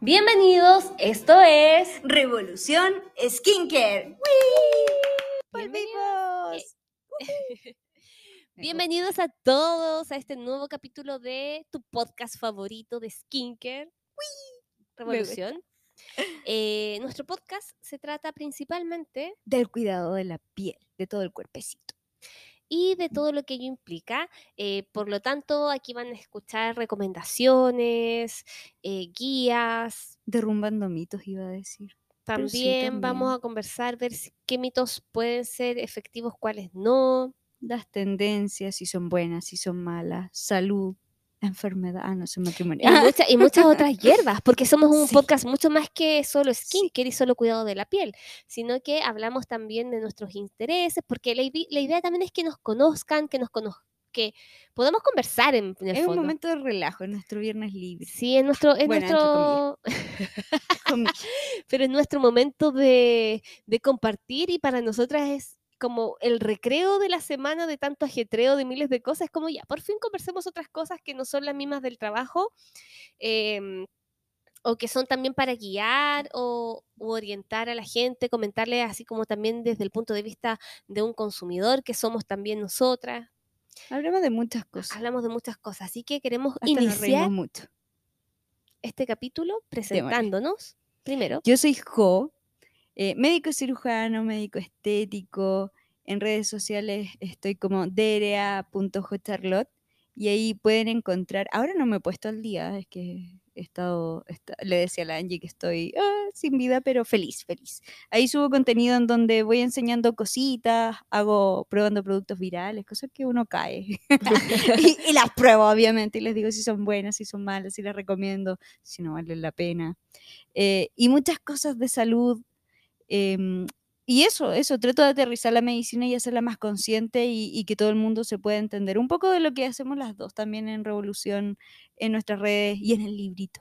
Bienvenidos, esto es Revolución Skincare. Bienvenidos. Bienvenidos a todos a este nuevo capítulo de tu podcast favorito de skincare. Revolución. Eh, nuestro podcast se trata principalmente Del cuidado de la piel, de todo el cuerpecito. Y de todo lo que ello implica. Eh, por lo tanto, aquí van a escuchar recomendaciones, eh, guías. Derrumbando mitos, iba a decir. Sí, También vamos a conversar, ver si- qué mitos pueden ser efectivos, cuáles no. Las tendencias, si son buenas, si son malas, salud, enfermedad. Ah, no, son Y, matrimonial. mucha- y muchas otras hierbas, porque somos un Sí. podcast mucho más que solo Sí. skincare y solo cuidado de la piel, sino que hablamos también de nuestros intereses, porque la, la idea también es que nos conozcan, que nos conozcan, que podamos conversar en, en el Es un fondo. momento de relajo, en nuestro viernes libre. Sí, en nuestro, en Bueno, nuestro, pero es nuestro momento de, de compartir y para nosotras es como el recreo de la semana de tanto ajetreo de miles de cosas, es como ya, por fin conversemos otras cosas que no son las mismas del trabajo, em, o que son también para guiar o u orientar a la gente, comentarle así como también desde el punto de vista de un consumidor, que somos también nosotras. Hablamos de muchas cosas. Hablamos de muchas cosas, así que queremos Hasta iniciar mucho. este capítulo presentándonos primero. Yo soy Jo, eh, médico cirujano, médico estético. En redes sociales estoy como derea.jcharlotte y ahí pueden encontrar. Ahora no me he puesto al día, es que he estado. esta- le decía a la Angie que estoy ah, sin vida, pero feliz, feliz. Ahí subo contenido en donde voy enseñando cositas, hago probando productos virales, cosas que uno cae. y, y las pruebo, obviamente, y les digo si son buenas, si son malas, si las recomiendo, si no valen la pena. Eh, y muchas cosas de salud. Em, y eso, eso, trato de aterrizar la medicina y hacerla más consciente y, y que todo el mundo se pueda entender un poco de lo que hacemos las dos también en Revolución, en nuestras redes y en el librito.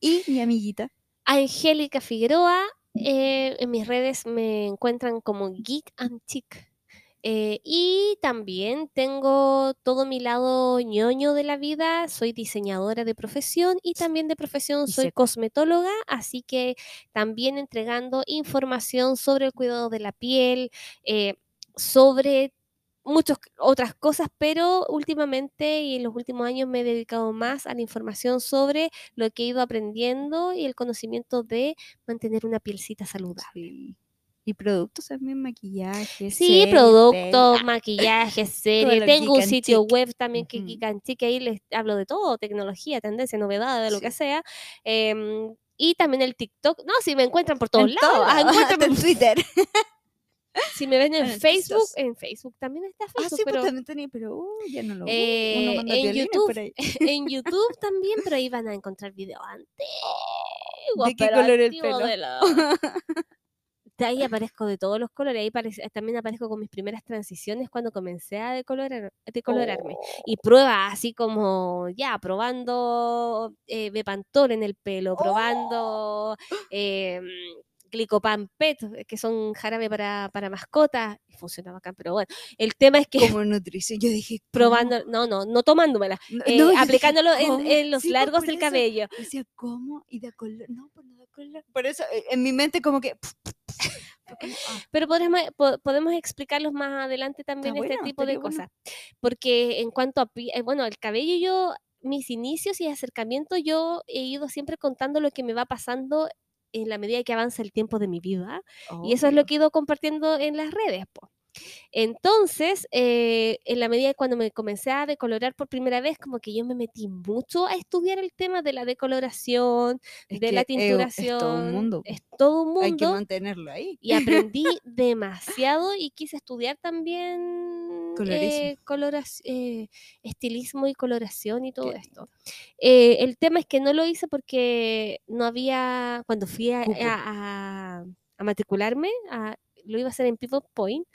Y mi amiguita, Angélica Figueroa. eh, en mis redes me encuentran como Geek and Chic. Eh, y también tengo todo mi lado ñoño de la vida. Soy diseñadora de profesión y también de profesión soy cosmetóloga. Así que también entregando información sobre el cuidado de la piel, eh, sobre muchas otras cosas, pero últimamente y en los últimos años me he dedicado más a la información sobre lo que he ido aprendiendo y el conocimiento de mantener una pielcita saludable. sí. Y productos también, maquillaje. Sí, series, productos, maquillaje, Todo serie. lo Tengo un sitio chic. web también que. Geek and Chic, ahí les hablo de todo, tecnología, tendencia, novedad, de lo que sea. em, y también el TikTok. No, si me encuentran por todos En lados. todo ah, encuéntranme en Twitter. si me ven en Bueno, Facebook, en Facebook también está Ah, Facebook, sí, pues pero también tenía, pero uh, ya no lo uso. Eh, Uno en YouTube, en YouTube también, pero ahí van a encontrar videos antiguos. ¿De qué color el pelo? de la- De ahí aparezco de todos los colores. Ahí parece- también aparezco con mis primeras transiciones cuando comencé a decolorar, decolorarme. Oh. Y pruebas así como, ya, probando eh, Bepantol en el pelo, probando eh, Glicopan PET, que son jarabe para, para mascotas. Y funcionaba acá, pero bueno. El tema es que Como nutrición. Yo dije, ¿cómo? probando, no, no, no tomándomela, No, eh, no, yo dije, aplicándolo en, los Sí, pues, largos del eso. cabello. Decía, ¿cómo? Y da color. No, pues no da color. Por eso, eh, en mi mente, como que. Pero podremos, po- podemos explicarlos más adelante también Está este bueno, tipo de cosas. Porque en cuanto a, eh, bueno, el cabello yo, mis inicios y acercamientos, yo he ido siempre contando lo que me va pasando en la medida que avanza el tiempo de mi vida. Y eso es lo que he ido compartiendo en las redes. po. Entonces, eh, en la medida de cuando me comencé a decolorar por primera vez, como que yo me metí mucho a estudiar el tema de la decoloración, Es de la tinturación. Es todo un mundo. Es todo un Hay que mundo. mantenerlo ahí. Y aprendí demasiado y quise estudiar también eh, eh, estilismo y coloración y todo Qué esto. Eh, el tema es que no lo hice porque no había, cuando fui a, Cupo. a- a- a matricularme, a- lo iba a hacer en Pivot Point,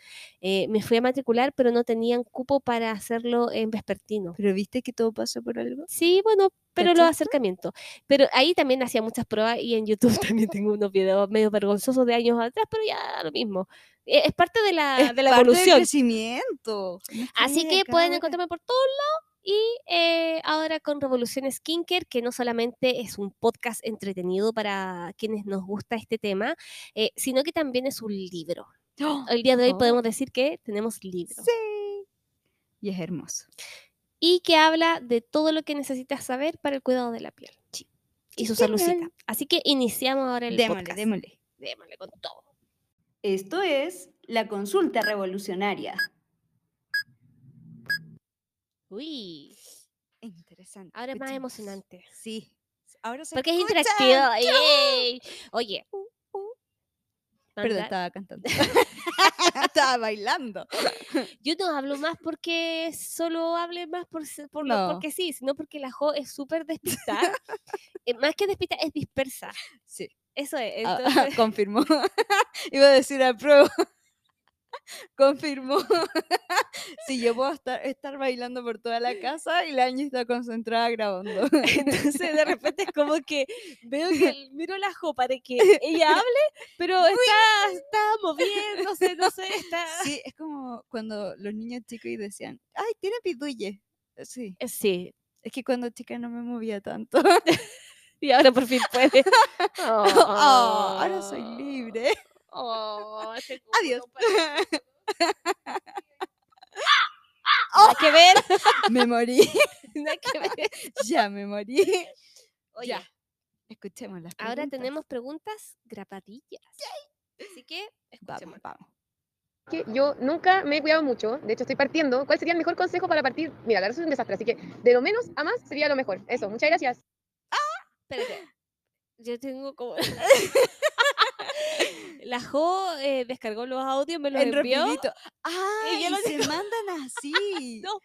eh, me fui a matricular, pero no tenían cupo para hacerlo en vespertino. Pero viste que todo pasa por algo. Sí, bueno, pero los acercamientos. Pero ahí también hacía muchas pruebas y en YouTube también tengo unos videos medio vergonzosos de años atrás, pero ya lo mismo. Eh, Es parte de la, Es de la parte del evolución. crecimiento. Así que acá pueden encontrarme por todos lados Y eh, ahora con Revolución Skincare, que no solamente es un podcast entretenido para quienes nos gusta este tema, eh, sino que también es un libro. El día de hoy Oh. podemos decir que tenemos libro. Sí. Y es hermoso. Y que habla de todo lo que necesitas saber para el cuidado de la piel. Sí. Y su saludcita. Así que iniciamos ahora el Démosle, podcast. démosle. Démosle con todo. Esto es la consulta revolucionaria. Uy, Interesante. ahora es más emocionante. Sí. Ahora se Porque es escucha. interactivo. ¡Yay! Oye. Perdón, manda- estaba cantando. estaba bailando. Yo no hablo más porque solo hable más por, por No. porque sí, sino porque la Jo es súper despistada. Eh, más que despistada, es dispersa. Sí. Eso es. Ah, Entonces, confirmó. Iba a decir apruebo. Confirmó. sí, yo puedo estar, estar bailando por toda la casa y la Angie está concentrada grabando. entonces de repente es como que veo que miro la Jo para que ella hable, pero está, está moviéndose, no sé, está. Sí, es como cuando los niños chicos y decían, ay, tiene piduye. Sí, Eh, Sí, es que cuando chica no me movía tanto. y ahora por fin puede. Oh, ahora soy libre. Oh, ese Adiós. culo para- Nada que ver, me morí. nada que ver. ya me morí. Oye, Ya. Escuchemos las ahora preguntas. tenemos preguntas grabadillas. Así que Vamos, escuchemos. vamos. que yo nunca me he cuidado mucho, de hecho estoy partiendo. ¿Cuál sería el mejor consejo para partir? Mira, la verdad es un desastre, así que de lo menos a más sería lo mejor. Eso, muchas gracias. Espérate. Yo tengo como. La Jo eh, descargó los audios, me los En envió. rapidito. Ah, y y lo se mandan así. No,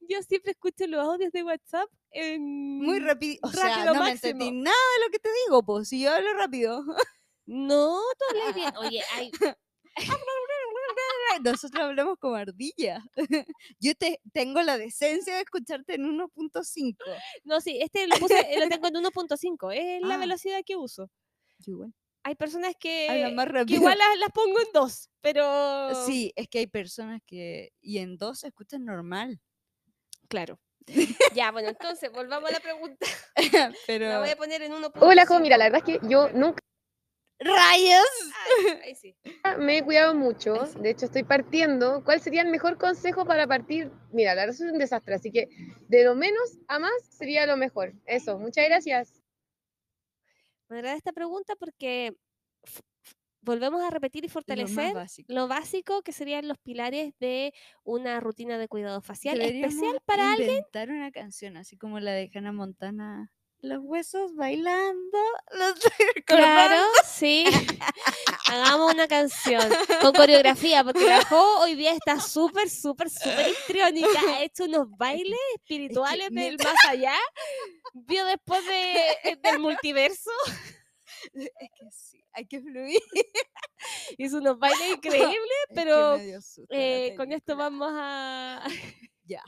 Yo siempre escucho los audios de WhatsApp en. Muy rápido. O sea, rápido no me máximo. entendí nada de lo que te digo, pues si yo hablo rápido. No, tú hablas bien. Oye, ay, Nosotros hablamos como ardilla. Yo te tengo la decencia de escucharte en 1.5. no, sí, este lo, puse, lo tengo en 1.5, es la Ah. velocidad que uso. Yo igual. Hay personas que, más igual las, las pongo en dos, pero. Sí, es que hay personas que. Y en dos se escuchan normal. claro. Ya, bueno, entonces volvamos a la pregunta. Pero. La voy a poner en 1.5. Hola, Jo, mira, la verdad es que yo nunca ¡Rayos! Ay, ahí sí. me he cuidado mucho, sí. de hecho estoy partiendo. ¿Cuál sería el mejor consejo para partir? Mira, la verdad es un desastre, así que de lo menos a más sería lo mejor. Eso, muchas gracias. Me agrada esta pregunta porque volvemos a repetir y Lo fortalecer básico. lo básico que serían los pilares de una rutina de cuidado facial Deberíamos especial para alguien. inventar una canción así como la de Hannah Montana. Los huesos bailando, los Claro, sí. Hagamos una canción con coreografía, porque la Jo hoy día está súper, súper, súper histriónica. Ha hecho unos bailes espirituales del más allá. Vio después de, del multiverso. Es que sí, hay que fluir. Hizo unos bailes increíbles, Es que pero eh, con esto vamos a. Ya.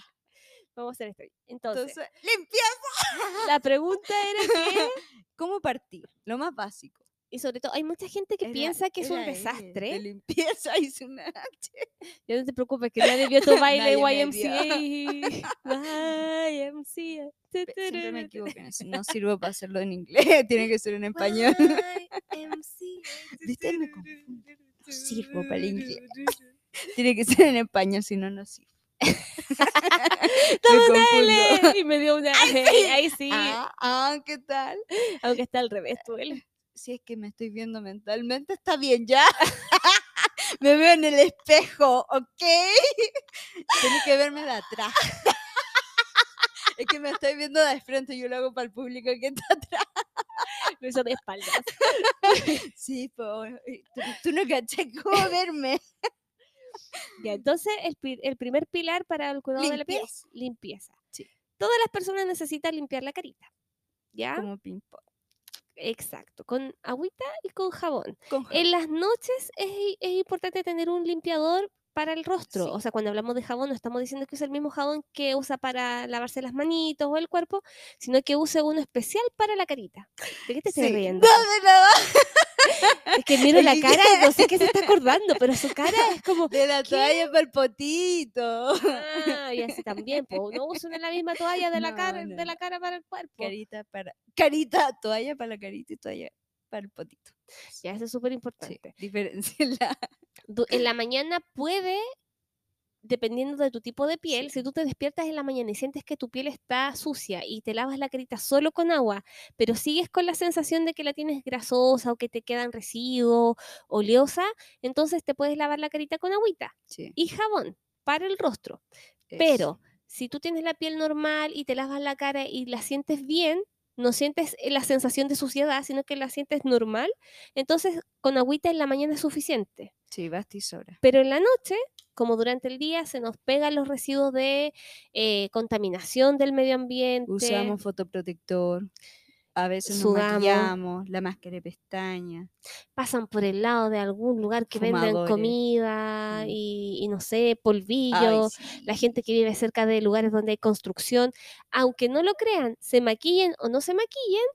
Vamos a hacer esto. Entonces, Entonces, limpieza. la pregunta era que. ¿Cómo partir? Lo más básico. Y sobre todo, hay mucha gente que Era- piensa que es un desastre. De limpieza hice una H. Ya no te preocupes, que nadie vio tu baile YMCA. YMCA. Siempre me equivoco en eso. No sirvo para hacerlo en inglés, tiene que ser en español. YMCA. ¿Viste? Me confundo. No sirvo para el inglés. Tiene que ser en español, si no, no sirve. Toma Me una. L. Y me dio una L. Ahí sí. Ah, ah, ¿qué tal? Aunque está al revés, tu L. Si es que me estoy viendo mentalmente, está bien ya. me veo en el espejo, ¿ok? Tienes que verme de atrás. es que me estoy viendo de frente, yo lo hago para el público que está atrás. Lo hizo de espaldas. Sí, pues, tú, tú no caché cómo verme. Ya, entonces, el, primer pilar para el cuidado de la piel Limpieza. limpieza. Sí. Todas las personas necesitan limpiar la carita. ¿Ya? Como ping pong. Exacto. Con agüita y con jabón. Con En las noches es, es importante tener un limpiador para el rostro. Sí. O sea, cuando hablamos de jabón, no estamos diciendo que use el mismo jabón que usa para lavarse las manitos o el cuerpo, sino que use uno especial para la carita. ¿De qué te Sí. riendo? No, de nada. Es que miro la cara no sé qué se está acordando, pero su cara es como. De la ¿Qué? toalla para el potito. Ah, y así también, pues no usan la misma toalla de la No, cara, no, de la cara para el cuerpo. Carita para. Carita, toalla para la carita y toalla para el potito. Ya, eso es súper Sí, importante. diferenciala. Du- En la mañana puede, dependiendo de tu tipo de piel, si tú te despiertas en la mañana y sientes que tu piel está sucia y te lavas la carita solo con agua, pero sigues con la sensación de que la tienes grasosa o que te quedan residuos, oleosa, entonces te puedes lavar la carita con agüita Sí, y jabón para el rostro. Pero si tú tienes la piel normal y te lavas la cara y la sientes bien, no sientes eh, la sensación de suciedad, sino que la sientes normal, entonces con agüita en la mañana es suficiente. Sí, basta y sobra. Pero en la noche, como durante el día, se nos pegan los residuos de eh, contaminación del medio ambiente. Usamos fotoprotector. A veces nos maquillamos, la máscara de pestaña. pasan por el lado de algún lugar que venden Fumadores. comida Mm. y, y no sé, polvillo. Ay, la gente que vive cerca de lugares donde hay construcción, aunque no lo crean, se maquillen o no se maquillen,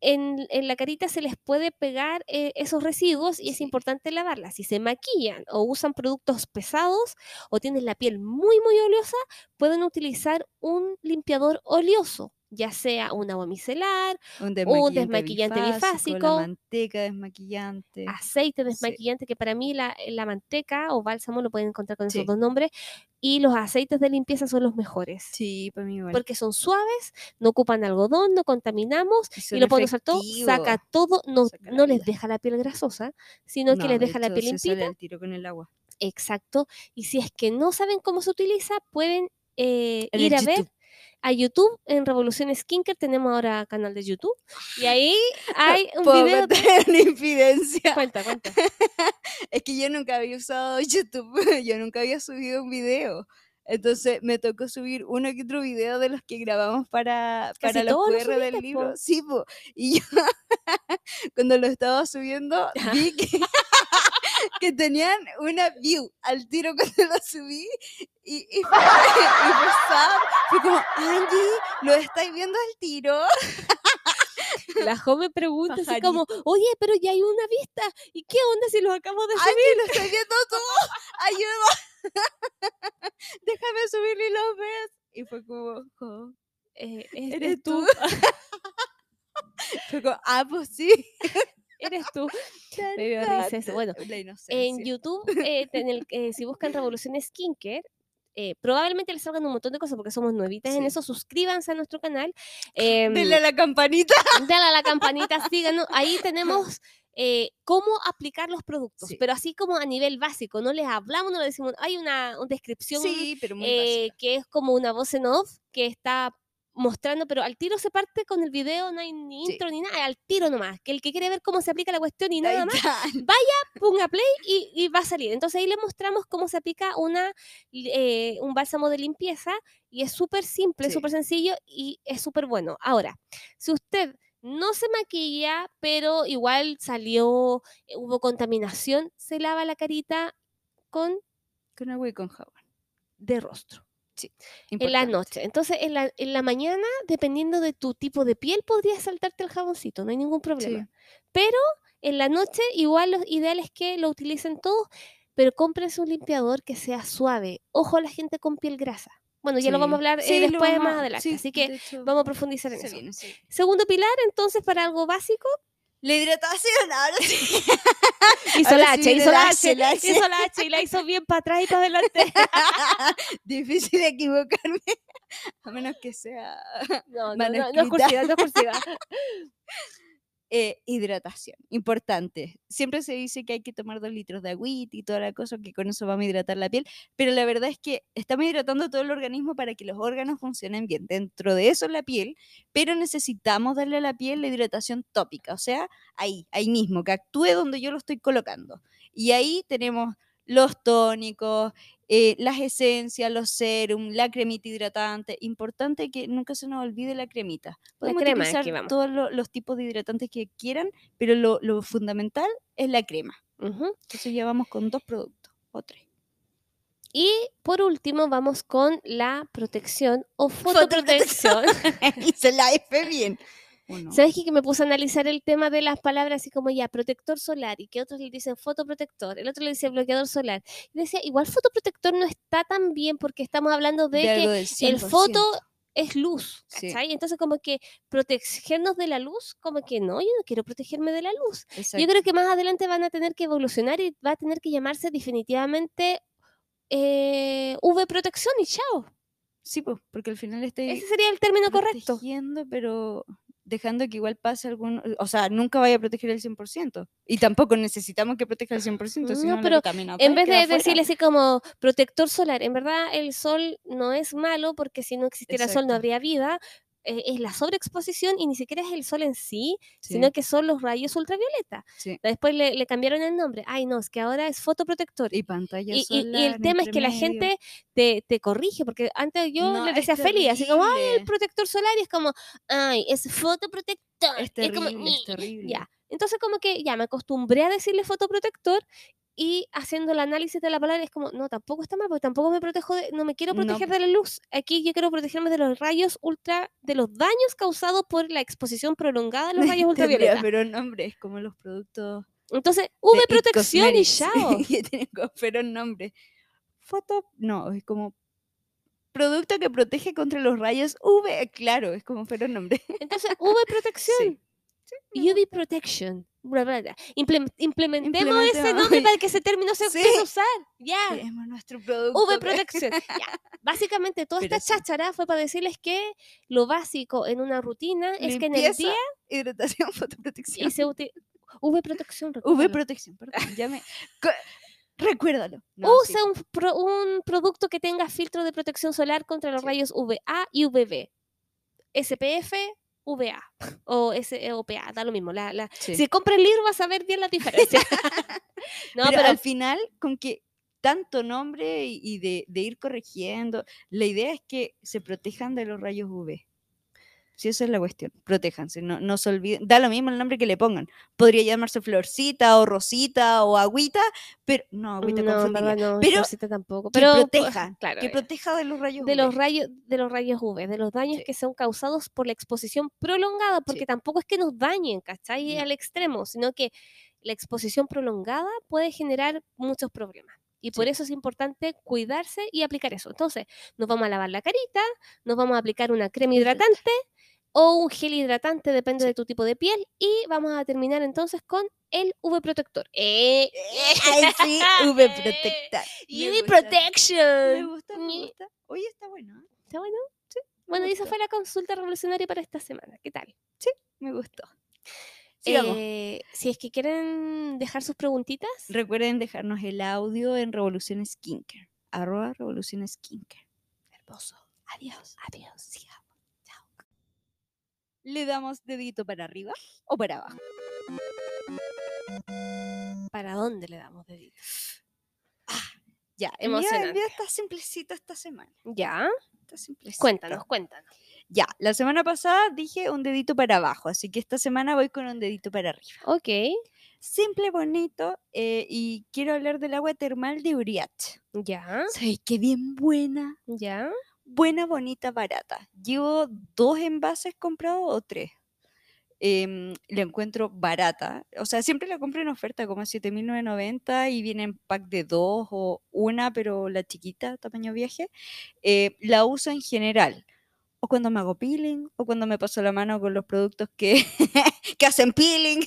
en, en la carita se les puede pegar eh, esos residuos y es importante lavarla. Si se maquillan o usan productos pesados o tienen la piel muy, muy oleosa, pueden utilizar un limpiador oleoso, ya sea un agua micelar, Un desmaquillante bifásico. La manteca desmaquillante. aceite Sí. desmaquillante, que para mí la, la manteca o bálsamo lo pueden encontrar con esos dos nombres, y los aceites de limpieza son los mejores. Sí, para mí igual. Porque son suaves, no ocupan algodón, no contaminamos y lo pueden usar todo, saca todo, no, Saca no les deja la piel grasosa, sino que les de deja la piel se sale al tiro con el agua. Exacto. Y si es que no saben cómo se utiliza, pueden eh, ir el a ver. A YouTube en Revolución Skincare. Tenemos ahora canal de YouTube. Y ahí hay un Puedo video. de- meter una infidencia. Cuenta, cuenta. Es que yo nunca había usado YouTube, yo nunca había subido un video. Entonces me tocó subir uno que otro video de los que grabamos para, para los QR del subiste, libro. po. Sí, po. y yo cuando lo estaba subiendo vi que, que tenían una view al tiro cuando lo subí y, y fue, y fue. Fue como, Angie, ¿lo estáis viendo al tiro? La Jo me pregunta así como, oye, pero ya hay una vista. ¿Y qué onda si los acabo de subir? Angie, lo estoy viendo tú, ayuda. Déjame subirlo y lo ves. Y fue como, "Jo". Eh, es- ¿Eres es tú. Fue como, ah, pues sí. Eres tú. Me dio risa eso. Bueno, En. YouTube, eh, en el- eh, si buscan Revolución Skincare, eh, probablemente les salgan un montón de cosas porque somos nuevitas en eso. Suscríbanse a nuestro canal. em, Denle a la campanita. dale a la campanita, síganos. Ahí tenemos eh, cómo aplicar los productos, Sí. pero así como a nivel básico. No les hablamos, no les decimos. Hay una, una descripción Sí, pero muy eh, que es como una voz en off que está mostrando, pero al tiro se parte con el video, no hay ni Sí. intro ni nada, al tiro nomás. Que el que quiere ver cómo se aplica la cuestión y nada más, está. ponga play y, y va a salir. Entonces ahí le mostramos cómo se aplica una, eh, un bálsamo de limpieza y es súper simple, Sí. súper sencillo y es súper bueno. Ahora, si usted no se maquilla, pero igual salió, eh, hubo contaminación, se lava la carita con Con agua y con jabón. de rostro. En la noche. Entonces, en la, en la mañana, dependiendo de tu tipo de piel, podrías saltarte el jaboncito, no hay ningún problema. Pero en la noche, igual lo ideal es que lo utilicen todos, pero cómprense un limpiador que sea suave. Ojo a la gente con piel grasa. Bueno, ya lo vamos a hablar eh, después vamos más adelante. sí, Así que hecho, vamos a profundizar en eso. viene. Segundo pilar, entonces, para algo básico, La hidratación, ahora sí. hizo Ahora la sí H, viene hizo la H, la H. hizo la H y la hizo bien para atrás y para adelante. Difícil equivocarme. A menos que sea No, no, no, no cursiva, no cursiva. eh, hidratación. Importante. Siempre se dice que hay que tomar dos litros de agüita y toda la cosa, que con eso vamos a hidratar la piel. Pero la verdad es que estamos hidratando todo el organismo para que los órganos funcionen bien. Dentro de eso la piel, pero necesitamos darle a la piel la hidratación tópica. O sea, ahí, ahí mismo, que actúe donde yo lo estoy colocando. Y ahí tenemos los tónicos, eh, las esencias, los serum, la cremita hidratante. Importante que nunca se nos olvide la cremita. Podemos crema, utilizar vamos. todos lo- los tipos de hidratantes que quieran, pero lo, lo fundamental es la crema. Entonces ya vamos con dos productos o tres. Y por último vamos con la protección o fotoprotección. Hice la F bien. ¿Sabes qué? Que me puse a analizar el tema de las palabras así como ya, protector solar, y que otros le dicen fotoprotector, el otro le dice bloqueador solar. Y decía, igual fotoprotector no está tan bien porque estamos hablando de, que el 100%. foto es luz, Sí. ¿cachai? Entonces como que protegernos de la luz, como que no, yo no quiero protegerme de la luz. Yo creo que más adelante van a tener que evolucionar y va a tener que llamarse definitivamente eh, V protección y chao. Sí, pues, porque al final estoy Ese sería el término correcto. pero dejando que igual pase algún... O sea, nunca vaya a proteger el 100%. Y tampoco necesitamos que proteja el 100%, No, sino la pero En vez de afuera. decirle así como protector solar, en verdad el sol no es malo porque si no existiera sol no habría vida. Eh, es la sobreexposición y ni siquiera es el sol en sí, Sí, sino que son los rayos ultravioleta. sí. Después le, le cambiaron el nombre. Ay, no, es que ahora es fotoprotector. Y pantalla Y, y- y solar el tema es que la medio. gente te, te corrige, porque antes yo No, le es decía a Feli, así como, ay, el protector solar, y es como, ay, es fotoprotector. Es y como, terrible, es "Ñe". terrible. Ya. Entonces, como que ya me acostumbré a decirle fotoprotector y haciendo el análisis de la palabra es como, no, tampoco está mal, porque tampoco me protejo de, no me quiero proteger po. de la luz. Aquí yo quiero protegerme de los rayos ultra, de los daños causados por la exposición prolongada a los rayos ultravioleta. pero nombres como los productos Entonces, V protección y chao. que tienen pero nombre. Foto, no, es como producto que protege contra los rayos UV, claro, es como pero nombre. Entonces, V protección. UV protection. bla, bla, bla. Implem- implementemos ese nombre para que ese término se Sí. empiece a usar. Ya. Tenemos nuestro producto. V que- protección. Ya. Básicamente, toda Pero esta sí. cháchara fue para decirles que lo básico en una rutina es que en el día Hidratación, fotoprotección. y se uti- V protección. V recuérdalo. protección, perdón, ya me... co- Recuérdalo. No, sí. Usa un, pro- un producto que tenga filtro de protección solar contra los Sí. rayos UVA y UVB. SPF, VA o SOPA, da lo mismo. La, la- Sí. Si compra el libro vas a ver bien la diferencia. no, pero, pero, al final, con que tanto nombre y, y de, de ir corrigiendo, la idea es que se protejan de los rayos UV. Si esa es la cuestión, protéjanse, no, no se olviden, da lo mismo el nombre que le pongan. Podría llamarse Florcita o Rosita o Agüita, pero no, Agüita no, con en verdad frutilla. no, pero Florcita tampoco. Pero pues, proteja, claro, que eh, proteja de los rayos de UV. los rayos de los rayos UV, de los daños Sí. que son causados por la exposición prolongada, porque Sí. tampoco es que nos dañen, ¿cachai? Al extremo, sino que la exposición prolongada puede generar muchos problemas. Y por Sí. eso es importante cuidarse y aplicar eso. Entonces, nos vamos a lavar la carita, nos vamos a aplicar una crema hidratante o un gel hidratante, depende Sí. de tu tipo de piel, y vamos a terminar entonces con el V protector. ¡Eh! Ay, sí, V protecta. Me UV gusta, Me protection. gusta, me gusta. Oye, está bueno, ¿eh? ¿Está bueno? Sí, Bueno, y esa fue la consulta revolucionaria para esta semana. ¿Qué tal? me gustó. Eh, si es que quieren dejar sus preguntitas, Recuerden dejarnos el audio en Revolución Skincare. Arroba Revolución Skincare. hermoso. Adiós, adiós. Sigamos. ¿Le damos dedito para arriba o para abajo? ¿Para dónde le damos dedito? Ya, el mío, el Emocionante. mío está simplecito esta semana. Ya, Está simplecito. cuéntanos, cuéntanos. Ya, la semana pasada dije un dedito para abajo, así que esta semana voy con un dedito para arriba. Ok, Simple, bonito, eh, y quiero hablar del agua termal de Uriach. ya, ¿Sabes qué bien buena? ya. Buena, bonita, barata. Llevo dos envases comprados o tres. Em, la encuentro barata. O sea, siempre la compro en oferta, como a 7.990 y viene en pack de dos o una, pero la chiquita, tamaño viaje. Eh, la uso en general. O cuando me hago peeling, o cuando me paso la mano con los productos que, que hacen peeling.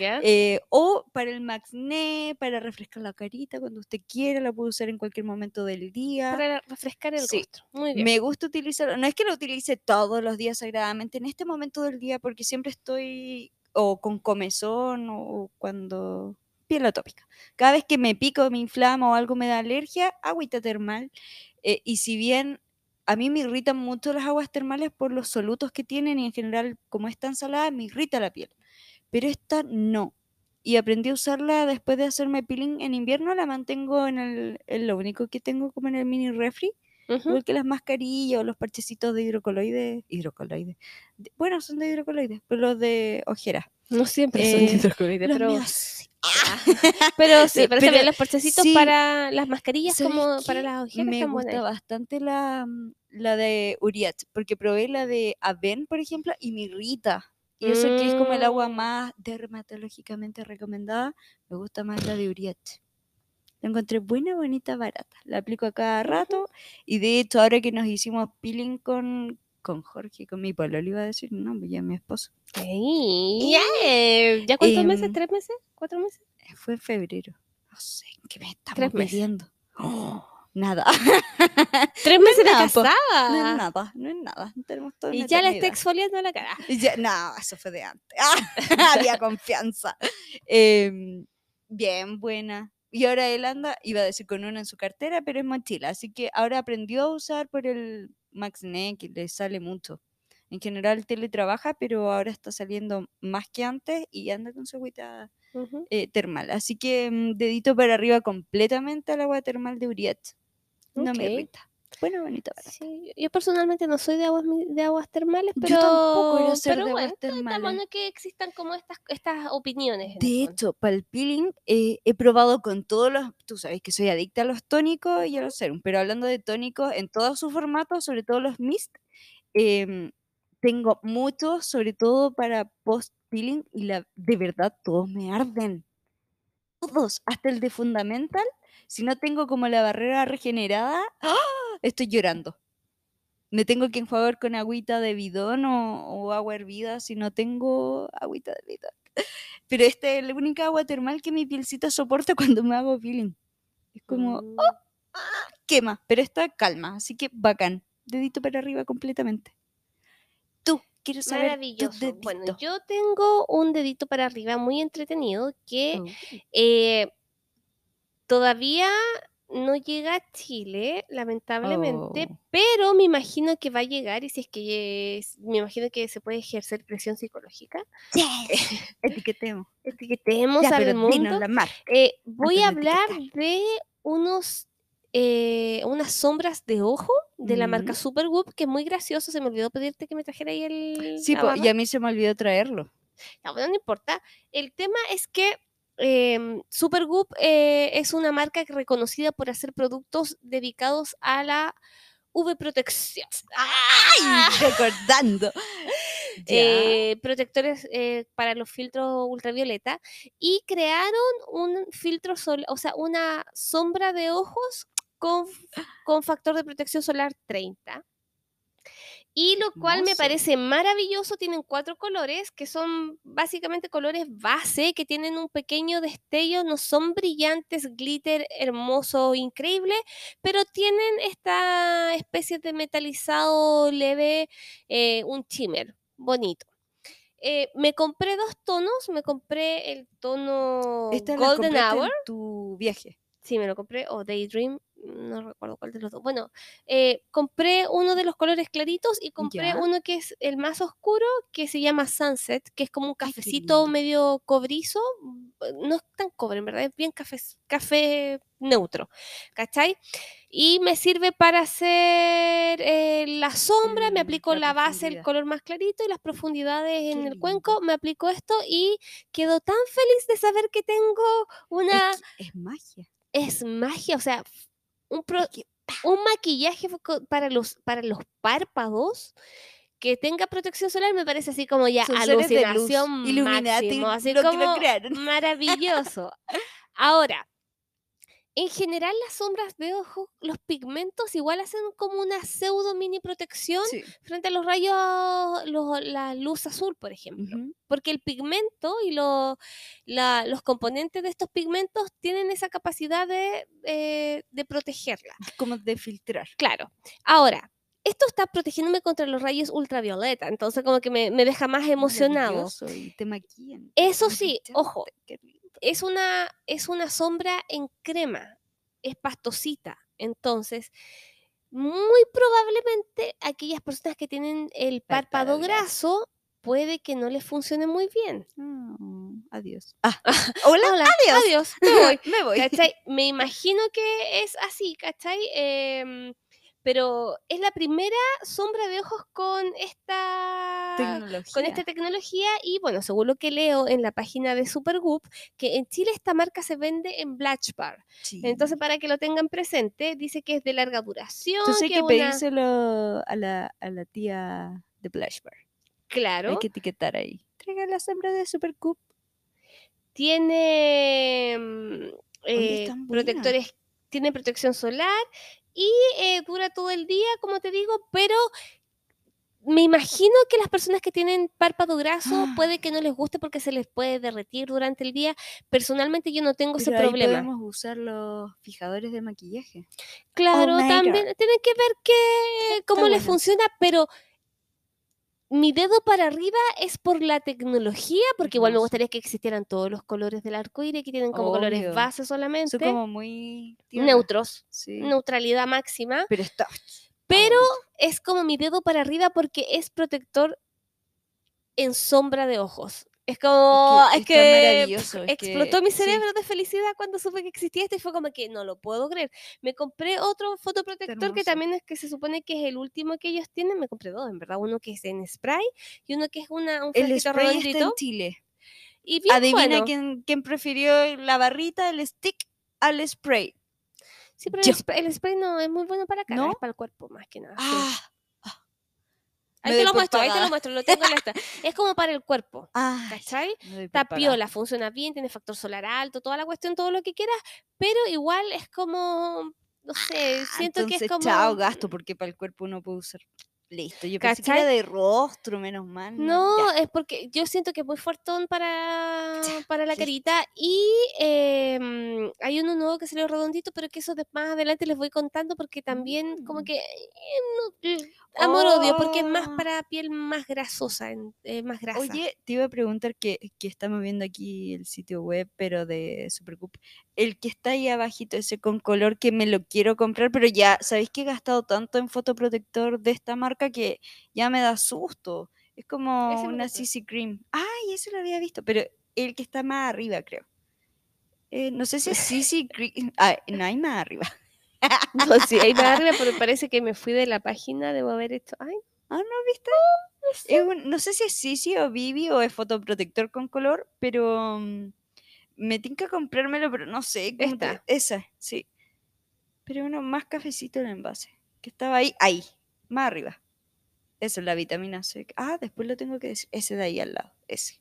Ya. Eh, o para el Maxné, para refrescar la carita cuando usted quiera, la puede usar en cualquier momento del día. Para refrescar el sí. rostro. Muy bien. Me gusta utilizarlo. No es que lo utilice todos los días sagradamente en este momento del día porque siempre estoy o con comezón o cuando piel atópica. Cada vez que me pico, me inflama o algo me da alergia, agüita termal. Eh, y si bien a mí me irritan mucho las aguas termales por los solutos que tienen y en general como es tan salada, me irrita la piel. Pero esta no. Y aprendí a usarla después de hacerme peeling en invierno, la mantengo en el, es lo único que tengo como en el mini refri Ujú. igual que las mascarillas o los parchecitos de hidrocoloides. Hidrocoloides. de- Bueno, son de hidrocoloides, pero los de ojeras. No siempre son Eh, hidrocoloides, Los pero, míos sí. pero sí, pero, también los parchecitos sí, para las mascarillas ¿Sabes como para las ojeras Me gusta buenas. bastante la, mm, la de Uriat, porque probé la de Aven, por ejemplo, y me irrita. Y eso que es como el agua Mm. más dermatológicamente recomendada, me gusta más la de Uriat. La encontré buena, bonita, barata. La aplico a cada rato. Y de hecho, ahora que nos hicimos peeling con, con Jorge, con mi pololo, iba a decir, no, pues ya mi esposo. Ey, ya, eh, ¿Ya cuántos meses? Em, ¿Tres meses? ¿Cuatro meses? Fue en febrero. No sé, ¿qué me estamos pidiendo? Oh, nada. Tres meses de nada, po. casada. No es nada, no es nada. Tenemos toda Y ya la está eternidad. exfoliando la cara. Ya- no, eso fue de antes. había confianza. Em, bien, buena. Y ahora él anda, iba a decir con una en su cartera, pero es mochila. Así que ahora aprendió a usar por el MaxNet, que le sale mucho. En general teletrabaja, pero ahora está saliendo más que antes y anda con su agüita eh, termal. Así que mm, dedito para arriba completamente al agua termal de Uriat. No me irrita. Bueno, barata. Sí, yo personalmente no soy de aguas de aguas termales, pero Yo tampoco ser pero de bueno, aguas está termales. bueno que existan como estas estas opiniones. De hecho, para el peeling eh, he probado con todos los, tú sabes que soy adicta a los tónicos y a los serums, pero hablando de tónicos en todos sus formatos, sobre todo los mist, em, tengo muchos, sobre todo para post peeling y la, de verdad todos me arden. Todos, hasta el de fundamental, si no tengo como la barrera regenerada, ¡ah! Estoy llorando. Me tengo que enjuagar con agüita de bidón o, o agua hervida si no tengo agüita de bidón. Pero esta es la única agua termal que mi pielcita soporta cuando me hago peeling. Es como, Mm. ¡oh! ¡ah! quema, pero está calma, así que bacán. Dedito para arriba completamente. Tú, quiero saber Maravilloso. Bueno, yo tengo un dedito para arriba muy entretenido que Oh. eh, todavía no llega a Chile, lamentablemente, Oh. pero me imagino que va a llegar y si es que es- me imagino que se puede ejercer presión psicológica. Etiquetemos. Etiquetemos Ya, al mundo. la. Eh, voy a hablar etiquetar. de unos eh, unas sombras de ojo de la marca Mm. Supergoop, que es muy gracioso. Se me olvidó pedirte que me trajera ahí el. Sí, po, y a mí se me olvidó traerlo. Ya, bueno, no importa. El tema es que em, Supergoop eh, es una marca reconocida por hacer productos dedicados a la V protección. ¡Ay! Recordando. Eh, protectores eh, para los filtros ultravioleta y crearon un filtro solar, o sea, una sombra de ojos con, con factor de protección solar 30. Y lo cual me parece maravilloso. Tienen cuatro colores que son básicamente colores base, que tienen un pequeño destello, no son brillantes, glitter hermoso, increíble, pero tienen esta especie de metalizado leve, eh, un shimmer bonito. Eh, me compré dos tonos, me compré el tono Esta Golden Hour. en tu viaje. Sí, me lo compré, o Daydream, no recuerdo cuál de los dos. Bueno, eh, compré uno de los colores claritos y compré Ya. uno que es el más oscuro, que se llama Sunset, que es como un cafecito medio cobrizo. mm, No es tan cobre, en verdad, es bien café, café neutro, ¿cachai? Y me sirve para hacer eh, la sombra, me El- aplico la la base, el color más clarito y las profundidades en el cuenco, me aplico esto y quedo tan feliz de saber que tengo una Es, es magia. es magia, o sea, un, pro- un maquillaje para los, para los párpados que tenga protección solar me parece así como ya de luz, alucinación Illuminati máximo, así como maravilloso. Ahora, en general las sombras de ojo, los pigmentos igual hacen como una pseudo mini protección sí. frente a los rayos, los- la luz azul, por ejemplo porque el pigmento y lo- la- los componentes de estos pigmentos tienen esa capacidad de, eh, de protegerla. Como de filtrar. Claro. Ahora, esto está protegiéndome contra los rayos ultravioleta, entonces como que me, me deja más emocionado. Maravilloso, Y te maquillan. Eso sí, ojo. Es una, es una sombra en crema, es pastosita, entonces... Muy probablemente aquellas personas que tienen el Párpado graso puede que no les funcione muy bien. Oh, adiós. Ah, hola, Hola, adiós. adiós, me voy. Me voy. ¿Cachai? Me imagino que es así, ¿cachai? Em, pero es la primera sombra de ojos con esta Tecnología. con esta tecnología y bueno, según lo que leo en la página de Supergoop, que en Chile esta marca se vende en Blatch Bar. Sí. Entonces, para que lo tengan presente, dice que es de larga duración, Entonces hay que que una- pedírselo a la, a la tía de Blush Bar. claro, Hay que etiquetar ahí. Traiga la sombra de Supercoop. tiene mm, eh, protectores, tiene protección solar y eh, dura todo el día, como te digo, pero me imagino que las personas que tienen párpado graso puede que no les guste porque se les puede derretir durante el día. Personalmente yo no tengo ese ahí problema. podemos usar los fijadores de maquillaje. Claro, Oh también tienen que ver que, cómo les bueno. funciona, pero mi dedo para arriba es por la tecnología, porque igual me gustaría que existieran todos los colores del arco iris, que tienen como colores base solamente, Son como muy... tierra. neutros, Sí. neutralidad máxima, Pero está... pero es como mi dedo para arriba porque es protector en sombra de ojos. Es como, Es es que es explotó que- mi sí. cerebro de felicidad cuando supe que existía esto y fue como que no lo puedo creer. Me compré otro fotoprotector que también es que se supone que es el último que ellos tienen. Me compré dos, en verdad. Uno que es en spray y uno que es una, un El spray está en Chile. Y bien Adivina bueno. quién, quién prefirió la barrita, el stick, al spray. Sí, pero el spray, el spray no es muy bueno para cara, ¿No? es para el cuerpo más que nada. sí. Ah, Ahí te lo muestro, ahí te lo muestro, lo tengo en la. Es como para el cuerpo, ah, ¿cachai? Está piola, funciona bien, tiene factor solar alto, toda la cuestión, todo lo que quieras, pero igual es como, no sé, Ah, siento que es entonces, como... chao gasto, porque para el cuerpo uno puede usar. Listo, yo pensé que era ¿Cachai? de rostro, menos mal. No, es porque yo siento que es muy fuertón para, para la carita y em, hay uno nuevo que salió redondito, pero que eso de- más adelante les voy contando porque también como Mm. que eh, no, amor-odio, porque es más Oh. para piel más grasosa, eh, más grasa. Oye, te iba a preguntar que, que estamos viendo aquí el sitio web, pero de Supercoop. El que está ahí abajito, ese con color que me lo quiero comprar, pero ya, ¿sabéis que he gastado tanto en fotoprotector de esta marca que ya me da susto? Es como Ese una. CC Cream. Ay, ese lo había visto, pero el que está más arriba, creo. Eh, no sé si es CC Cream. Ah, no hay más arriba. No, sí, ahí para arriba, pero parece que me fui de la página, debo haber hecho. Ay, Ah, ¿no viste? Un- no sé si es Sisi o Vivi o es fotoprotector con color, pero mm, me tinca comprármelo, pero no sé. cómo te- Esta. esa, sí. Pero uno más cafecito el envase. Que estaba ahí, ahí, más arriba. Eso es la vitamina C. Ah, después lo tengo que decir. Ese de ahí al lado, ese.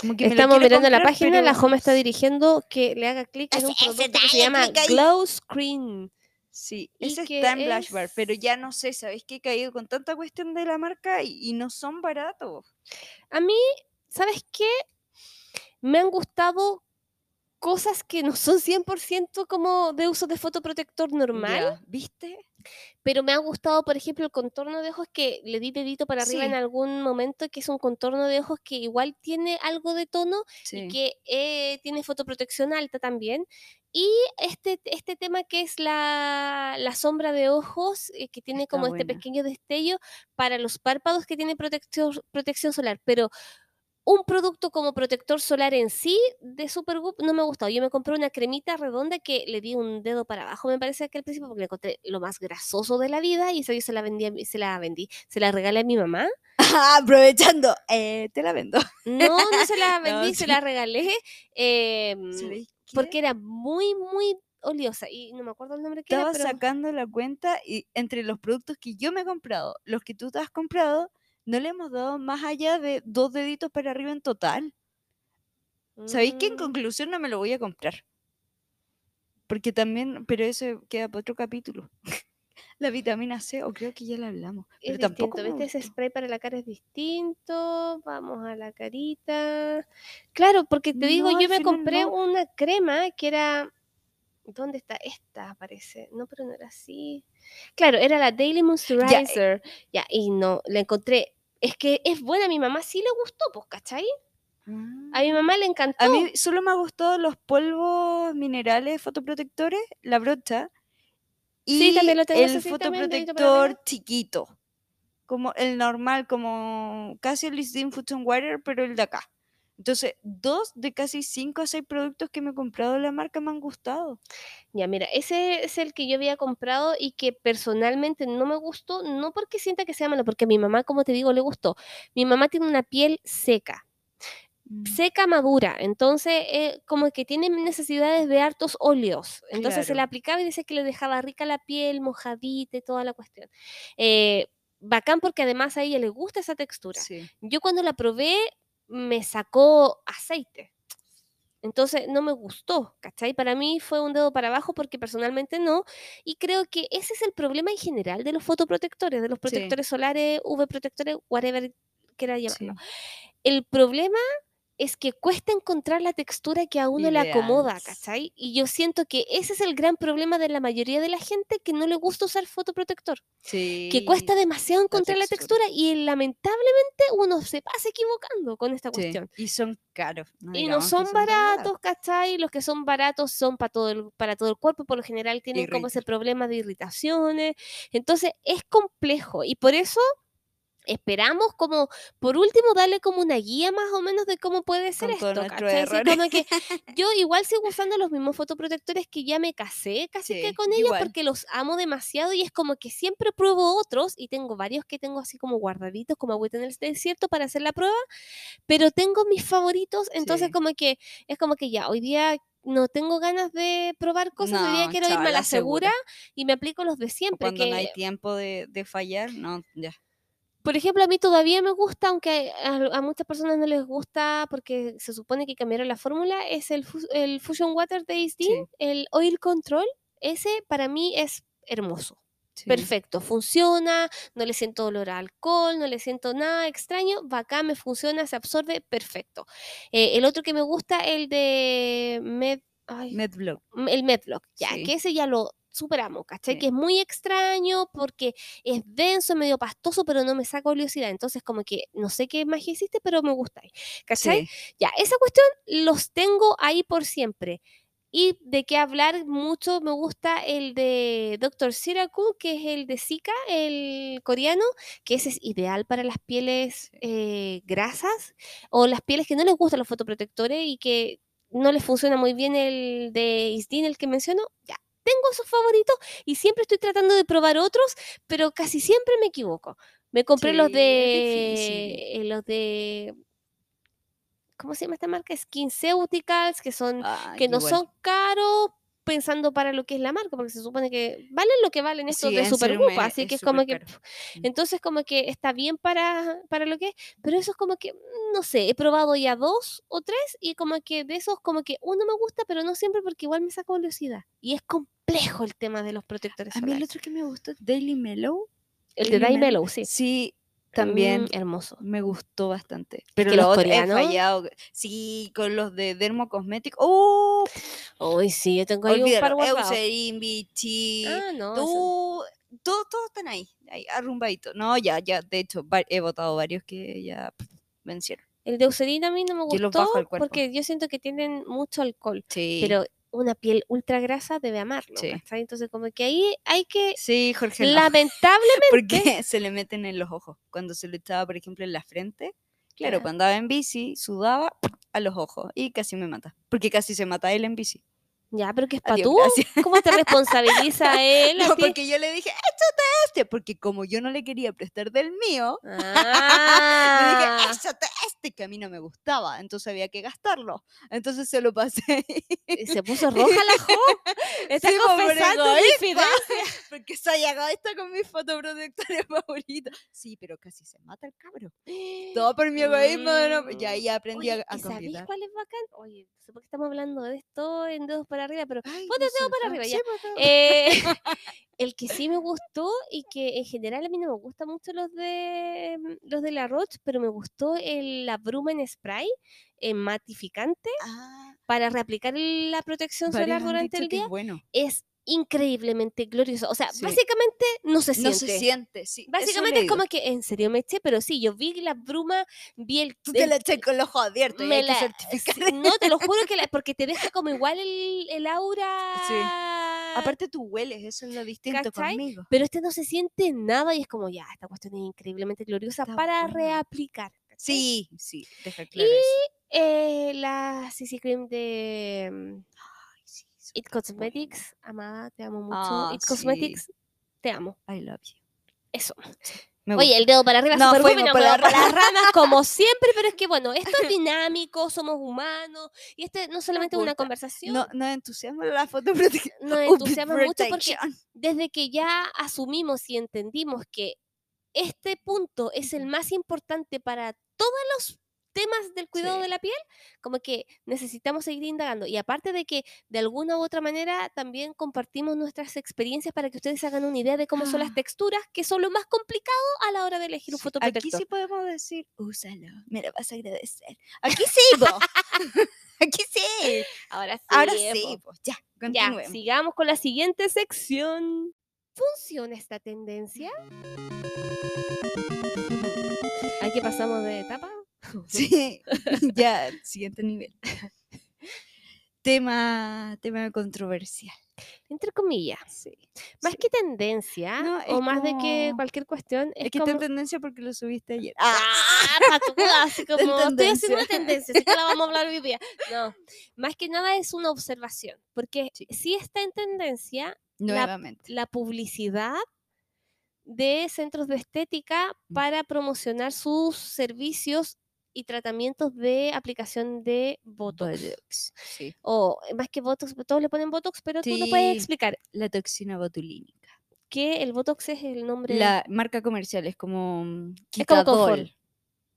Como que Estamos mirando la comprar, página, la home está dirigiendo que le haga clic en un producto que se llama. Glow Screen. Sí, ese está en Blush Bar, pero es- ya no sé, ¿sabéis que he caído con tanta cuestión de la marca y, y no son baratos? A mí, ¿sabes qué? Me han gustado cosas que no son 100% como de uso de fotoprotector normal, ¿Viste? pero me ha gustado, por ejemplo, el contorno de ojos que le di dedito para arriba en algún momento, que es un contorno de ojos que igual tiene algo de tono Sí. y que eh, tiene fotoprotección alta también. Y este, este tema que es la, la sombra de ojos, eh, que tiene Está como este pequeño destello para los párpados que tiene protección, protección solar, pero un producto como protector solar en sí de Supergoop no me ha gustado. Yo me compré una cremita redonda que le di un dedo para abajo, me parece que al principio, porque le encontré lo más grasoso de la vida y esa yo se la vendí, se la vendí, se la regalé a mi mamá. Aprovechando, eh, te la vendo. No, no se la No, vendí, se la regalé. em, porque era muy, muy oleosa y no me acuerdo el nombre que estaba era, pero sacando la cuenta y entre los productos que yo me he comprado, los que tú te has comprado, no le hemos dado más allá de dos deditos para arriba en total. ¿Sabéis que en Mm, conclusión no me lo voy a comprar? Porque también, pero eso queda para otro capítulo. la vitamina C, o creo que ya la hablamos. es Pero tampoco distinto, ¿viste? Ese spray para la cara es distinto. Vamos a la carita. Claro, porque te digo, No, yo me compré no. una crema que era. ¿Dónde está? Esta parece. No, pero no era así. Claro, era la Daily eh Moisturizer. Ya, y no, la encontré. Es que es buena, a mi mamá sí le gustó, pues, ¿cachai? A mi Ah. mamá le encantó. A mí solo me ha gustado los polvos minerales fotoprotectores, la brocha, y Sí, también lo tengo, el fotoprotector chiquito, como el normal, como casi el Lisdin and Water, pero el de acá. Entonces, dos de casi cinco a seis productos que me he comprado de la marca me han gustado. Ya, mira, ese es el que yo había comprado y que personalmente no me gustó, no porque sienta que sea malo, porque a mi mamá, como te digo, le gustó. Mi mamá tiene una piel seca, Mm, seca madura, entonces eh, como que tiene necesidades de hartos óleos. Entonces se le aplicaba y dice que le dejaba rica la piel, mojadita y toda la cuestión. Eh, bacán porque además a ella le gusta esa textura. Sí. Yo cuando la probé me sacó aceite. Entonces no me gustó, ¿cachai? Para mí fue un dedo para abajo porque personalmente no. Y creo que ese es el problema en general de los fotoprotectores, de los protectores solares, UV protectores, whatever quiera llamarlo. sí. El problema es que cuesta encontrar la textura que a uno le acomoda. ¿cachai? Y yo siento que ese es el gran problema de la mayoría de la gente que no le gusta usar fotoprotector, que cuesta Sí, demasiado encontrar la textura. textura y lamentablemente uno se pasa equivocando con esta sí. cuestión. Y son caros. Y no son baratos, ¿cachai? Los que son baratos son para todo el, para todo el cuerpo, por lo general tienen como ese problema de irritaciones. Entonces es complejo y por eso esperamos como, por último, darle como una guía más o menos de cómo puede ser Con esto, como que yo igual sigo usando los mismos fotoprotectores que ya me casé casi que con ellos igual. porque los amo demasiado y es como que siempre pruebo otros y tengo varios que tengo así como guardaditos como agüita en el desierto para hacer la prueba, pero tengo mis favoritos, entonces Sí. como que es como que ya, hoy día no tengo ganas de probar cosas, hoy día No, quiero irme a la segura segura. y me aplico los de siempre, Cuando no que hay tiempo de, de fallar, no, ya. Por ejemplo, a mí todavía me gusta, aunque a, a muchas personas no les gusta porque se supone que cambiaron la fórmula, es el, el Fusion Water de Isdin, Sí. el Oil Control. Ese para mí es hermoso. sí. Perfecto, funciona, no le siento olor a alcohol, no le siento nada extraño, bacán, me funciona, se absorbe, perfecto. Eh, el otro que me gusta, el de Med, ay, Medblock. el Medlock, ya, Sí. que ese ya lo superamos, ¿cachai? Sí. Que es muy extraño porque es denso, medio pastoso, pero no me saca oleosidad. Entonces, como que no sé qué magia hiciste, pero me gusta ¿cachai? Sí. Ya, esa cuestión los tengo ahí por siempre. Y de qué hablar mucho me gusta el de Dr. Siraku, que es el de Zika, el coreano, que ese es ideal para las pieles eh, grasas o las pieles que no les gustan los fotoprotectores y que no les funciona muy bien el de Isdin, el que menciono. Ya, tengo esos favoritos y siempre estoy tratando de probar otros, pero casi siempre me equivoco. Me compré los Sí, de eh, los de ¿cómo se llama esta marca? SkinCeuticals, que son que no igual. son caros pensando para lo que es la marca, porque se supone que valen lo que valen estos Sí, de Supergroup, así que es como que Mm. entonces como que está bien para, para lo que es, pero eso es como que, mm, no sé, he probado ya dos o tres y como que de esos como que uno me gusta, pero no siempre porque igual me saca velocidad. Y es complejo el tema de los protectores A mí el otro que me gustó, Daily Mellow. El de Daily Mellow, sí. Sí, también Mm, hermoso. me gustó bastante. Pero que los otros he coreanos- fallado. Sí, con los de Dermo Cosmetics. ¡Oh! Uy, sí, yo tengo ahí un par. Eucerin, Vichy. Ah, no. eso- Tú, todos, todos están ahí, ahí arrumbaditos. No, ya, ya, de hecho, he votado varios que ya vencieron. El de Eucerin a mí no me Yo los gustó cuerpo. porque yo siento que tienen mucho alcohol. Sí. pero una piel ultra grasa debe amarlo. Entonces como que ahí hay que, sí, Jorge. no. lamentablemente, Porque se le meten en los ojos. Cuando se le echaba, por ejemplo, en la frente. Claro, cuando andaba en bici, sudaba a los ojos y casi me mata. Porque casi se mata él en bici. Ya, pero que es para tú, gracias. ¿cómo te responsabiliza él? No, porque yo le dije, échate este. Porque como yo no le quería prestar del mío, Ah, le dije, échate este que a mí no me gustaba. Entonces había que gastarlo. Entonces se lo pasé. y se puso roja la jo. Está Sí, confesando. Porque soy egoísta con mis fotoprotectores favoritos. Sí, pero casi se mata el cabro. Todo por mi egoísmo. ¿no? Y ahí aprendí Oye, a, a ¿y sabéis cuál es bacán? Oye, por qué estamos hablando de esto en para arriba, pero Ay, ponte no dedo sé, para arriba, sí, ya. todo. Eh, el que sí me gustó y que en general a mí no me gustan mucho los de mm, los de la Roche, pero me gustó el, la bruma en spray en matificante Ah, para reaplicar la protección solar durante el es día. bueno. Es increíblemente glorioso. O sea, Sí. básicamente no se No siente. se siente, sí. Básicamente es como que en serio me eché, pero sí, yo vi la bruma, vi el. Tú te el- la eché con los ojos abiertos y que la- certificar. sí, no, te lo juro que la, porque te deja como igual el, el aura. Aparte tú hueles, eso es lo distinto ¿Cachai? conmigo. pero este no se siente nada y es como, ya, esta cuestión es increíblemente gloriosa Está para buena. reaplicar. ¿cachai? Sí, sí, deja claro eso. Eh, la CC Cream de mm, Ay, sí, son It. Cosmetics. Amada, te amo mucho. Ah, It sí. Cosmetics, te amo. I love you. Eso. Me Oye, el dedo para arriba, No, súper fuimos por la por las ramas como siempre, pero es que bueno, esto es dinámico, somos humanos, y este no solamente es una conversación, No, no entusiasma la fotoprotección. nos entusiasma mucho porque desde que ya asumimos y entendimos que este punto es el más importante para todos los temas del cuidado Sí. de la piel, como que necesitamos seguir indagando. Y aparte de que de alguna u otra manera también compartimos nuestras experiencias para que ustedes hagan una idea de cómo son las Ah. texturas, que son lo más complicado a la hora de elegir un Sí, fotoprotector. Aquí sí podemos decir, úsalo, me lo vas a agradecer. Aquí sí. Aquí sí. Ahora sí. Ahora sí, pues ya, Ya, continuemos. sigamos con la siguiente sección. ¿Funciona esta tendencia? Aquí pasamos de etapa. Sí, ya, siguiente nivel. tema, tema controversial. Entre comillas. Sí. Más sí. que tendencia, No, o más de que cualquier cuestión, es, Es que como... está en tendencia porque lo subiste ayer. ¡Ah! patuda, así Está en como, estoy haciendo una tendencia. así que la vamos a hablar hoy día. No, más que nada es una observación, porque Sí. sí está en tendencia Nuevamente. la publicidad de centros de estética Mm. para promocionar sus servicios y tratamientos de aplicación de Botox. Botox, Sí. O eh, más que Botox, todos le ponen Botox, pero tú nos puedes Sí. explicar La toxina botulínica. que el Botox es el nombre. La marca comercial es como mm, Es como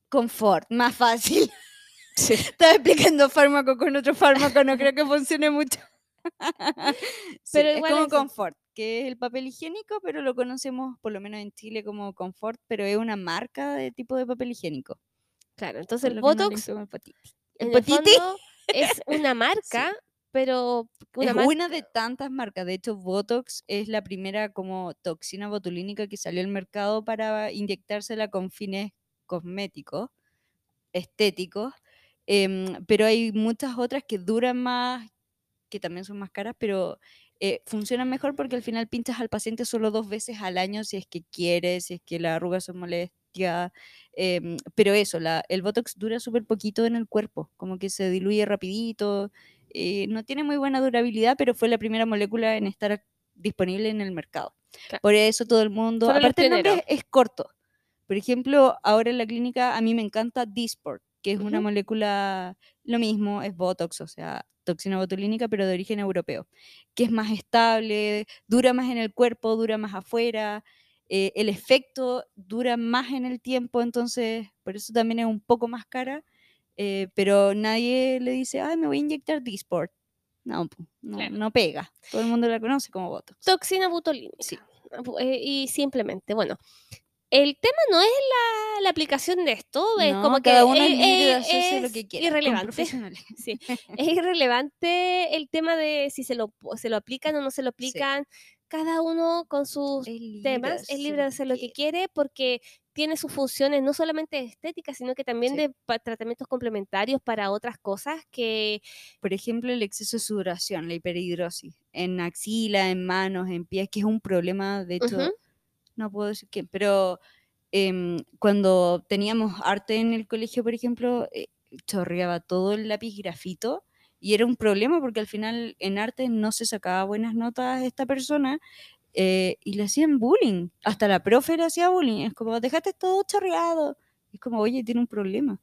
Confort. Más fácil. Estaba explicando fármaco con otro fármaco, no creo que funcione mucho. Sí, Pero es como. Confort, que es el papel higiénico, pero lo conocemos por lo menos en Chile como Confort, pero es una marca de tipo de papel higiénico. Claro, entonces el Botox el potiti. es una marca, pero una es marca. una de tantas marcas. De hecho, Botox es la primera como toxina botulínica que salió al mercado para inyectársela con fines cosméticos, estéticos. em, pero hay muchas otras que duran más, que también son más caras, pero eh, funcionan mejor porque al final pinchas al paciente solo dos veces al año si es que quiere, si es que la arruga son molestia. em, pero eso, la, el Botox dura súper poquito en el cuerpo, como que se diluye rapidito. eh, no tiene muy buena durabilidad, pero fue la primera molécula en estar disponible en el mercado. Claro. Por eso todo el mundo, los aparte el nombre es, es corto. Por ejemplo, ahora en la clínica a mí me encanta Dysport, que es una Ujú. molécula, lo mismo, es Botox, o sea, toxina botulínica, pero de origen europeo, que es más estable, dura más en el cuerpo, dura más afuera, eh, el efecto dura más en el tiempo, entonces por eso también es un poco más cara, eh, pero nadie le dice, ay, me voy a inyectar Dysport. No, no, Claro. no pega. Todo el mundo la conoce como Botox. Toxina botulínica. Sí. Eh, y simplemente, bueno, el tema no es la, la aplicación de esto, es No, como que cada uno es de hacerse lo es que quiera. irrelevante. Sí, es irrelevante el tema de si se lo, se lo aplican o no se lo aplican. Cada uno con sus Es temas es libre de hacer lo que quiere porque tiene sus funciones no solamente estéticas, sino que también Sí. de pa- tratamientos complementarios para otras cosas que por ejemplo, el exceso de sudoración, la hiperhidrosis, en axila, en manos, en pies, que es un problema, de hecho, Ujú. no puedo decir qué, pero em, cuando teníamos arte en el colegio, por ejemplo, eh, chorreaba todo el lápiz grafito y era un problema porque al final en arte no se sacaba buenas notas a esta persona eh, y le hacían bullying, hasta la profe le hacía bullying, es como, dejaste todo chorreado, es como, oye, tiene un problema.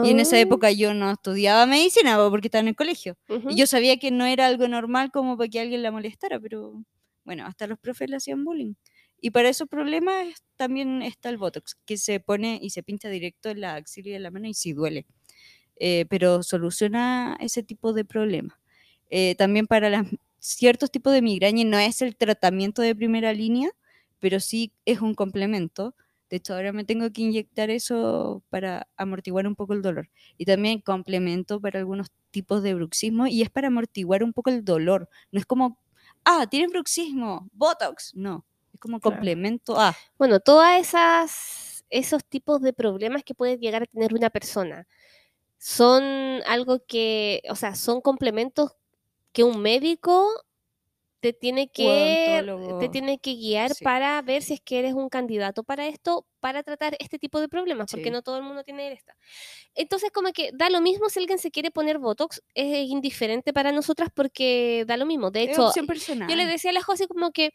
Y en esa No. época yo no estudiaba medicina po, porque estaba en el colegio. Y yo sabía que no era algo normal como para que alguien la molestara, pero bueno, hasta los profes le hacían bullying. Y para esos problemas también está el Botox, que se pone y se pincha directo en la axila y en la mano y sí duele. Eh, pero soluciona ese tipo de problemas. Eh, también para las, ciertos tipos de migraña no es el tratamiento de primera línea, pero sí es un complemento. De hecho, ahora me tengo que inyectar eso para amortiguar un poco el dolor. Y también complemento para algunos tipos de bruxismo y es para amortiguar un poco el dolor. No es como, ah, tienes bruxismo, Botox. No, es como Claro. complemento a. Bueno, todas esas esos tipos de problemas que puede llegar a tener una persona son algo que, o sea, son complementos que un médico te tiene que, te tiene que guiar Sí. para ver si es que eres un candidato para esto, para tratar este tipo de problemas, porque Sí. no todo el mundo tiene esta. Entonces, como que da lo mismo si alguien se quiere poner Botox, es indiferente para nosotras porque da lo mismo. De hecho, yo le decía a la José como que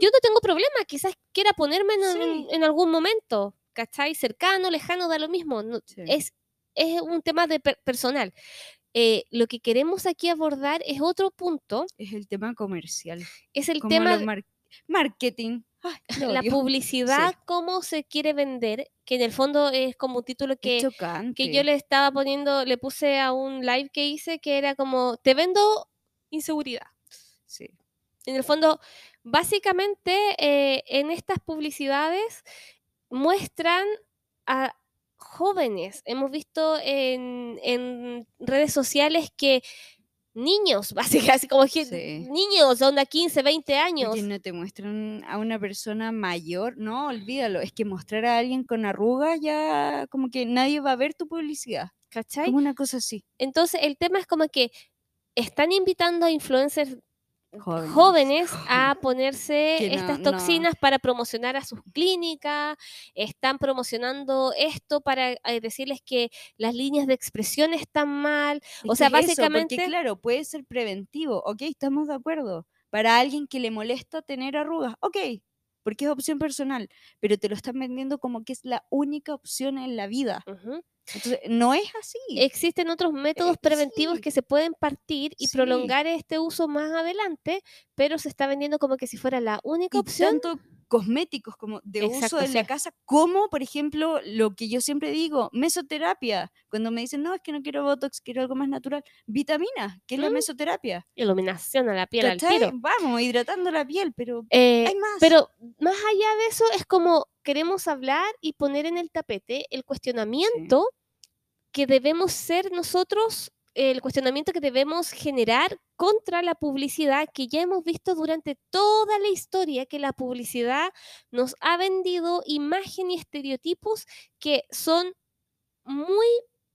yo no tengo problema, quizás quiera ponerme en, Sí. en- en algún momento, ¿cachai? Cercano, lejano, da lo mismo. no- es, es un tema de per- personal. Eh, lo que queremos aquí abordar es otro punto, Es el tema comercial. es el tema los de mar- marketing. Ay, la odio. publicidad, Sí. cómo se quiere vender, que en el fondo es como un título que, que yo le estaba poniendo, le puse a un live que hice que era como, te vendo inseguridad. Sí. En el fondo, básicamente eh, en estas publicidades muestran a jóvenes. Hemos visto en, en redes sociales que niños, básicamente, así como que Sí. niños, onda 15, 20 Oye, años. no te muestran a una persona mayor, no, olvídalo. Es que mostrar a alguien con arrugas ya como que nadie va a ver tu publicidad. ¿Cachai? Como una cosa así. Entonces, el tema es como que están invitando a influencers Jóvenes. jóvenes a ponerse no- estas no. toxinas para promocionar a sus clínicas, están promocionando esto para eh, decirles que las líneas de expresión están mal. O sea, eso, básicamente- porque claro, puede ser preventivo, ok, estamos de acuerdo. Para alguien que le molesta tener arrugas, ok, porque es opción personal, pero te lo están vendiendo como que es la única opción en la vida. Entonces, no es así. Existen otros métodos Eh, preventivos sí. que se pueden partir y Sí. prolongar este uso más adelante, pero se está vendiendo como que si fuera la única y opción. tanto cosméticos como de Exacto, uso en sí. la casa, como por ejemplo lo que yo siempre digo, mesoterapia. Cuando me dicen, no, es que no quiero Botox, quiero algo más natural. Vitamina, que es la Mm. mesoterapia. Iluminación a la piel al tiro. Vamos, hidratando la piel, pero Eh, hay más. Pero más allá de eso, es como queremos hablar y poner en el tapete el cuestionamiento que debemos ser nosotros, el cuestionamiento que debemos generar contra la publicidad que ya hemos visto durante toda la historia, que la publicidad nos ha vendido imagen y estereotipos que son muy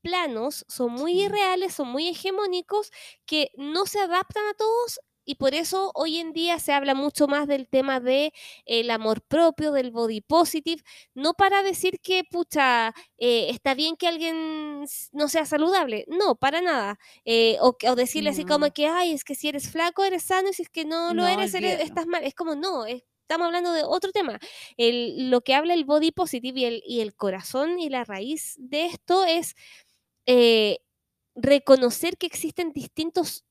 planos, son muy irreales, son muy hegemónicos, que no se adaptan a todos y por eso hoy en día se habla mucho más del tema de el amor propio, del body positive, no para decir que, pucha, eh, está bien que alguien no sea saludable, no, para nada, eh, o, decirle así como que, ay, es que si eres flaco eres sano y si es que no lo No, eres, estás mal, es como, no, es- Estamos hablando de otro tema. El- lo que habla el body positive y el, y el corazón y la raíz de esto es eh, reconocer que existen distintos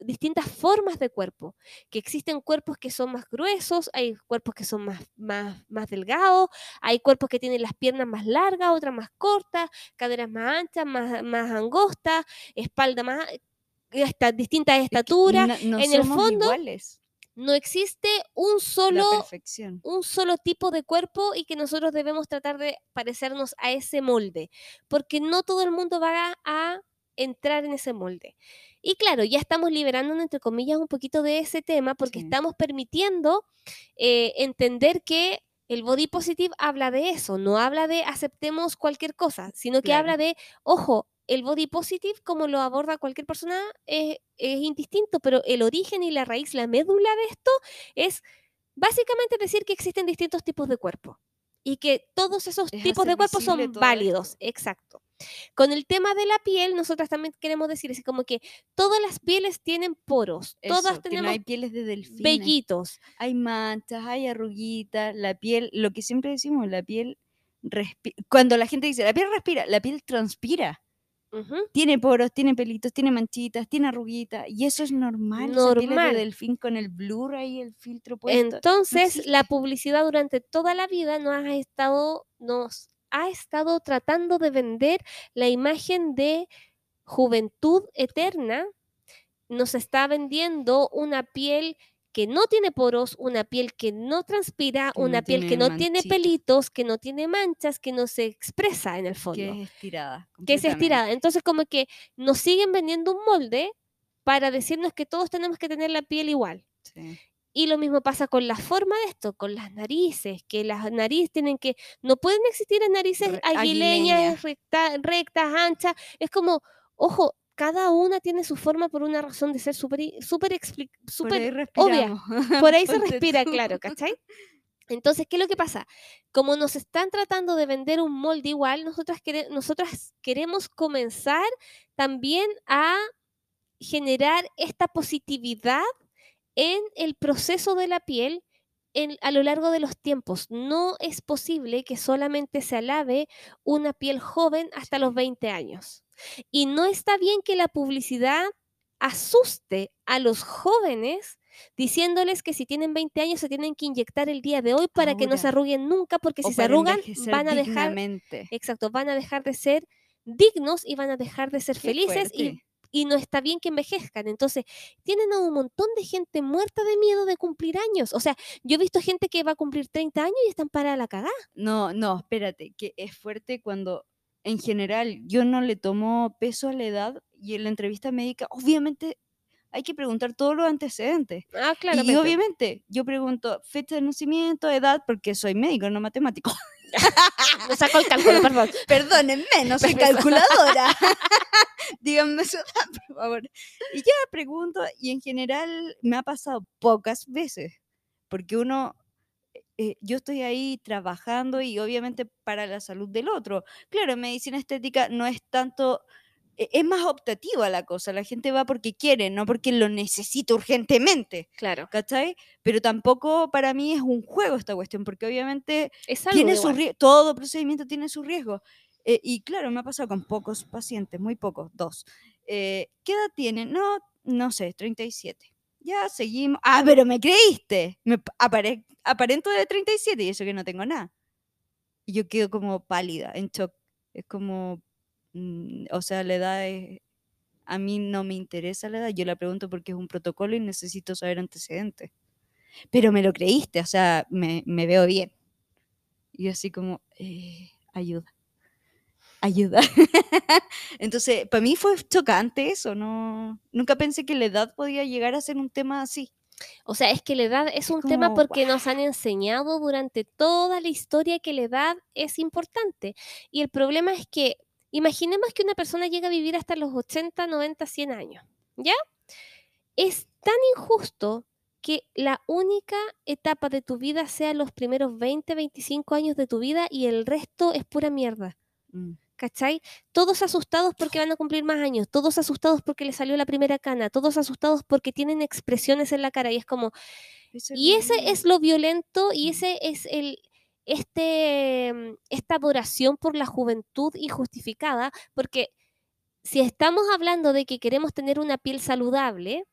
distintas formas de cuerpo, que existen cuerpos que son más gruesos, hay cuerpos que son más, más, más delgados, hay cuerpos que tienen las piernas más largas, otras más cortas, caderas más anchas, más, más angostas, espalda más, hasta distintas Es que estaturas. no, no en el fondo, iguales. No existe un solo un solo tipo de cuerpo y que nosotros debemos tratar de parecernos a ese molde, porque no todo el mundo va a entrar en ese molde. Y claro, ya estamos liberándonos, entre comillas, un poquito de ese tema, porque Sí. estamos permitiendo eh, entender que el body positive habla de eso, no habla de aceptemos cualquier cosa, sino que Claro. habla de, ojo, el body positive, como lo aborda cualquier persona, es, es indistinto, pero el origen y la raíz, la médula de esto es básicamente decir que existen distintos tipos de cuerpo y que todos esos Es tipos de cuerpo visible son válidos, esto. exacto. Con el tema de la piel, nosotras también queremos decir así como que todas las pieles tienen poros, todas que no tenemos hay pieles de delfines. vellitos. Hay manchas, hay arruguitas, la piel, lo que siempre decimos, la piel respira. Cuando la gente dice, la piel respira, la piel transpira. Tiene poros, tiene pelitos, tiene manchitas, tiene arruguitas. Y eso es normal. Normal. de delfín con el blur ahí, el filtro puesto. Entonces, la publicidad durante toda la vida nos ha estado, nos ha estado tratando de vender la imagen de juventud eterna. Nos está vendiendo una piel que no tiene poros, una piel que no transpira, Que no una piel que no tiene pelitos, que no tiene manchas, que no se expresa en el fondo, que es estirada. que es estirada. Entonces, como que nos siguen vendiendo un molde para decirnos que todos tenemos que tener la piel igual. Sí. Y lo mismo pasa con la forma de esto, con las narices, que las narices tienen que, no pueden existir en narices aguileñas, aguileñas. recta- rectas, anchas. Es como, ojo, cada una tiene su forma por una razón de ser súper súper expli- Por ahí obvia. Por ahí se respira, claro, ¿cachai? Entonces, ¿qué es lo que pasa? Como nos están tratando de vender un molde igual, nosotras, quere- nosotras queremos comenzar también a generar esta positividad en el proceso de la piel en- a lo largo de los tiempos. No es posible que solamente se alabe una piel joven hasta los 20 años. Y no está bien que la publicidad asuste a los jóvenes diciéndoles que si tienen 20 años se tienen que inyectar el día de hoy para que no se arruguen nunca, porque si se arrugan van a dejar, exacto, van a dejar de ser dignos y van a dejar de ser Qué felices y y no está bien que envejezcan. Entonces, tienen a un montón de gente muerta de miedo de cumplir años. O sea, yo he visto gente que va a cumplir 30 años y están para la cagada. No, no, espérate, que es fuerte cuando en general yo no le tomo peso a la edad y en la entrevista médica, obviamente hay que preguntar todos los antecedentes. Ah, Y claramente. obviamente yo pregunto fecha de nacimiento, edad, porque soy médico, no matemático. Me saco el cálculo, por favor. Perdónenme, no soy calculadora. Díganme su edad, por favor. Y ya pregunto, y en general me ha pasado pocas veces, porque uno, eh, yo estoy ahí trabajando y obviamente para la salud del otro. Claro, en medicina estética no es tanto, e- es más optativa la cosa, la gente va porque quiere, no porque lo necesita urgentemente. Claro. ¿Cachai? Pero tampoco para mí es un juego esta cuestión, porque obviamente Es algo tiene su todo procedimiento tiene su riesgo. Eh, y claro, me ha pasado con pocos pacientes, muy pocos, dos. Eh, ¿Qué edad tienen? No, no sé, 37. Ya seguimos. Ah, pero me creíste. Me apare- aparento de 37 y eso que no tengo nada. Y yo quedo como pálida, en shock. Es como, mm, o sea, la edad es... A mí no me interesa la edad, yo la pregunto porque es un protocolo y necesito saber antecedentes. Pero me lo creíste, o sea, me, me veo bien. Y así como, eh, ayuda, ayuda. Entonces, para mí fue chocante eso, no, nunca pensé que la edad podía llegar a ser un tema así. O sea, es que la edad es Es un tema como, porque nos han enseñado durante toda la historia que la edad es importante. Y el problema es que, imaginemos que una persona llega a vivir hasta los 80, 90, 100 años, ¿ya? Es tan injusto que la única etapa de tu vida sea los primeros 20, 25 años de tu vida y el resto es pura mierda. Mm, ¿Cachai? Todos asustados porque van a cumplir más años, todos asustados porque les salió la primera cana, todos asustados porque tienen expresiones en la cara y es como, es y ese es lo violento y ese es el este mm, esta adoración por la juventud injustificada, porque si estamos hablando de que queremos tener una piel saludable,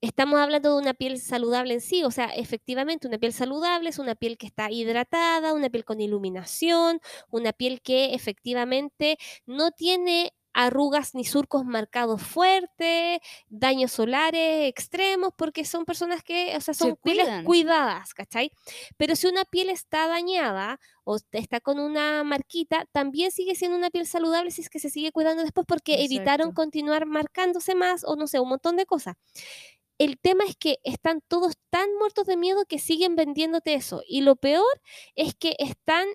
estamos hablando de una piel saludable en sí, o sea, efectivamente una piel saludable es una piel que está hidratada, una piel con iluminación, una piel que efectivamente no tiene arrugas ni surcos marcados fuertes, daños solares extremos, porque son personas que, o sea, Se son pieles cuidadas, ¿cachai? Pero si una piel está dañada o está con una marquita, también sigue siendo una piel saludable si es que se sigue cuidando después porque evitaron continuar marcándose más o no sé, un montón de cosas. El tema es que están todos tan muertos de miedo que siguen vendiéndote eso. Y lo peor es que están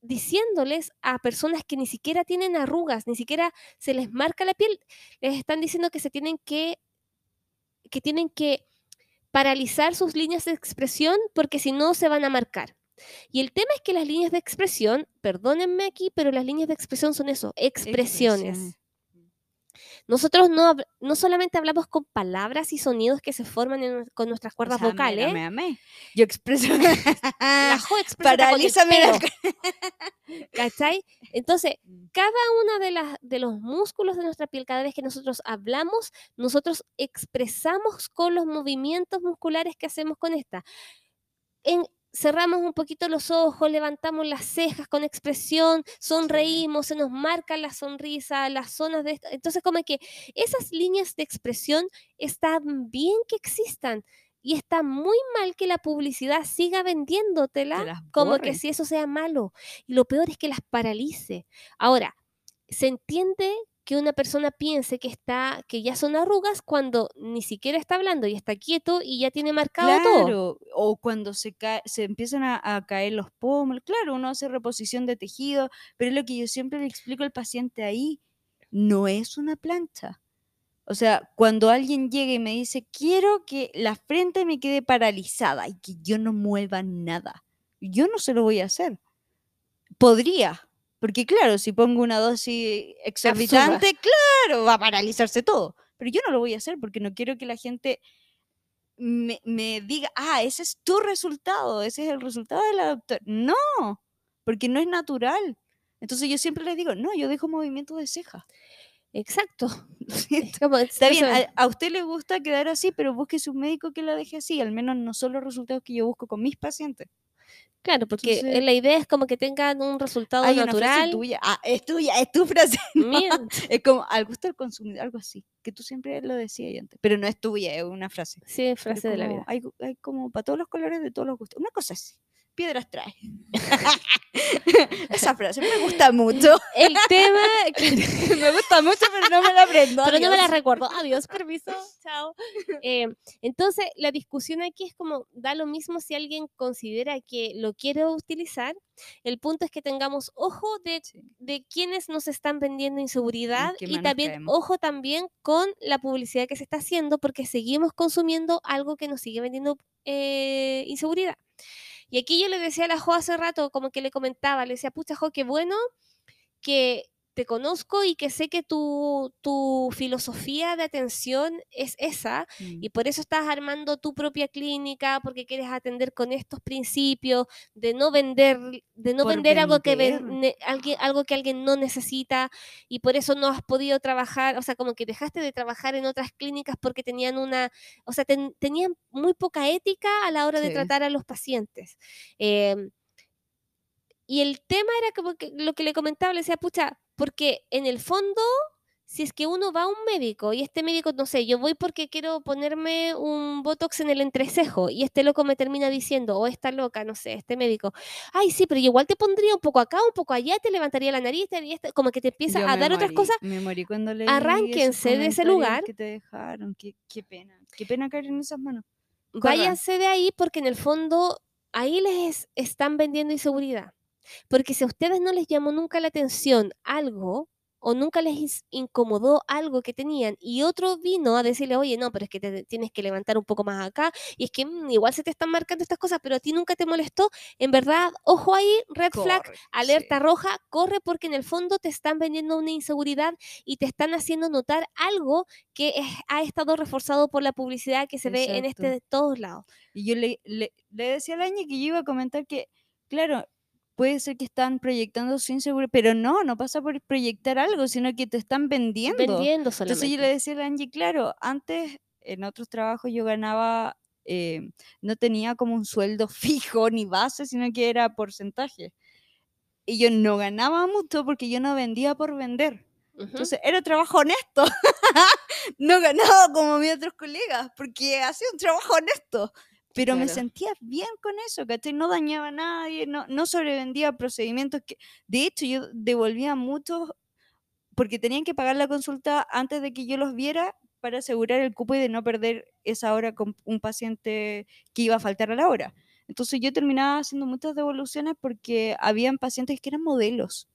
diciéndoles a personas que ni siquiera tienen arrugas, ni siquiera se les marca la piel, les están diciendo que se tienen que que tienen que paralizar sus líneas de expresión porque si no se van a marcar. Y el tema es que las líneas de expresión, perdónenme aquí, pero las líneas de expresión son eso, expresiones. Expresiones. Nosotros no, no solamente hablamos con palabras y sonidos que se forman en con nuestras O cuerdas sea, vocales. mira, me amé. Yo expreso. La jo Paralízame la ¿cachai? Entonces, Mm. cada uno de, las, de los músculos de nuestra piel, cada vez que nosotros hablamos, nosotros expresamos con los movimientos musculares que hacemos con esta. En- cerramos un poquito los ojos, levantamos las cejas con expresión, sonreímos, se nos marca la sonrisa, las zonas de... Entonces, como que esas líneas de expresión están bien que existan. Y está muy mal que la publicidad siga vendiéndotela como que si eso sea malo. Y lo peor es que las paralice. Ahora, se entiende que una persona piense que está, que ya son arrugas cuando ni siquiera está hablando y está quieto y ya tiene marcado todo. Claro, o cuando se, cae, se empiezan a, a caer los pómulos, claro, uno hace reposición de tejido, pero es lo que yo siempre le explico al paciente ahí, no es una plancha. O sea, cuando alguien llega y me dice, quiero que la frente me quede paralizada y que yo no mueva nada, yo no se lo voy a hacer. Podría, porque claro, si pongo una dosis exorbitante, claro, va a paralizarse todo. Pero yo no lo voy a hacer porque no quiero que la gente me, me diga, ah, ese es tu resultado, ese es el resultado de la doctora. No, porque no es natural. Entonces yo siempre les digo, no, yo dejo movimiento de ceja. Exacto. Está bien, a, a usted le gusta quedar así, pero busque un médico que la deje así. Al menos no son los resultados que yo busco con mis pacientes. Claro, porque Entonces- la idea es como que tengan un resultado Hay una frase natural. tuya. Ah, es tuya, es tu frase. Es como al gusto del consumidor, algo así. Que tú siempre lo decías antes. Pero no es tuya, es una frase. Sí, frase de la vida. Hay, hay como para todos los colores de todos los gustos. Una cosa así. Piedras trae. Esa frase me gusta mucho. El tema, me gusta mucho, pero no me la aprendo. pero no me la recuerdo. Adiós, permiso, chao. Eh, entonces, la discusión aquí es como, da lo mismo si alguien considera que lo quiere utilizar. El punto es que tengamos ojo de, Sí. de quienes nos están vendiendo inseguridad y también caemos. ojo también con la publicidad que se está haciendo porque seguimos consumiendo algo que nos sigue vendiendo eh, inseguridad. Y aquí yo le decía a la Jo hace rato, como que le comentaba, le decía, pucha Jo, qué bueno que te conozco y que sé que tu, tu filosofía de atención es esa Mm. y por eso estás armando tu propia clínica porque quieres atender con estos principios de no vender de no vender algo que ven- ne- alguien algo que alguien no necesita y por eso no has podido trabajar o sea como que dejaste de trabajar en otras clínicas porque tenían una o sea ten- tenían muy poca ética a la hora de tratar a los pacientes. Em, y el tema era como que lo que le comentaba, le decía, pucha, porque en el fondo, si es que uno va a un médico y este médico, no sé, yo voy porque quiero ponerme un botox en el entrecejo y este loco me termina diciendo, o esta loca, no sé, este médico, ay, sí, pero yo igual te pondría un poco acá, un poco allá, te levantaría la nariz, te haría esto", como que te empieza Yo a dar otras cosas. Me morí cuando leí Arránquense de ese lugar. Que te dejaron. Qué, qué pena. Qué pena caer en esas manos. Corran. Váyanse de ahí porque en el fondo ahí les están vendiendo inseguridad. Porque si a ustedes no les llamó nunca la atención algo o nunca les incomodó algo que tenían y otro vino a decirle, oye, no, pero es que te tienes que levantar un poco más acá y es que mm, igual se te están marcando estas cosas, pero a ti nunca te molestó, en verdad, ojo ahí, red flag, alerta sí. roja, corre porque en el fondo te están vendiendo una inseguridad y te están haciendo notar algo que es- ha estado reforzado por la publicidad que se ve en este de todos lados. Y yo le, le, le decía a la Aña que yo iba a comentar que, claro, puede ser que están proyectando su inseguridad, pero no, no pasa por proyectar algo, sino que te están vendiendo. Vendiendo Entonces yo le solamente. decía a la Angie, claro, antes en otros trabajos yo ganaba, eh, no tenía como un sueldo fijo ni base, sino que era porcentaje. Y yo no ganaba mucho porque yo no vendía por vender. Entonces era trabajo honesto. no ganaba como mis otros colegas porque hacía un trabajo honesto. Pero me sentía bien con eso, ¿cachai? No dañaba a nadie, no, no sobrevendía procedimientos que... De hecho, yo devolvía muchos porque tenían que pagar la consulta antes de que yo los viera para asegurar el cupo y de no perder esa hora con un paciente que iba a faltar a la hora. Entonces yo terminaba haciendo muchas devoluciones porque habían pacientes que eran modelos,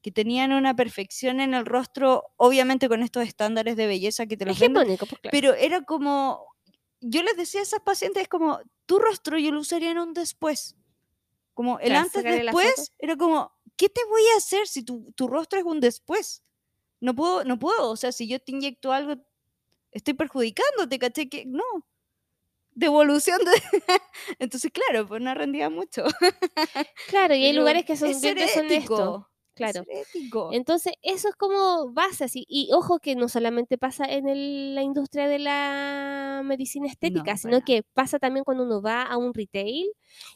que tenían una perfección en el rostro, obviamente con estos estándares de belleza que te los venden, pues claro. pero era como, yo les decía a esas pacientes como, tu rostro yo lo usaría en un después. Como el antes después, era como, ¿qué te voy a hacer si tu, tu rostro es un después? No puedo, no puedo, o sea, si yo te inyecto algo, estoy perjudicándote, ¿caché? Que no. Devolución de... Entonces, claro, pues no rendía mucho. Claro, y hay Pero lugares que son es es Claro. ético. Entonces, eso es como base así. Y ojo que no solamente pasa en el- la industria de la medicina estética, sino que pasa también cuando uno va a un retail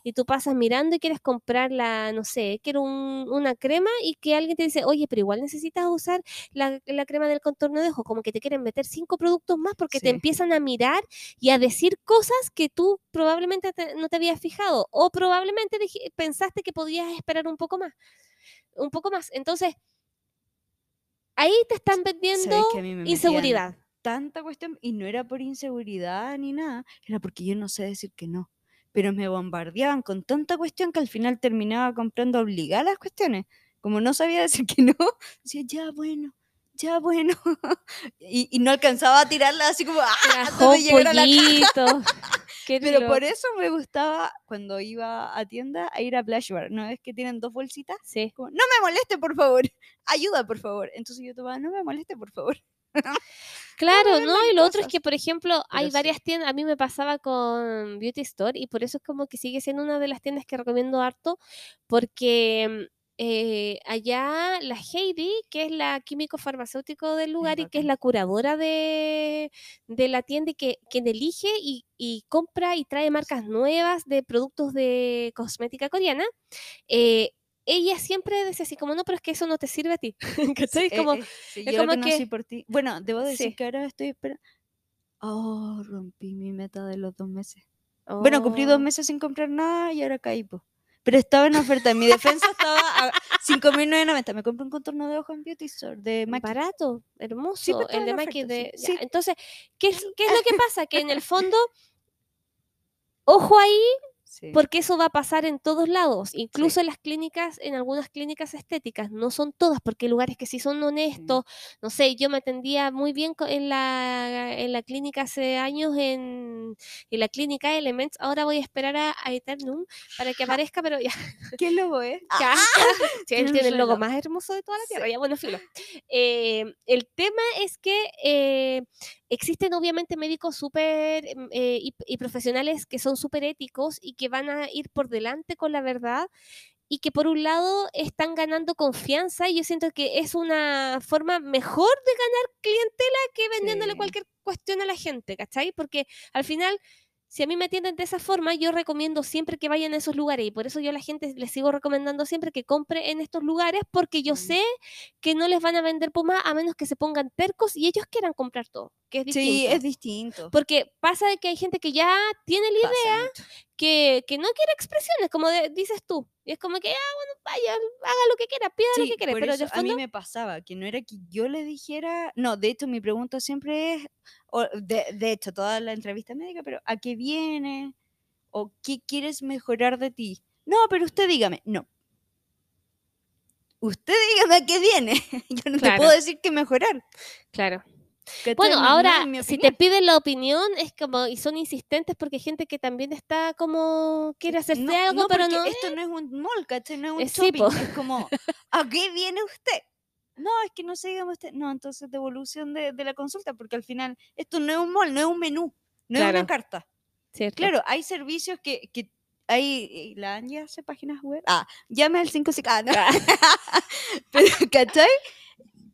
y tú pasas mirando y quieres comprar la, no sé, quiero un- una crema y que alguien te dice, oye, pero igual necesitas usar la, la crema del contorno de ojo, como que te quieren meter cinco productos más porque te empiezan a mirar y a decir cosas que tú probablemente te- no te habías fijado o probablemente pensaste que podías esperar un poco más un poco más. Entonces, ahí te están ¿Sabes vendiendo inseguridad. tanta cuestión y no era por inseguridad ni nada, era porque yo no sé decir que no. Pero me bombardeaban con tanta cuestión que al final terminaba comprando obligadas las cuestiones. Como no sabía decir que no, decía, ya, bueno, ya bueno. y, y no alcanzaba a tirarla así como, ¡ah! A la pollito. Qué Pero por eso me gustaba cuando iba a tienda a ir a Flash Bar. ¿No es que tienen dos bolsitas? Sí. Como, no me moleste, por favor. Ayuda, por favor. Entonces yo tomaba, no me moleste, por favor. Claro, ¿no? Y lo otro es que, por ejemplo, hay sí. varias tiendas, a mí me pasaba con Beauty Store y por eso es como que sigue siendo una de las tiendas que recomiendo harto, porque mm, eh, allá la Heidi, que es la químico farmacéutico del lugar y que es la curadora de, de la tienda y que quien elige y, y compra y trae marcas nuevas de productos de cosmética coreana, eh, ella siempre decía así como, no, pero es que eso no te sirve a ti. ¿Cachai? Eh, como, eh, sí, es yo lo como conocí que- por ti. Bueno, debo decir Sí. que ahora estoy esperando. Oh, rompí mi meta de los dos meses. Bueno, cumplí dos oh, meses sin comprar nada y ahora caí, po. Pero estaba en oferta. En mi defensa estaba a 5.990. Me compré un contorno de ojo en Beauty Store de Maki. barato, hermoso, Sí, el de Maki de... sí. Entonces, ¿qué es, ¿qué es lo que pasa? Que en el fondo, ojo ahí, Sí. porque eso va a pasar en todos lados, incluso en las clínicas, en algunas clínicas estéticas, no son todas, porque hay lugares que sí son honestos, no sé, yo me atendía muy bien en la, en la clínica hace años, en, en la clínica Elements, ahora voy a esperar a, a Eternum para que aparezca, pero ya, ¿Qué logo es? Ya, sí, él tiene el logo más hermoso de toda la tierra. Ya, bueno, filo. Eh, el tema es que eh, existen obviamente médicos súper mm, eh, y, y profesionales que son súper éticos y que van a ir por delante con la verdad y que por un lado están ganando confianza y yo siento que es una forma mejor de ganar clientela que vendiéndole Sí. cualquier cuestión a la gente, ¿cachai? Porque al final si a mí me atienden de esa forma, yo recomiendo siempre que vayan a esos lugares y por eso yo a la gente les sigo recomendando siempre que compre en estos lugares porque yo Mm. sé que no les van a vender puma a menos que se pongan tercos y ellos quieran comprar todo, que es distinto. Sí, es distinto. Porque pasa de que hay gente que ya tiene la idea que, que no quiere expresiones, como de- dices tú. Y es como que, ah, bueno, vaya, haga lo que quiera, pida lo que quiera. Pero eso a mí me pasaba, que no era que yo le dijera, no, de hecho mi pregunta siempre es, o de, de hecho toda la entrevista médica, pero ¿a qué viene? ¿O qué quieres mejorar de ti? No, pero usted dígame, no. Usted dígame a qué viene. Yo no te Claro. puedo decir qué mejorar. claro. ¿Cachai? Bueno, No- no ahora, es si te piden la opinión, es como, y son insistentes porque hay gente que también está como, quiere hacerse No, algo, no, pero no. esto no es un mall, ¿cachai? No es un Eh, sí, shopping. Es como, ¿a qué viene usted? No, es que no se dígame usted. No, entonces devolución de, de la consulta, porque al final esto no es un mall, no es un menú, no es Claro. una carta. ¿cierto? Claro, hay servicios que, que hay, la Angie hace páginas web. Ah, llame al 55. Ah, no. pero, ¿cachai?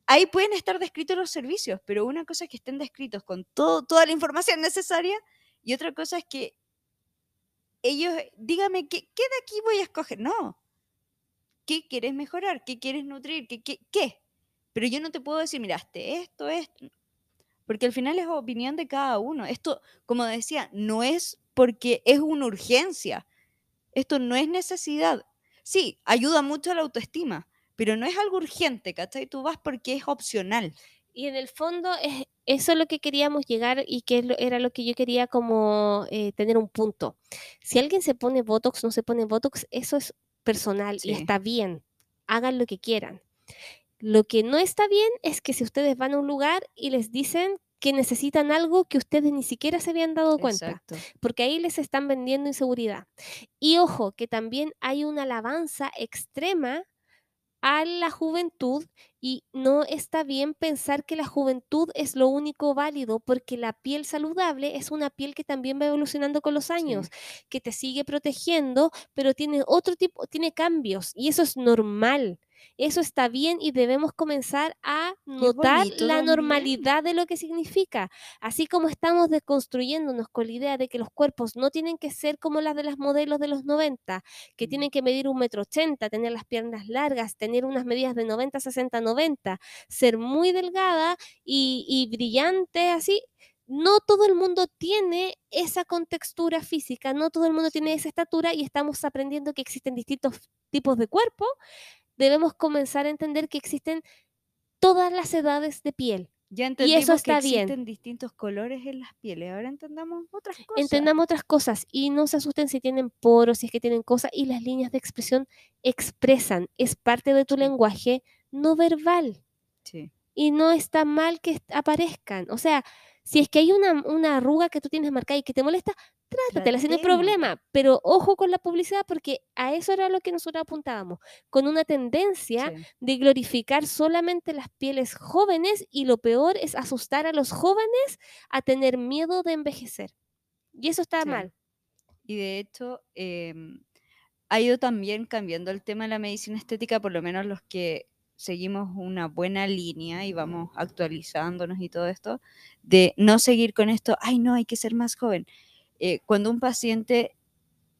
Ahí pueden estar descritos los servicios, pero una cosa es que estén descritos con todo, toda la información necesaria y otra cosa es que ellos, dígame, ¿qué, qué de aquí voy a escoger? No. ¿Qué quieres mejorar? ¿Qué quieres nutrir? ¿Qué, qué, qué? Pero yo no te puedo decir, miraste esto, esto. Porque al final es opinión de cada uno. Esto, como decía, no es porque es una urgencia. Esto no es necesidad. Sí, ayuda mucho a la autoestima, pero no es algo urgente, ¿cachai? Tú vas porque es opcional. Y en el fondo es, eso es lo que queríamos llegar y que era lo que yo quería como eh, tener un punto. Si alguien se pone Botox, no se pone Botox, eso es personal Sí. y está bien. Hagan lo que quieran. Lo que no está bien es que si ustedes van a un lugar y les dicen que necesitan algo que ustedes ni siquiera se habían dado cuenta, Exacto. porque ahí les están vendiendo inseguridad. Y ojo, que también hay una alabanza extrema a la juventud y no está bien pensar que la juventud es lo único válido porque la piel saludable es una piel que también va evolucionando con los años, que te sigue protegiendo, pero tiene otro tipo, tiene cambios y eso es normal. Eso está bien y debemos comenzar a notar bonito la normalidad de lo que significa. Así como estamos desconstruyéndonos con la idea de que los cuerpos no tienen que ser como las de las modelos de los 90, que Mm. tienen que medir un metro ochenta, tener las piernas largas, tener unas medidas de 90, 60, 90, ser muy delgada y, y brillante así. No todo el mundo tiene esa contextura física, no todo el mundo tiene esa estatura y estamos aprendiendo que existen distintos tipos de cuerpo. Debemos comenzar a entender que existen todas las edades de piel. Ya entendimos eso que está bien. existen distintos colores en las pieles. Ahora entendamos otras cosas. Entendamos otras cosas y no se asusten si tienen poros, si es que tienen cosas y las líneas de expresión expresan, es parte de tu lenguaje no verbal. Sí. y no está mal que aparezcan. O sea, si es que hay una, una arruga que tú tienes marcada y que te molesta, trátatela, sin problema. Pero ojo con la publicidad porque a eso era lo que nosotros apuntábamos, con una tendencia Sí. de glorificar solamente las pieles jóvenes y lo peor es asustar a los jóvenes a tener miedo de envejecer. Y eso está Sí. mal. Y de hecho, em, ha ido también cambiando el tema de la medicina estética, por lo menos los que seguimos una buena línea y vamos actualizándonos y todo esto, de no seguir con esto, ay no, hay que ser más joven. Eh, cuando un paciente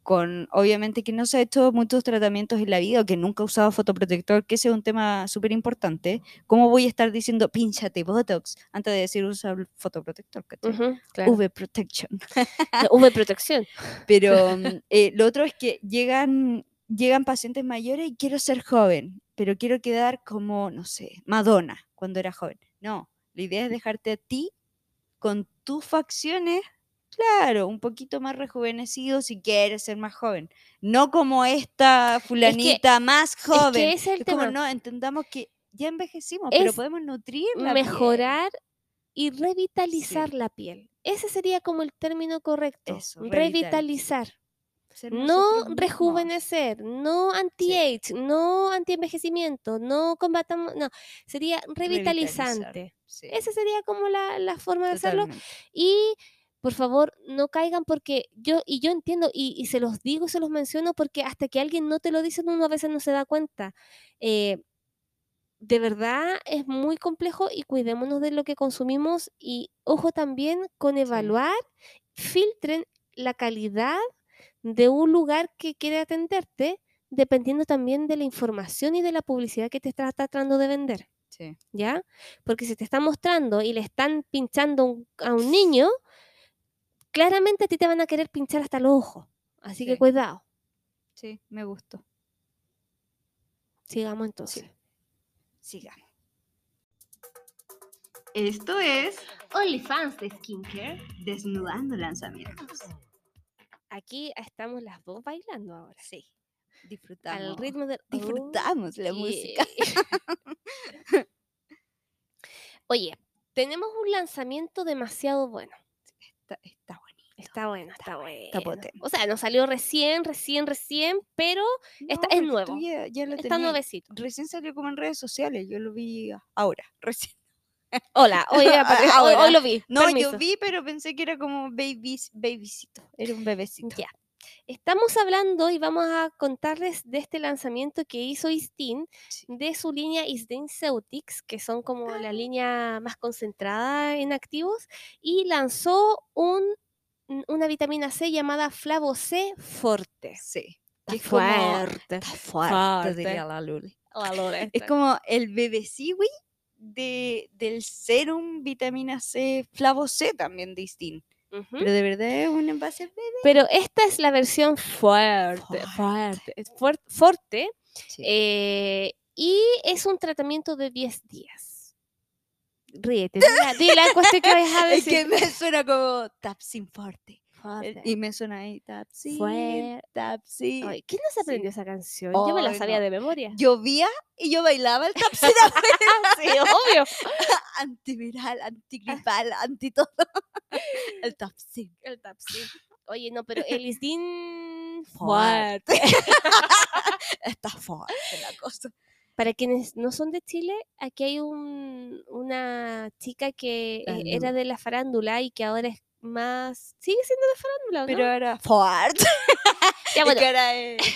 con, obviamente que no se ha hecho muchos tratamientos en la vida o que nunca ha usado fotoprotector, que ese es un tema súper importante, ¿cómo voy a estar diciendo pinchate Botox antes de decir usa fotoprotector? ¿cachai? Ujú, claro. UV Protection. UV protección. Pero mm, eh, lo otro es que llegan, llegan pacientes mayores y quiero ser joven, pero quiero quedar como, no sé, Madonna cuando era joven. No, la idea es dejarte a ti con tus facciones, claro, un poquito más rejuvenecido si quieres ser más joven. No como esta fulanita más joven. Es que ese es el Es como, tema. no, entendamos que ya envejecimos, pero podemos nutrir la piel. mejorar y revitalizar la piel. Ese sería como el término correcto. Eso, revitalizar. No rejuvenecer, no anti-age, no anti-envejecimiento, no combatamos, no, sería revitalizante. Sí, Esa sería como la, la forma de hacerlo. Y por favor, no caigan porque yo, y yo entiendo, y, y se los digo, se los menciono, porque hasta que alguien no te lo dice, uno a veces no se da cuenta. Eh, de verdad es muy complejo y cuidémonos de lo que consumimos y ojo también con evaluar, filtren la calidad de un lugar que quiere atenderte, dependiendo también de la información y de la publicidad que te está tratando de vender. Sí. ¿ya? Porque si te están mostrando y le están pinchando un- a un niño, claramente a ti te van a querer pinchar hasta los ojos. Así que cuidado. Sí, me gustó. Sigamos entonces. Sigamos. Esto es OnlyFans de Skincare. Desnudando Lanzamientos. Aquí estamos las dos bailando ahora. Sí. Disfrutamos. Al ritmo del... Disfrutamos la Oh, música. Oye, tenemos un lanzamiento demasiado bueno. Está, está. Está bueno, está bueno. está potente. O sea, nos salió recién, recién, recién, pero Esta- es porque tú nuevo. Ya, ya lo está tenías. nuevecito. Recién salió como en redes sociales. Yo lo vi ahora. Recién. Hola, hoy, hoy- hoy lo vi. No, permiso. yo vi, pero pensé que era como babies, babycito. Era un bebecito. Ya. Estamos hablando y vamos a contarles de este lanzamiento que hizo Istin Sí. de su línea Istin Ceutics, que son como la línea más concentrada en activos, y lanzó un, una vitamina C llamada Flavo C Forte. Sí. Está es fuerte. Fuerte, fuerte. diría la Luli. La Es como el bebeciwi de, del serum vitamina C, flavo C también de Istin. Pero de verdad es un envase bebé. Pero esta es la versión fuerte, Fuerte. fuerte, fuerte, Sí. eh, y es un tratamiento de 10 días. Ríete, dila, dila cuestión que a Es decir. que me suena como Tapsin Forte. Fuerte. Y me suena ahí Tapsin, Fue- Tapsin. ¿Quién no se sí. aprendió esa canción? Yo me la sabía no. de memoria. Llovía y yo bailaba el Tapsin sí, obvio. antiviral, antigripal, anti todo. El Tapsin. El Tapsin. Oye, no, pero el Isdin fuerte. Está fuerte la cosa. Para quienes no son de Chile, aquí hay un, una chica que eh, era de la farándula y que ahora es más... Sigue siendo de farándula, ¿no? Pero ahora fuerte. Ya, bueno,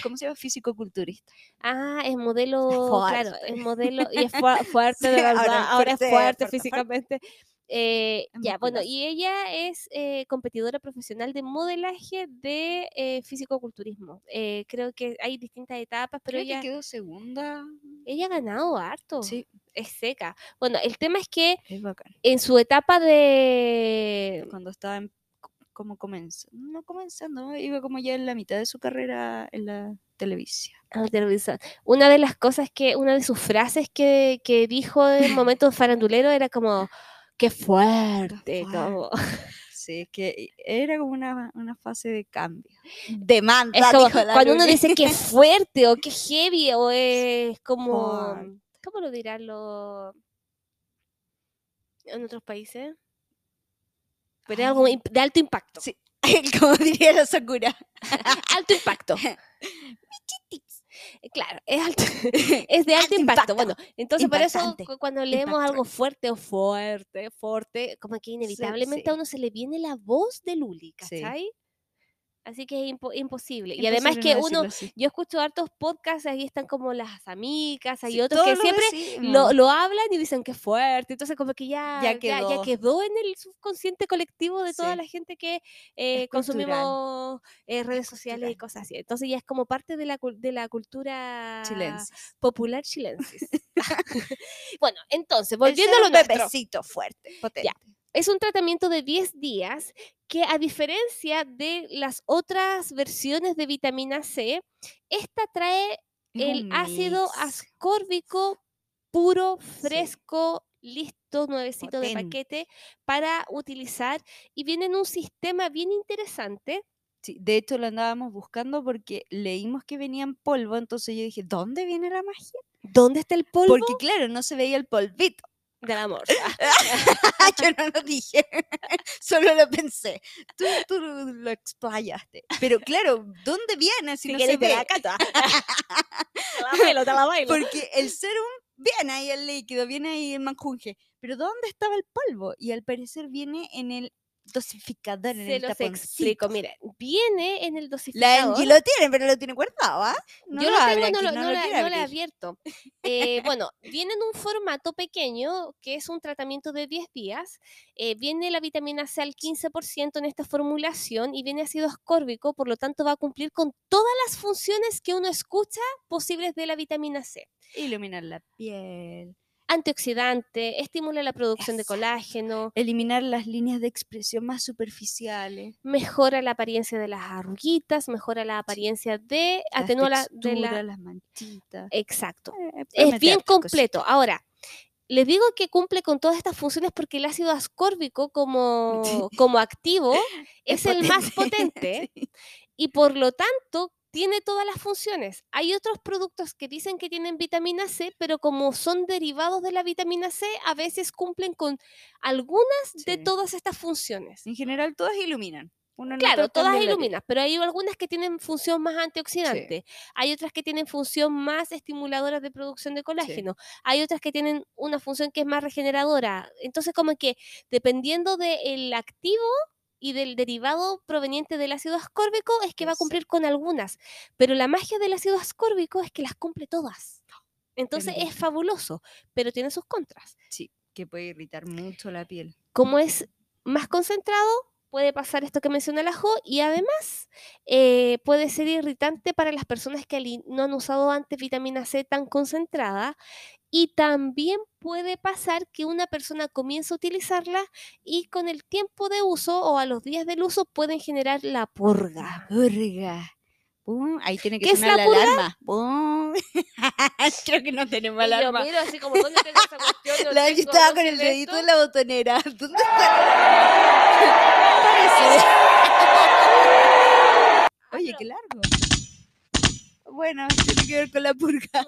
¿cómo se llama? Físico-culturista. Ah, es modelo, claro, es fuerte. modelo y es fu- fuerte de verdad, ahora ahora, es fuerte, fuerte, fuerte, fuerte. Eh, Es ya, bueno, y ella es eh, competidora profesional de modelaje de eh, fisicoculturismo. Eh, creo que hay distintas etapas, pero Creo ella, que quedó segunda. ella ha ganado harto, Sí, es seca. Bueno, el tema es que es en su etapa de... Cuando estaba en- co- como comenzando, no comenzando, iba como ya en la mitad de su carrera en la televisión. Ah, televisión. Una de las cosas que, una de sus frases que, que dijo en momentos farandulero era como, qué fuerte, como... Sí, es que era como una, una fase de cambio. Demanda, Es como cuando uno dice que fuerte o que heavy o es como, Fuerte. ¿cómo lo dirán los? en otros países. Pero es algo Ay. imp- de alto impacto. Sí. Como diría la Sakura. alto impacto. Eh, Claro, es alto, es de alto, Alto impacto. impacto. Bueno, entonces por eso Impactante. cu- cuando leemos algo fuerte o fuerte, fuerte, como que inevitablemente a sí. uno se le viene la voz de Luli, Sí. Así que es impo- imposible. Y además que no uno, así. yo escucho hartos podcasts, ahí están como las amigas, hay Sí, otros que lo siempre lo, lo hablan y dicen que es fuerte, entonces como que ya, Ya ya, ya quedó. quedó en el subconsciente colectivo de toda Sí. la gente que eh, consumimos eh, redes sociales y cosas así. Entonces ya es como parte de la, de la cultura Chilensis. popular chilensis. bueno, entonces, volviendo a lo nuestro. fuerte, potente. Es un tratamiento de 10 días que a diferencia de las otras versiones de vitamina C, esta trae el ácido ascórbico puro, Sí. fresco, listo, nuevecito de paquete para utilizar y viene en un sistema bien interesante. Sí, de hecho lo andábamos buscando porque leímos que venía en polvo, entonces yo dije, ¿dónde viene la magia? ¿Dónde está el polvo Porque claro, no se veía el polvito. Del amor? yo no lo dije, solo lo pensé. Tú, tú lo explayaste. Pero claro, ¿dónde viene si Si no se ve? la cata. te la bailo, te la bailo. Porque el serum viene ahí el líquido, viene ahí el manjunje. Pero ¿dónde estaba el polvo? Y al parecer viene en el dosificador, en Se el los taponcito. explico. Mira, viene en el La dosificador. Angie lo tiene, pero lo tiene guardado, ¿ah? No Yo lo abre tengo, no, aquí, lo, no no lo la- no la he abierto. Eh, bueno, viene en un formato pequeño, que es un tratamiento de 10 días. Eh, viene la vitamina C al 15% en esta formulación y viene ácido ascórbico, por lo tanto va a cumplir con todas las funciones que uno escucha posibles de la vitamina C. Iluminar la piel, Antioxidante, estimula la producción de colágeno, eliminar las líneas de expresión más superficiales, mejora la apariencia de las arruguitas, mejora la apariencia de... las Atenúa la, de la... las manchitas. Exacto. Eh, es bien completo. Ahora, les digo que cumple con todas estas funciones porque el ácido ascórbico como, como activo es, el más potente Sí. y por lo tanto tiene todas las funciones. Hay otros productos que dicen que tienen vitamina C, pero como son derivados de la vitamina C, a veces cumplen con algunas de todas estas funciones. En general, todas iluminan. Uno Claro, todas de iluminas, pero hay algunas que tienen función más antioxidante, hay otras que tienen función más estimuladora de producción de colágeno, hay otras que tienen una función que es más regeneradora. Entonces, como que dependiendo del activo y del derivado proveniente del ácido ascórbico, es que va a cumplir con algunas, pero la magia del ácido ascórbico es que las cumple todas. Entonces es fabuloso, pero tiene sus contras. Sí, que puede irritar mucho la piel. como es más concentrado, puede pasar esto que menciona la Jo y además eh, puede ser irritante para las personas que no han usado antes vitamina C tan concentrada y también puede pasar que una persona comience a utilizarla y con el tiempo de uso o a los días del uso pueden generar la purga. Purga. Pum, Ahí tiene que ¿Qué es sonar la la, alarma. Pum. Creo que no tenemos Y yo alarma. miro así como, ¿dónde tengo esa cuestión? No La tengo, estaba con el de dedito en la botonera. ¿Dónde está? Parece. Oye, qué largo. Bueno, tiene que ver con la purga.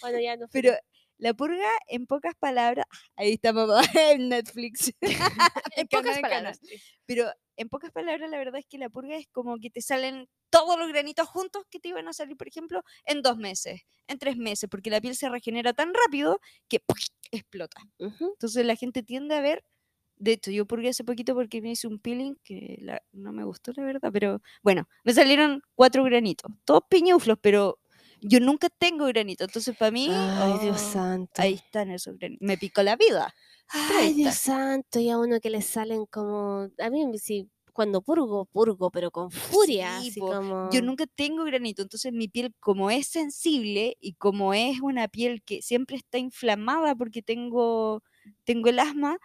Bueno, ya no Pero la purga, en pocas palabras, ahí está mamá en Netflix. en pocas palabras. Pero en pocas palabras, la verdad es que la purga es como que te salen todos los granitos juntos que te iban a salir, por ejemplo, en dos meses, en tres meses, porque la piel se regenera tan rápido que explota. Entonces la gente tiende a ver. De hecho, yo purgué hace poquito porque me hice un peeling que la- no me gustó, la verdad, pero bueno, me salieron cuatro granitos, todos piñuflos, pero yo nunca tengo granitos, entonces para mí, Ay, Dios oh, santo. ahí están esos granitos. Me picó la vida. Ay. Dios santo, y a uno que le salen como. A mí, sí, cuando purgo, purgo, pero con furia. Sí, así po. como... Yo nunca tengo granito, entonces mi piel como es sensible y como es una piel que siempre está inflamada porque tengo, tengo el asma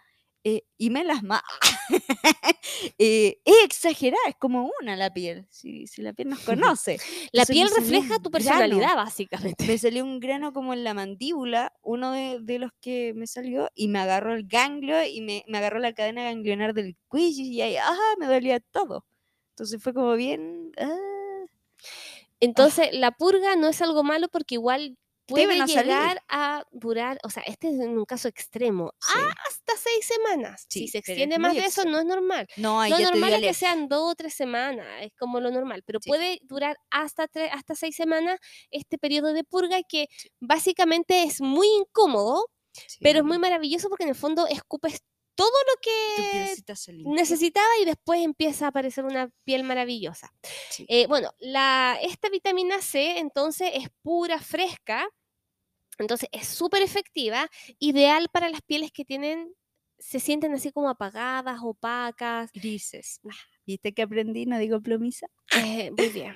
eh, y me el asma, eh, es exagerada, es como una la piel, si, si la piel nos conoce. La Entonces piel refleja tu grano. personalidad, básicamente. Me salió un grano como en la mandíbula, uno de, de los que me salió, y me agarró el ganglio y me, me agarró la cadena ganglionar del cuello y ahí, ajá, me dolía todo. Entonces fue como bien... ah, Entonces, la purga no es algo malo porque igual puede llegar a durar, o sea, este es en un caso extremo, Sí. hasta seis semanas. Sí, si se extiende más de eso, no es normal. No, Lo normal es que sean dos o tres semanas, es como lo normal, pero Sí. puede durar hasta, tre- hasta seis semanas este periodo de purga que básicamente es muy incómodo, pero es muy maravilloso porque en el fondo escupes todo lo que necesitaba y después empieza a aparecer una piel maravillosa. Sí. Eh, bueno, la, esta vitamina C entonces es pura, fresca, entonces es súper efectiva, ideal para las pieles que tienen, se sienten así como apagadas, opacas. Grises. ¿Viste que aprendí? No digo plomiza. Eh, muy bien,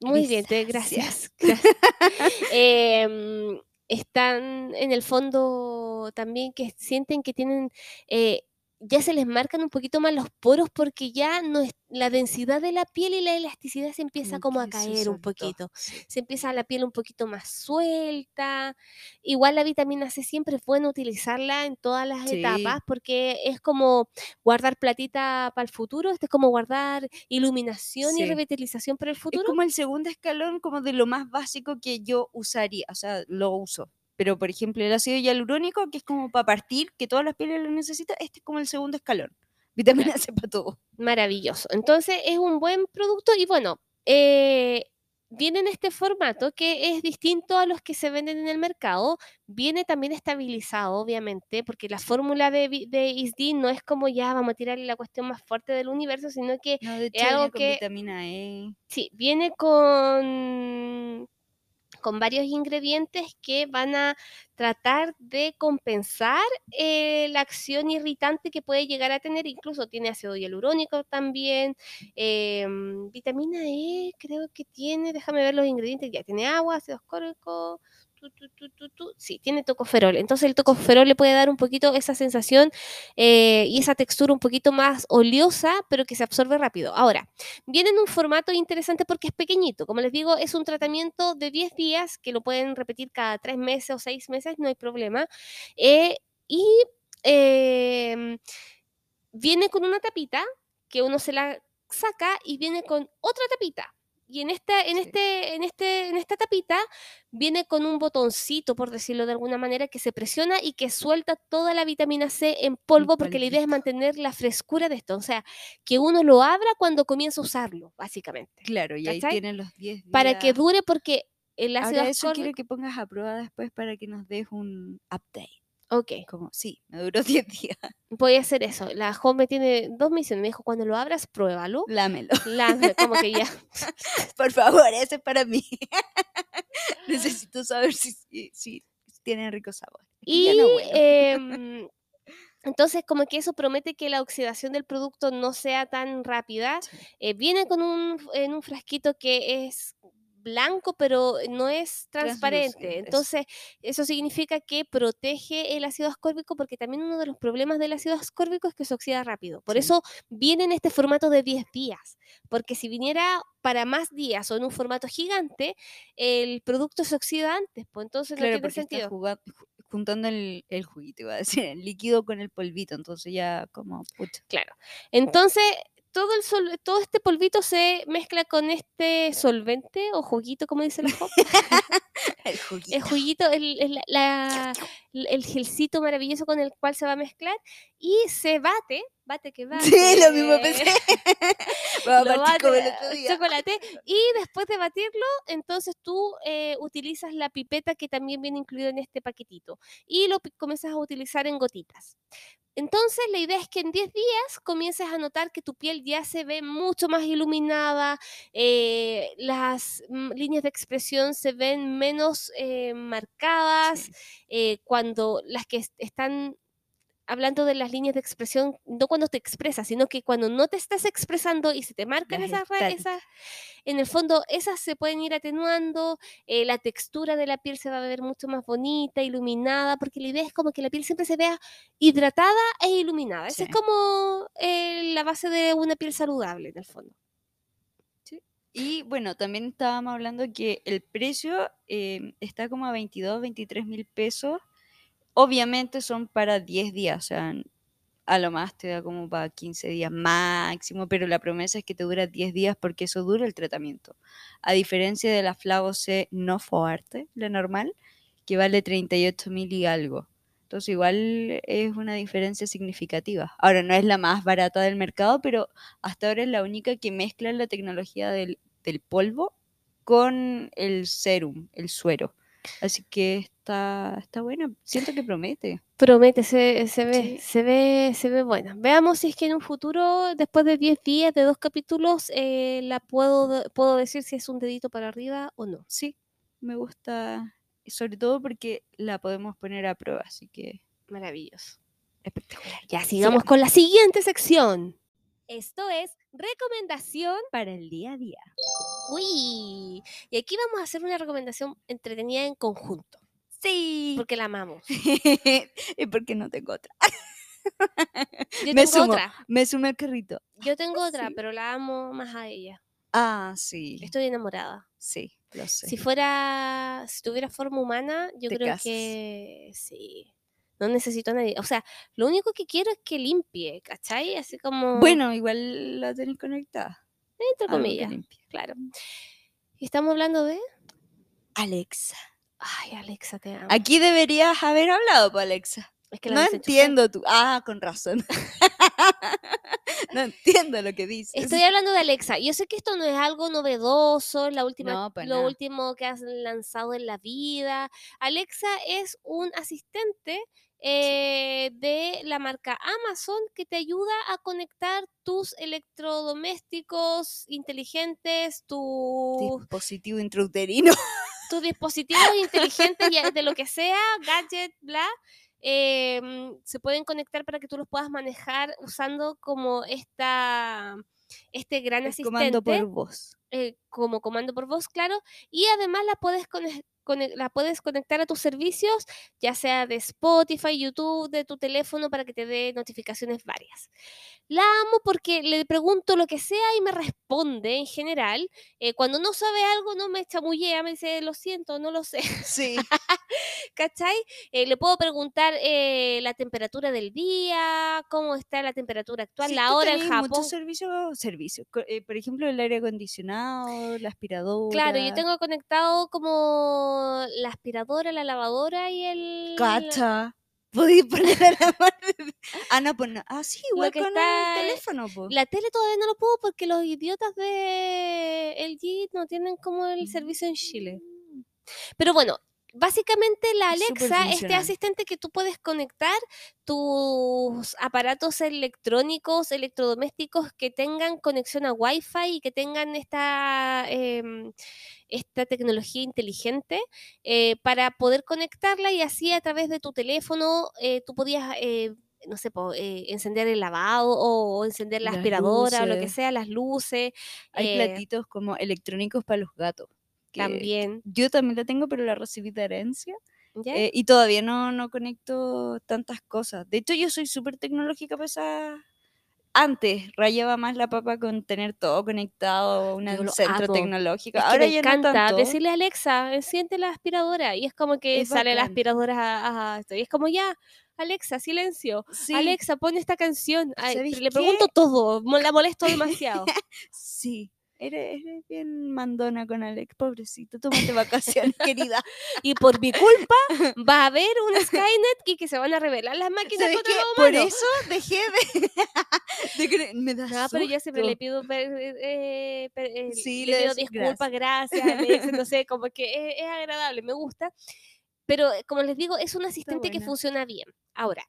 muy bien, te, gracias. Em, están en el fondo también que sienten que tienen, eh, ya se les marcan un poquito más los poros porque ya no es, la densidad de la piel y la elasticidad se empieza como, a caer un poquito. Se empieza la piel un poquito más suelta. Igual la vitamina C siempre es bueno utilizarla en todas las Sí. etapas porque es como guardar platita para el futuro, este es como guardar iluminación y revitalización para el Es futuro. como el segundo escalón, como de lo más básico que yo usaría, o sea, lo uso. Pero, por ejemplo, el ácido hialurónico, que es como para partir, que todas las pieles lo necesitan, este es como el segundo escalón. Vitamina C para todo. Maravilloso. Entonces es un buen producto y bueno, eh, viene en este formato que es distinto a los que se venden en el mercado. Viene también estabilizado, obviamente, porque la fórmula de, de ISD no es como ya vamos a tirarle la cuestión más fuerte del universo, sino que No, de Es hecho, algo viene con que- vitamina E. sí, viene con, con varios ingredientes que van a tratar de compensar eh, la acción irritante que puede llegar a tener. Incluso tiene ácido hialurónico también, em, vitamina E, creo que tiene, déjame ver los ingredientes, ya tiene agua, ácido ascórbico. Sí, tiene tocoferol. Entonces el tocoferol le puede dar un poquito esa sensación eh, y esa textura un poquito más oleosa, pero que se absorbe rápido. Ahora, viene en un formato interesante porque es pequeñito. Como les digo, es un tratamiento de 10 días que lo pueden repetir cada 3 meses o 6 meses, no hay problema. Eh, y em, viene con una tapita que uno se la saca y viene con otra tapita. Y en esta, en Sí. este, en este, en esta tapita viene con un botoncito, por decirlo de alguna manera, que se presiona y que suelta toda la vitamina C en polvo, porque la idea es mantener la frescura de esto. O sea, que uno lo abra cuando comienza a usarlo, básicamente. Claro, y ahí tienen los 10 días. Para que dure, porque el ácido Ahora eso quiero que pongas a prueba después para que nos des un update. Ok, Como, sí, me duró 10 días. voy a hacer eso. La home tiene dos misiones. Me dijo, cuando lo abras, pruébalo. Lámelo. La- como que ya. Por favor, ese es para mí. Necesito saber si, si, si tienen rico sabor. Y ya no em, entonces, como que eso promete que la oxidación del producto no sea tan rápida. Sí. Eh, viene con un, en un frasquito que es blanco, pero no es transparente. Entonces, eso significa que protege el ácido ascórbico, porque también uno de los problemas del ácido ascórbico es que se oxida rápido. Por Sí. eso viene en este formato de 10 días, porque si viniera para más días o en un formato gigante, el producto se oxida antes, pues entonces Claro, no tiene sentido. juntando el, el juguito, iba a decir, el líquido con el polvito, entonces ya como, pucha. Claro. Entonces, todo, el sol- todo este polvito se mezcla con este solvente o juguito, como dice la Job. El juguito. El juguito, el, el- la- el gelcito maravilloso con el cual se va a mezclar y se bate, bate que bate. Sí, lo mismo pensé. Lo como el bate, otro día. chocolate y después de batirlo entonces tú eh, utilizas la pipeta que también viene incluida en este paquetito y lo comienzas a utilizar en gotitas entonces la idea es que en 10 días comiences a notar que tu piel ya se ve mucho más iluminada eh, las mm, líneas de expresión se ven menos eh, marcadas Sí. eh, cuando las que est- están hablando de las líneas de expresión, no cuando te expresas, sino que cuando no te estás expresando y se te marcan Las esas, esas, en el fondo esas se pueden ir atenuando, eh, la textura de la piel se va a ver mucho más bonita, iluminada, porque la idea es como que la piel siempre se vea hidratada e iluminada. Esa es como eh, la base de una piel saludable, en el fondo. Y bueno, también estábamos hablando que el precio eh, está como a 22, 23 mil pesos. Obviamente son para 10 días, o sea, a lo más te da como para 15 días máximo, pero la promesa es que te dura 10 días porque eso dura el tratamiento. A diferencia de la Flavo C no fuerte, la normal, que vale 38 mil y algo. Entonces igual es una diferencia significativa. Ahora no es la más barata del mercado, pero hasta ahora es la única que mezcla la tecnología del, del polvo con el serum, el suero. Así que está, está buena. Siento que promete. Promete, se, se ve, Sí. se ve, se ve buena. Veamos si es que en un futuro, después de 10 días, de dos capítulos, eh, la puedo, puedo decir si es un dedito para arriba o no. Sí, me gusta. Sobre todo porque la podemos poner a prueba, así que Maravilloso. espectacular. Ya sigamos con la siguiente sección. Esto es recomendación. Para el día a día. Uy. Y aquí vamos a hacer una recomendación entretenida en conjunto, Sí. porque la amamos. y porque no tengo otra. Yo Me tengo sumo. otra. Me sumé al carrito. Yo tengo otra, Sí. pero la amo más a ella. Ah, sí. Estoy enamorada. Sí, lo sé. Si fuera, si tuviera forma humana, yo Te creo casas. que sí. No necesito a nadie. O sea, lo único que quiero es que limpie, ¿cachai? Así como. Bueno, igual la tenéis conectada. Entre comillas. Claro. Estamos hablando de. Alexa. Ay, Alexa, te amo. Aquí deberías haber hablado, pues, Alexa. Es que la No entiendo tú. Ah, con razón. no entiendo lo que dices. Estoy hablando de Alexa. Yo sé que esto no es algo novedoso, la última, No, lo último que has lanzado en la vida. Alexa es un asistente eh, de la marca Amazon que te ayuda a conectar tus electrodomésticos inteligentes, tus Dispositivo intrauterino. tus dispositivos inteligentes, de lo que sea, gadget, bla, eh, mm, se pueden conectar para que tú los puedas manejar usando como esta, este gran El asistente comando por voz. eh, como comando por voz, claro, y además la puedes, la puedes conectar a tus servicios, ya sea de Spotify, YouTube, de tu teléfono, para que te dé notificaciones varias. La amo porque le pregunto lo que sea y me responde en general. Eh, cuando no sabe algo, no me chamullea, me dice, lo siento, no lo sé. Sí. ¿Cachai? Eh, le puedo preguntar eh, la temperatura del día, cómo está la temperatura actual, Sí, la hora en Japón. Muchos servicios, servicios. eh, por ejemplo, el aire acondicionado, la aspiradora. Claro, yo tengo conectado como la aspiradora, la lavadora y el... Cacha. Podí poner a la mano. Ah, no, pues no. Ah, sí, igual que con está- el teléfono. La tele todavía no lo puedo porque los idiotas de LG no tienen como el servicio en Chile. Pero bueno, básicamente la Alexa, este asistente que tú puedes conectar tus aparatos electrónicos, electrodomésticos que tengan conexión a Wi-Fi y que tengan esta, em, esta tecnología inteligente eh, para poder conectarla y así a través de tu teléfono eh, tú podías... eh, no sé, po, eh, encender el lavado o, o encender la Las aspiradora o lo que luces. sea, las luces. Hay eh, platitos como electrónicos para los gatos. También. Yo también la tengo, pero la recibí de herencia. eh, y todavía no, no conecto tantas cosas. De hecho, yo soy súper tecnológica para esa... Antes rayaba más la papa con tener todo conectado, un centro amo. tecnológico. Es que Ahora me ya encanta no tanto. decirle a Alexa, enciende la aspiradora. Y es como que Es sale la aspiradora a, a esto. Y es como ya, Alexa, silencio. Sí, Alexa, pon esta canción. Ay, ¿Sabéis le qué? pregunto todo, la molesto demasiado. sí. Eres, eres bien mandona con Alex, pobrecito. Tómate vacaciones, querida. y por mi culpa va a haber un Skynet y que se van a revelar las máquinas ¿Sabes contra los Por eso dejé de... de Me da No, pero yo siempre le pido, eh, per- eh, Sí, le pido disculpas, gracias, dicen, no sé, como que es, es agradable, me gusta. Pero eh, como les digo, es un asistente que funciona bien. Ahora,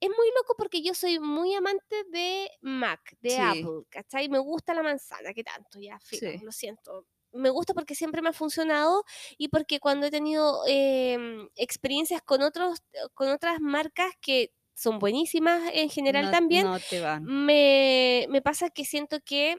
es muy loco porque yo soy muy amante de Mac, de Sí. Apple, ¿cachai? Me gusta la manzana, que tanto, ya, filo, Sí. lo siento. Me gusta porque siempre me ha funcionado y porque cuando he tenido em, experiencias con, otros, con otras marcas que son buenísimas en general No- también, No te van. me, me pasa que siento que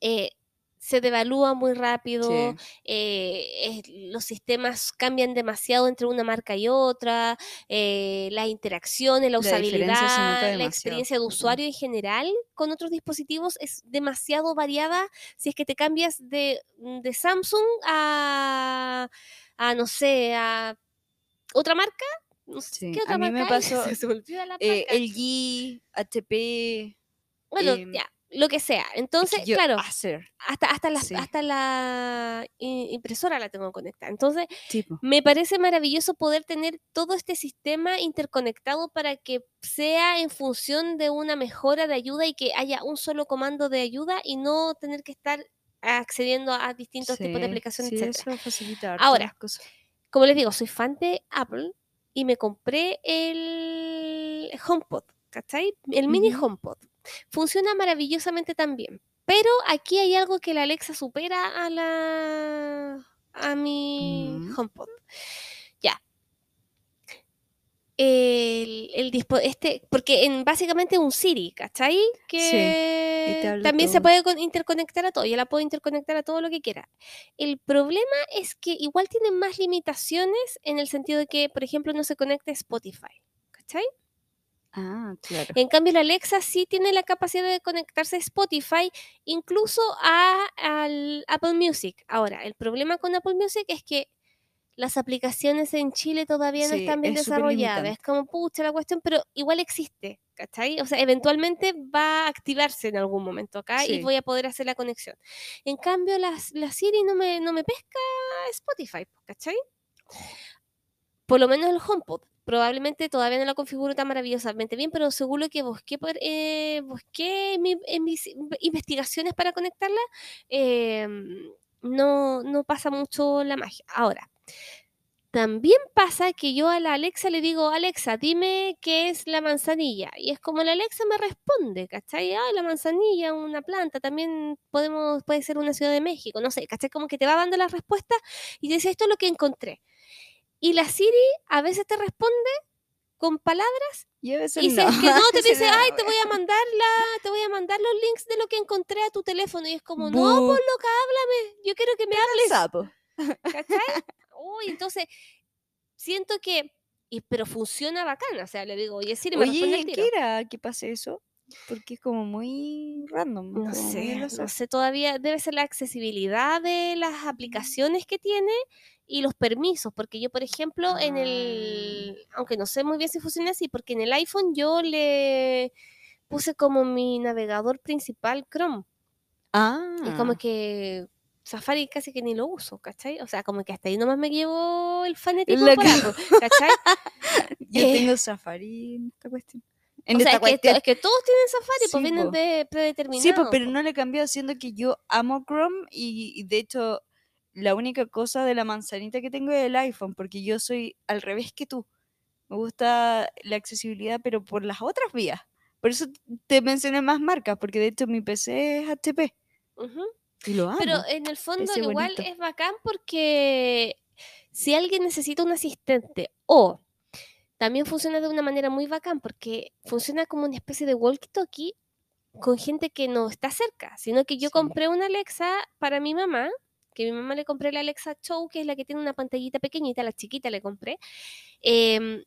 eh, se devalúa muy rápido, Sí. eh, es- los sistemas cambian demasiado entre una marca y otra, eh, las interacciones, la La usabilidad, la demasiado. experiencia de usuario en general con otros dispositivos es demasiado variada si es que te cambias de, de Samsung a, a, no sé, a otra marca. No sé, Sí, ¿Qué otra a mí marca pasó, me la Eh, marca. LG, HP, Bueno, em, ya. Lo que sea. Entonces, yo claro, hacer. hasta, hasta, la, sí. hasta la impresora la tengo conectada. Entonces, Tipo. me parece maravilloso poder tener todo este sistema interconectado para que sea en función de una mejora de ayuda y que haya un solo comando de ayuda y no tener que estar accediendo a distintos tipos de aplicaciones, sí, etcétera. eso facilita harto Ahora, cosas. Como les digo, soy fan de Apple y me compré el HomePod, ¿cachai? El mini. HomePod. Funciona maravillosamente también. Pero aquí hay algo que la Alexa supera a la a mi Mm. HomePod. Ya. El, el dispo- este, porque en básicamente un Siri, ¿cachai? Que habla también se puede con- interconectar a todo, yo la puedo interconectar a todo lo que quiera. El problema es que igual tiene más limitaciones en el sentido de que, por ejemplo, no se conecta a Spotify, ¿cachai? Ah, claro. En cambio, la Alexa sí tiene la capacidad de conectarse a Spotify, incluso a, al Apple Music. Ahora, el problema con Apple Music es que las aplicaciones en Chile todavía no Sí, están bien es desarrolladas. Es como, pucha, la cuestión, pero igual existe, ¿cachai? O sea, eventualmente va a activarse en algún momento acá y voy a poder hacer la conexión. En cambio, la, la Siri no me, no me pesca Spotify, ¿cachai? Por lo menos el HomePod. Probablemente todavía no la configuro tan maravillosamente bien, pero seguro que busqué, por, eh, busqué en, mi- en mis in- investigaciones para conectarla, eh, no, no pasa mucho la magia. Ahora, también pasa que yo a la Alexa le digo, Alexa, dime qué es la manzanilla. Y es como la Alexa me responde, ¿cachai? Ah, la manzanilla, una planta, también podemos, puede ser una ciudad de México, no sé, ¿cachai? Como que te va dando la respuesta y te dice, esto es lo que encontré. Y la Siri a veces te responde con palabras Y a veces y si no. es que no, te dice, ay, te voy a mandar la, te voy a mandar los links de lo que encontré a tu teléfono. Y es como, no, por loca, háblame, yo quiero que me hables. sapo. ¿Cachai? Uy, entonces, siento que, y, pero funciona bacán, o sea, le digo, oye, Siri, me Oye. ¿qué era que pase eso? Porque es como muy random. No sé, no sé todavía, debe ser la accesibilidad de las aplicaciones que tiene y los permisos, porque yo, por ejemplo, en Ah. el, aunque no sé muy bien si funciona así, porque en el iPhone yo le puse como mi navegador principal Chrome, Ah. y como que Safari casi que ni lo uso, ¿cachai? O sea, como que hasta ahí nomás me llevo el ca- Apple, ¿cachai? Yo eh, tengo Safari en esta cuestión. En o sea, esta es que, cuestión. es que todos tienen Safari, Sí, pues vienen po. de predeterminados. Sí, pues, pero no le he cambiado, siendo que yo amo Chrome y, y de hecho la única cosa de la manzanita que tengo es el iPhone, porque yo soy al revés que tú. Me gusta la accesibilidad, pero por las otras vías. Por eso te mencioné más marcas, porque de hecho mi PC es HP Ujú. y lo amo. Pero en el fondo igual bonito. es bacán porque si alguien necesita un asistente o también funciona de una manera muy bacán porque funciona como una especie de walkie-talkie con gente que no está cerca, sino que yo Sí. compré una Alexa para mi mamá, que mi mamá le compré la Alexa Show, que es la que tiene una pantallita pequeñita, la chiquita le compré. em,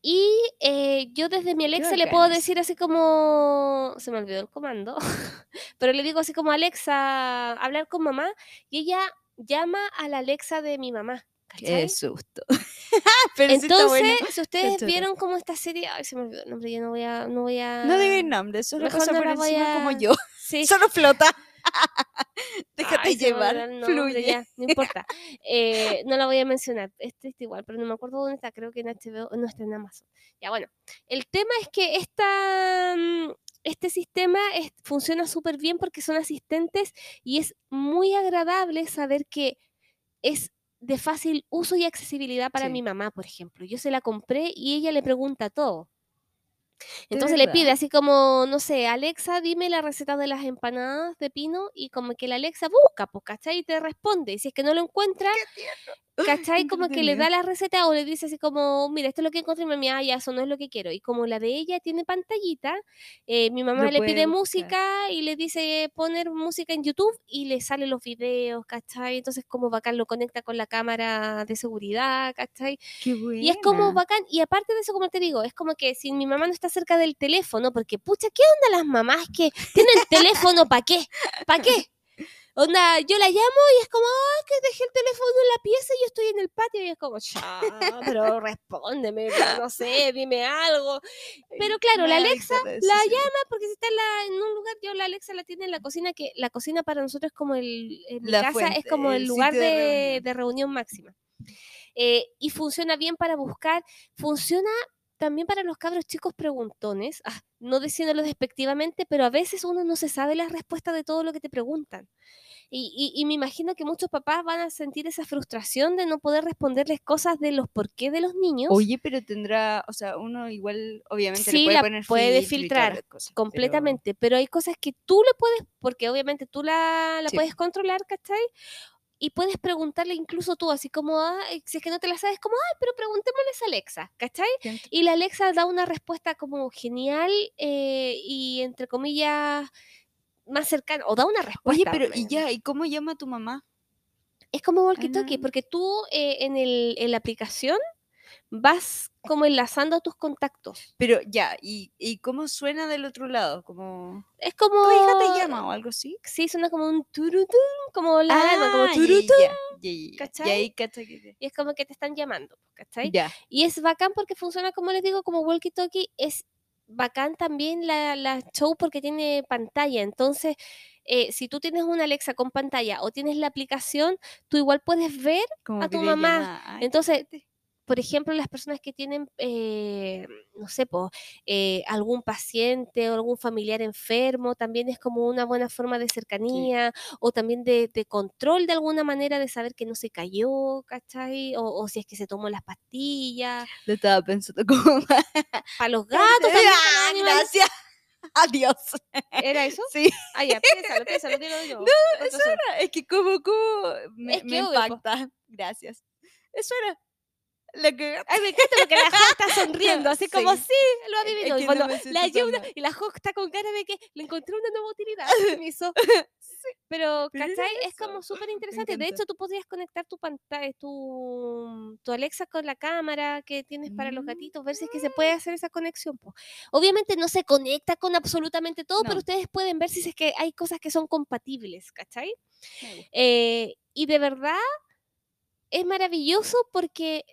y eh, yo desde mi Alexa le puedo decir así como, se me olvidó el comando, pero le digo así como Alexa, hablar con mamá, y ella llama a la Alexa de mi mamá. ¿cachai? Qué susto. pero bueno. Entonces, si ustedes vieron como esta serie, ay, se me olvidó el nombre, yo no voy a, no voy a. No digas nombre, solo no por voy encima como yo. Sí, Solo flota. Déjate Ay, llevar, nombre, fluye. ya, no importa. Eh, no la voy a mencionar, este está igual, pero no me acuerdo dónde está, creo que en HBO, no está en Amazon. Ya, bueno, el tema es que esta, mm, este sistema es- funciona súper bien porque son asistentes y es muy agradable saber que es de fácil uso y accesibilidad para Sí. mi mamá, por ejemplo. Yo se la compré y ella le pregunta todo. Entonces le pide así como, no sé, Alexa, dime la receta de las empanadas de pino y como que la Alexa busca, pues, ¿cachai? Y te responde. Y si es que no lo encuentra, ¿cachai? Como que le da la receta o le dice así como, mira, esto es lo que encontré y mi mamá, "Ah, ya, eso no es lo que quiero. Y como la de ella tiene pantallita, eh, mi mamá Lo le pide buscar. música y le dice poner música en YouTube y le salen los videos, ¿cachai? Entonces como bacán lo conecta con la cámara de seguridad, ¿cachai? Qué Y es como bacán, y aparte de eso, como te digo, es como que si mi mamá no está cerca del teléfono, porque pucha, ¿qué onda las mamás que tienen teléfono para qué? ¿Para qué? Onda, yo la llamo y es como, ah, que dejé el teléfono en la pieza y yo estoy en el patio y es como, ya, pero respóndeme, no sé, dime algo. Pero claro, la Alexa la llama porque si está en, la- en un lugar, yo la Alexa la tiene en la cocina, que la cocina para nosotros es como el, en mi La casa fuente, es como el el lugar sitio de de, reunión. de reunión máxima. Eh, y funciona bien para buscar, funciona también para los cabros chicos preguntones, ah, no diciéndolo despectivamente, pero a veces uno no se sabe la respuesta de todo lo que te preguntan. Y, y- y me imagino que muchos papás van a sentir esa frustración de no poder responderles cosas de los por qué de los niños. Oye, pero tendrá, o sea, uno igual, obviamente, le Sí, puede la poner puede filtrar pero- completamente, pero... hay cosas que tú le puedes, porque obviamente tú la, la Sí. puedes controlar, ¿cachai? Y puedes preguntarle incluso tú, así como, ah, si es que no te la sabes, como, ay, pero preguntémosles a Alexa, ¿cachai? Y la Alexa da una respuesta como genial eh, y entre comillas más cercana, o da una respuesta. Oye, pero y ya, ¿y cómo llama tu mamá? Es como walkie-talkie, no. porque tú eh, en, el, en la aplicación vas como enlazando a tus contactos. Pero ya, ¿y, y cómo suena del otro lado? Como, Es como... ¿tu hija te llama o algo así? Sí, suena como un turutún, como la como Ah, turutún. ya, ya, ya, ya. ¿cachai? Y ahí, cacha que te- Y es como que te están llamando, ¿cachai? Ya. Y es bacán porque funciona, como les digo, como walkie-talkie. Es bacán también la, la show porque tiene pantalla. Entonces, eh, si tú tienes una Alexa con pantalla o tienes la aplicación, tú igual puedes ver. Como A tu mamá. "Ay, Entonces, espérate". Por ejemplo, las personas que tienen, eh, no sé, po, eh, algún paciente o algún familiar enfermo, también es como una buena forma de cercanía o también de, de control de alguna manera de saber que no se cayó, ¿cachai? O, o si es que se tomó las pastillas. Lo estaba pensando como... Para los gatos Ah, gracias. Adiós. ¿Era eso? Sí, Ah, ya, piénsalo, piénsalo, dilo de nuevo. eso era. Es que como, como me, Es me que po. impacta. Gracias. Eso era. La que... Ay, me encanta porque la Jo está sonriendo, así como, Sí. sí, lo Es adivinó. que Y no me la tan ayuda mal. y la Jo está con cara de que le encontré una nueva utilidad. me hizo. Pero, ¿cachai? Es como súper interesante. De hecho, tú podrías conectar tu pantalla, tu, tu Alexa con la cámara que tienes para los Mm. gatitos, ver si es que se puede hacer esa conexión. po. Obviamente no se conecta con absolutamente todo, pero ustedes pueden ver si es que hay cosas que son compatibles, ¿cachai? Eh, y de verdad es maravilloso porque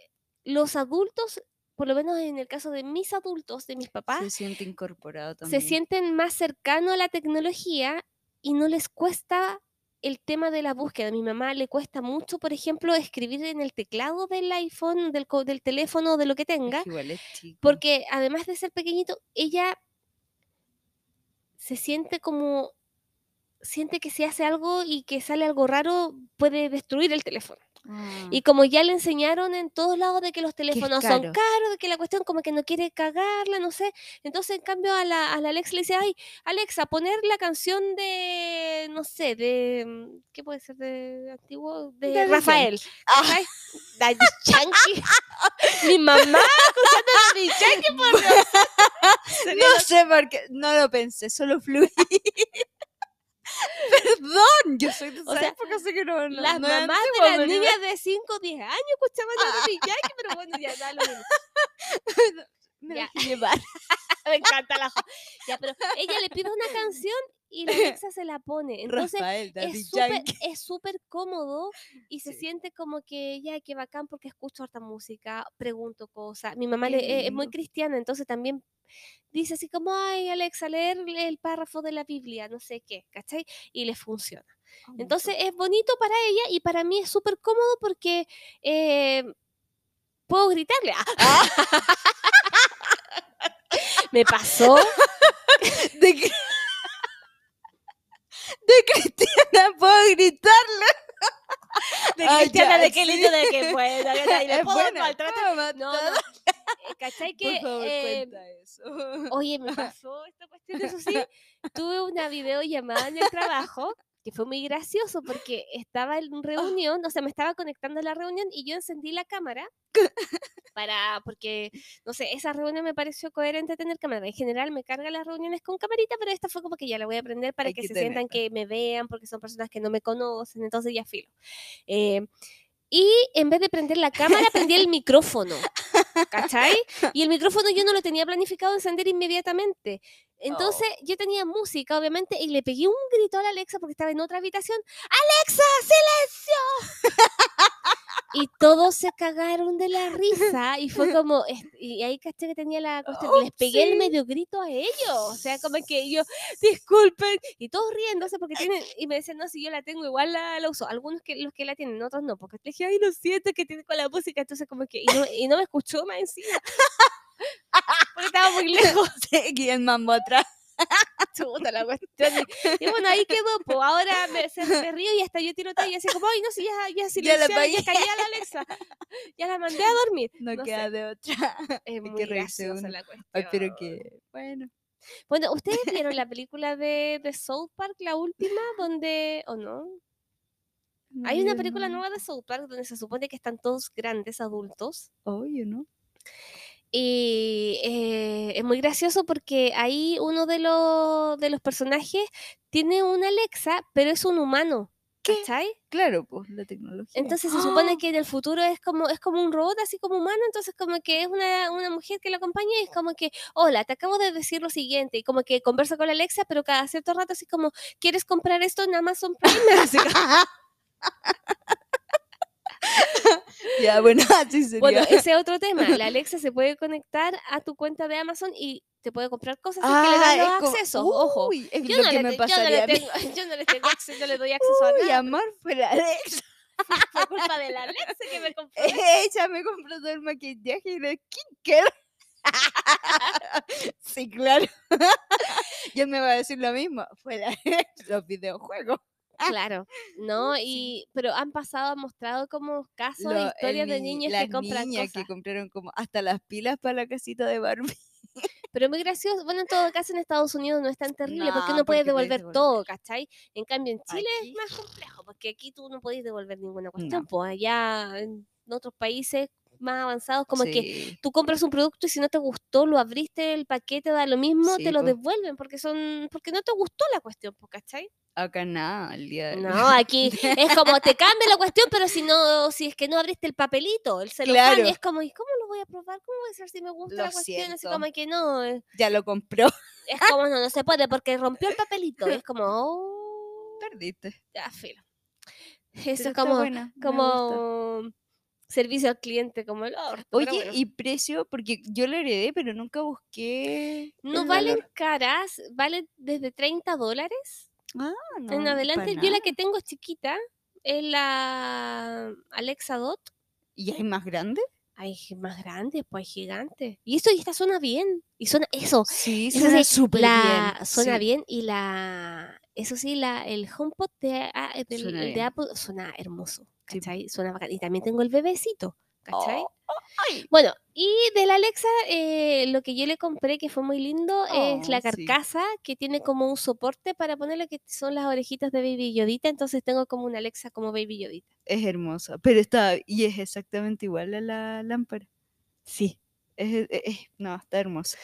los adultos, por lo menos en el caso de mis adultos, de mis papás, Se siente incorporado se también. sienten más cercanos a la tecnología y no les cuesta el tema de la búsqueda. A mi mamá le cuesta mucho, por ejemplo, escribir en el teclado del iPhone, del, del teléfono, de lo que tenga, igual es chico. porque además de ser pequeñito, ella se siente como siente que si hace algo y que sale algo raro puede destruir el teléfono. Y como ya le enseñaron en todos lados de que los teléfonos son caro. caros, de que la cuestión como que no quiere cagarla, no sé. Entonces, en cambio, a la, a la Alexa le dice, ay, Alexa, poner la canción de, no sé, de, mm, ¿qué puede ser de antiguo? De, Daddy Rafael. Ah. Yankee. Mi mamá escuchando a Daddy Yankee, por No sé por qué, no lo pensé, solo fluí. Perdón, yo soy de esa O sea, época, así que no, no Las no mamás de las niñas de 5 o 10 años escuchaban a Daddy Yankee, pero bueno, ya da lo mismo. Me Ya. Me encanta la. Ya, pero ella le pide una canción y la Alexa se la pone. Entonces, Rafael, es súper Yankee. es súper cómodo y se Sí. siente como que ya qué bacán porque escucho harta música, pregunto cosas. Mi mamá Qué le- es muy cristiana, entonces también dice así como, ay Alexa, leer el párrafo de la Biblia, no sé qué, ¿cachai? Y le funciona. Oh, Entonces es bonito para ella y para mí es súper cómodo porque eh, puedo gritarle. ¡Ah! Me pasó de, que- de Cristiana puedo gritarle. de Ah, cristiana ya, de qué lindo sí. de que buena, y le puedo maltratar. ¿cómo No, no. eh, ¿Cachai que Por favor, eh, cuenta eso. Oye, me pasó esta cuestión, eso sí. Tuve una videollamada en el trabajo que fue muy gracioso porque estaba en reunión, o sea, me estaba conectando a la reunión y yo encendí la cámara para, porque, no sé, esa reunión me pareció coherente tener cámara. En general me carga las reuniones con camarita, pero esta fue como que ya la voy a aprender para que, que se sientan que me vean, porque son personas que no me conocen, entonces ya filo. Eh, y en vez de prender la cámara, prendí el micrófono. ¿Cachai? Y el micrófono yo no lo tenía planificado encender inmediatamente. Entonces yo tenía música, obviamente, y le pegué un grito a la Alexa porque estaba en otra habitación. ¡Alexa, silencio! y todos se cagaron de la risa y fue como, y ahí caché que tenía la cuestión, les pegué el medio grito a ellos, o sea, como que yo, disculpen, y todos riéndose porque tienen, y me decían, no, si yo la tengo, igual la, la uso, algunos que los que la tienen, otros no, porque le dije, ay, lo siento, que tiene con la música, entonces como que, y no, y no me escuchó más encima. Porque estaba muy lejos. Aquí el mambo atrás. Chuta la cuestión. Y, y bueno, ahí quedó, pues ahora me, se- me río y hasta yo tiro talla así como, ay, no sé, ya, ya Ya la ya, apagué". callé a la Alexa. Ya la mandé a dormir. No, No queda sé. de otra. Es muy que graciosa uno. la cuestión. Ay, pero que, bueno. Bueno, ¿ustedes vieron la película de, de South Park, la última, donde, o no? no, Hay una película no. nueva de South Park donde se supone que están todos grandes adultos. Oye, ¿no? Y eh, es muy gracioso porque ahí uno de los, de los personajes tiene una Alexa, pero es un humano. ¿Qué? ¿Cachai? Claro, pues la tecnología. Entonces se supone ¡Ah! que en el futuro es como, es como un robot, así como humano, entonces como que es una, una mujer que la acompaña y es como que, hola, te acabo de decir lo siguiente, y como que conversa con la Alexa, pero cada cierto rato así como, ¿quieres comprar esto en Amazon Prime? Ya, bueno, así sería. bueno, ese es otro tema, la Alexa se puede conectar a tu cuenta de Amazon y te puede comprar cosas es que le Ah, los es como- accesos, ojo. Uy, es Yo lo no, que le, me te- yo no le pasaría a tengo, yo no le tengo acceso, yo le doy acceso a Uy, nada. amor, fue la Alexa. Fue culpa de la Alexa que me compró. Ella me compró todo el maquillaje y el skincare. sí, claro. Yo me va a decir lo mismo. Fue la los videojuegos. Claro, ¿no? Y, pero han pasado, han mostrado como casos, Lo- el historias de ni- niños las que compran niñas cosas. que compraron como hasta las pilas para la casita de Barbie. Pero muy gracioso. Bueno, en todo caso en Estados Unidos no es tan terrible porque No, uno puede porque devolver devolver. todo, ¿cachai? En cambio en Chile Aquí. es más complejo porque aquí tú no podés devolver ninguna cuestión. No. Pues allá en otros países más avanzados como que tú compras un producto y si no te gustó, lo abriste, el paquete da lo mismo, Sí, te lo po. devuelven porque son porque no te gustó la cuestión, ¿cachai? Acá nada, el día de No, aquí es como te cambia la cuestión, pero si no, si es que no abriste el papelito, el celofán, Claro. y es como, ¿y cómo lo voy a probar? ¿Cómo voy a saber si me gusta Lo la cuestión? Así siento. como que no, eh, ya lo compró. es como, no, no se puede porque rompió el papelito. es como, oh, Perdiste. ya, filo. Eso Pero es como, como servicio al cliente, como el orto. Oye, bueno. y precio, porque yo lo heredé, pero nunca busqué. no valen valor. caras, valen desde 30 dólares Ah, no, en adelante. Yo la que tengo es chiquita, es la Alexa Dot. ¿Y hay más grande? Hay más grandes, pues hay gigantes. Y esto y esta suena bien. Y suena eso. Sí, eso suena súper bien. Suena sí. bien y la eso sí, la, el HomePod de, ah, eh, de bien. Apple suena hermoso. Sí. ¿Cachai? Suena bacán. Y también tengo el bebecito. ¿Cachai? Oh, ay. Bueno, y de la Alexa, eh, lo que yo le compré que fue muy lindo es la Oh, sí. carcasa que tiene como un soporte para ponerle que son las orejitas de Baby Yodita. Entonces tengo como una Alexa como Baby Yodita. Es hermosa, pero está, y es exactamente igual a la lámpara. Sí. Es, es- es- no, está hermosa.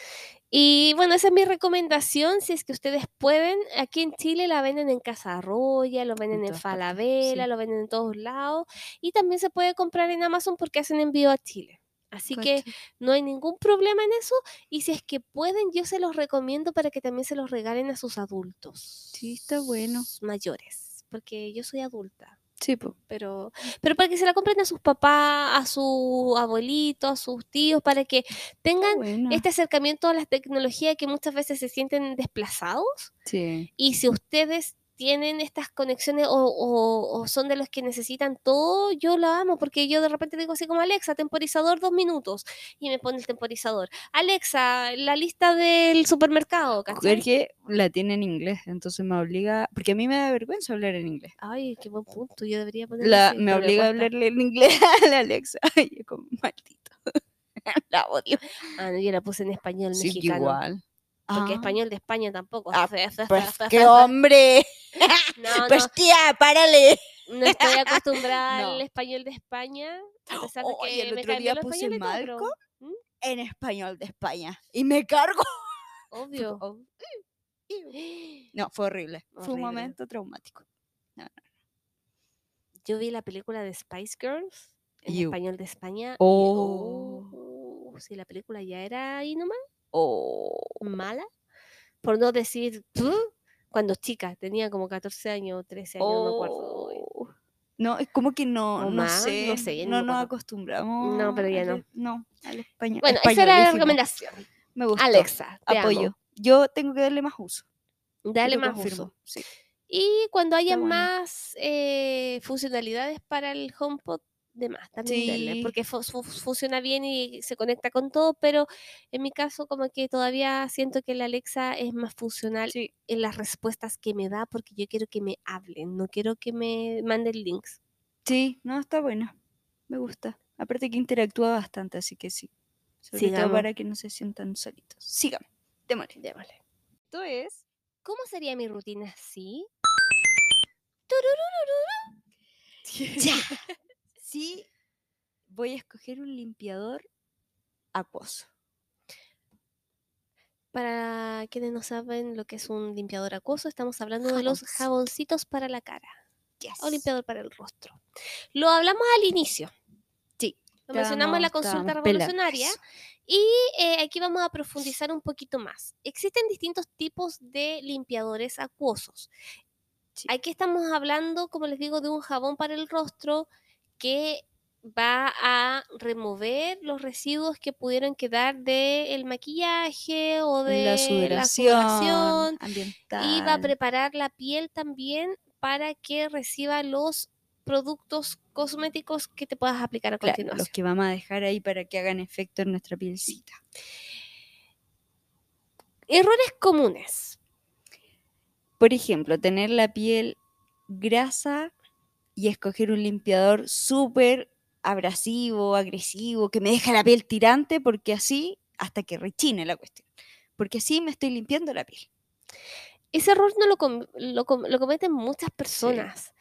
Y bueno, esa es mi recomendación. Si es que ustedes pueden, aquí en Chile la venden en Casa Roya, lo venden en partes, Falabella, sí. lo venden en todos lados. Y también se puede comprar en Amazon porque hacen envío a Chile. Así que no hay ningún problema en eso. Y si es que pueden, yo se los recomiendo para que también se los regalen a sus adultos. Sí, está bueno. Mayores. Porque yo soy adulta. Sí, po. Pero, pero para que se la compren a sus papás, a sus abuelitos, a sus tíos, para que tengan bueno. este acercamiento a la tecnología que muchas veces se sienten desplazados Sí. y si ustedes tienen estas conexiones o, o- o son de los que necesitan todo, yo la amo porque yo de repente digo así como Alexa, temporizador dos minutos y me pone el temporizador. Alexa, la lista del supermercado, ¿cachai? La tiene en inglés, entonces me obliga, porque a mí me da vergüenza hablar en inglés. Ay, qué buen punto, yo debería así, me obliga a hablarle en inglés a la Alexa. Y yo como, maldito. la odio. Ah, no, yo la puse en español Sí, mexicano. igual. Porque Ah, español de España tampoco. Ah, Pues qué hombre. No, no, Pues tía, párale. no estoy acostumbrada No. al español de España. A pesar de Oye, que el otro día puse y Malco. ¿Mm? En español de España. Y me cargo. Obvio. Oh, No, fue horrible. Fue Horrible. un momento traumático. Yo vi la película de Spice Girls en Iu. español de España. y, Oh. oh, si la película ya era ahí nomás, Oh. mala. por no decir "¿Tú?", cuando chica, tenía como 14 años o 13 años, no me acuerdo. Oh. No, es como que no, O no más, sé, no sé, nos acostumbramos. No, pero ya al- no. No, al español. Bueno, esa era la recomendación. Me gustó. Alexa, te Apoyo. amo. Yo tengo que darle más uso. Dale más confirmo, uso. Sí. Y cuando haya bueno. más eh, funcionalidades para el HomePod, de más, también denle, Sí. porque fu- fu- funciona bien y se conecta con todo, pero en mi caso como que todavía siento que la Alexa es más funcional Sí. en las respuestas que me da, porque yo quiero que me hablen, no quiero que me manden links. Sí, no, está buena. Me gusta. Aparte que interactúa bastante, así que sí. Sobre Sigamos. todo para que no se sientan solitos. Sígame. Démosle. Démosle. Esto es. ¿Cómo sería mi rutina así? Ya. Sí, voy a escoger un limpiador acuoso. Para quienes no saben lo que es un limpiador acuoso, estamos hablando de los Jaboncito. jaboncitos para la cara. Yes. o limpiador para el rostro. Lo hablamos al inicio. Sí, Lo mencionamos en la consulta revolucionaria y eh, aquí vamos a profundizar un poquito más. Existen distintos tipos de limpiadores acuosos. Sí. Aquí estamos hablando, como les digo, de un jabón para el rostro que va a remover los residuos que pudieron quedar del maquillaje o de la la sudoración, sudoración ambiental. y va a preparar la piel también para que reciba los productos cosméticos que te puedas aplicar a Claro, continuación. los que vamos a dejar ahí para que hagan efecto en nuestra pielcita. Errores comunes. Por ejemplo, tener la piel grasa y escoger un limpiador súper abrasivo, agresivo, que me deja la piel tirante, porque así, hasta que rechine la cuestión. Porque así me estoy limpiando la piel. Ese error no lo, com- lo, com- lo cometen muchas personas.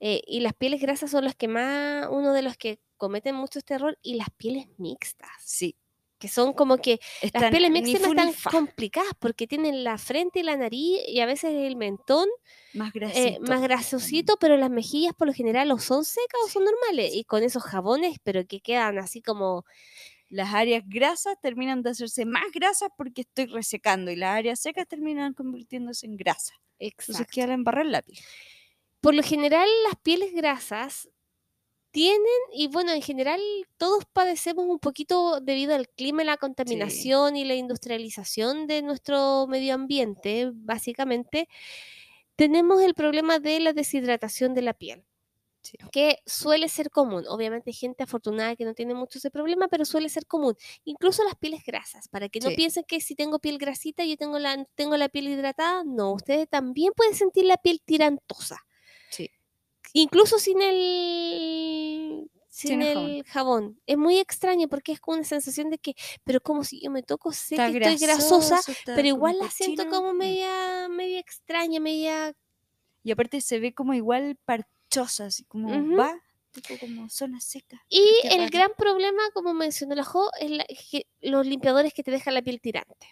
eh, y las pieles grasas son las que más, uno de los que cometen mucho este error, y las pieles mixtas, Sí. Que son como que las Están pieles mixtas fu ni están fa, complicadas porque tienen la frente y la nariz y a veces el mentón más eh, grasito. más grasosito, pero las mejillas por lo general o son secas o son normales. Y con esos jabones, pero que quedan así como Las áreas grasas terminan de hacerse más grasas porque estoy resecando y las áreas secas terminan convirtiéndose en grasa. Entonces exacto. queda la embarrar la piel. Por lo general, las pieles grasas tienen, y bueno, en general todos padecemos un poquito debido al clima, la contaminación y la industrialización de nuestro medio ambiente, básicamente, tenemos el problema de la deshidratación de la piel. Sí. que suele ser común. Obviamente hay gente afortunada que no tiene mucho ese problema, pero suele ser común. Incluso las pieles grasas, para que no Sí. piensen que si tengo piel grasita yo tengo la, tengo la piel hidratada. No, ustedes también pueden sentir la piel tirantosa. Incluso sin el sin, Sin el jabón. jabón. Es muy extraño porque es como una sensación de que, pero como si yo me toco, sé Está que estoy grasosa, pero igual la siento como Mm. media, media extraña, media Y aparte se ve como igual parchosa, así como va, tipo como zona seca. Y el raro. gran problema, como mencionó la Jo, es la- que los limpiadores que te dejan la piel tirante.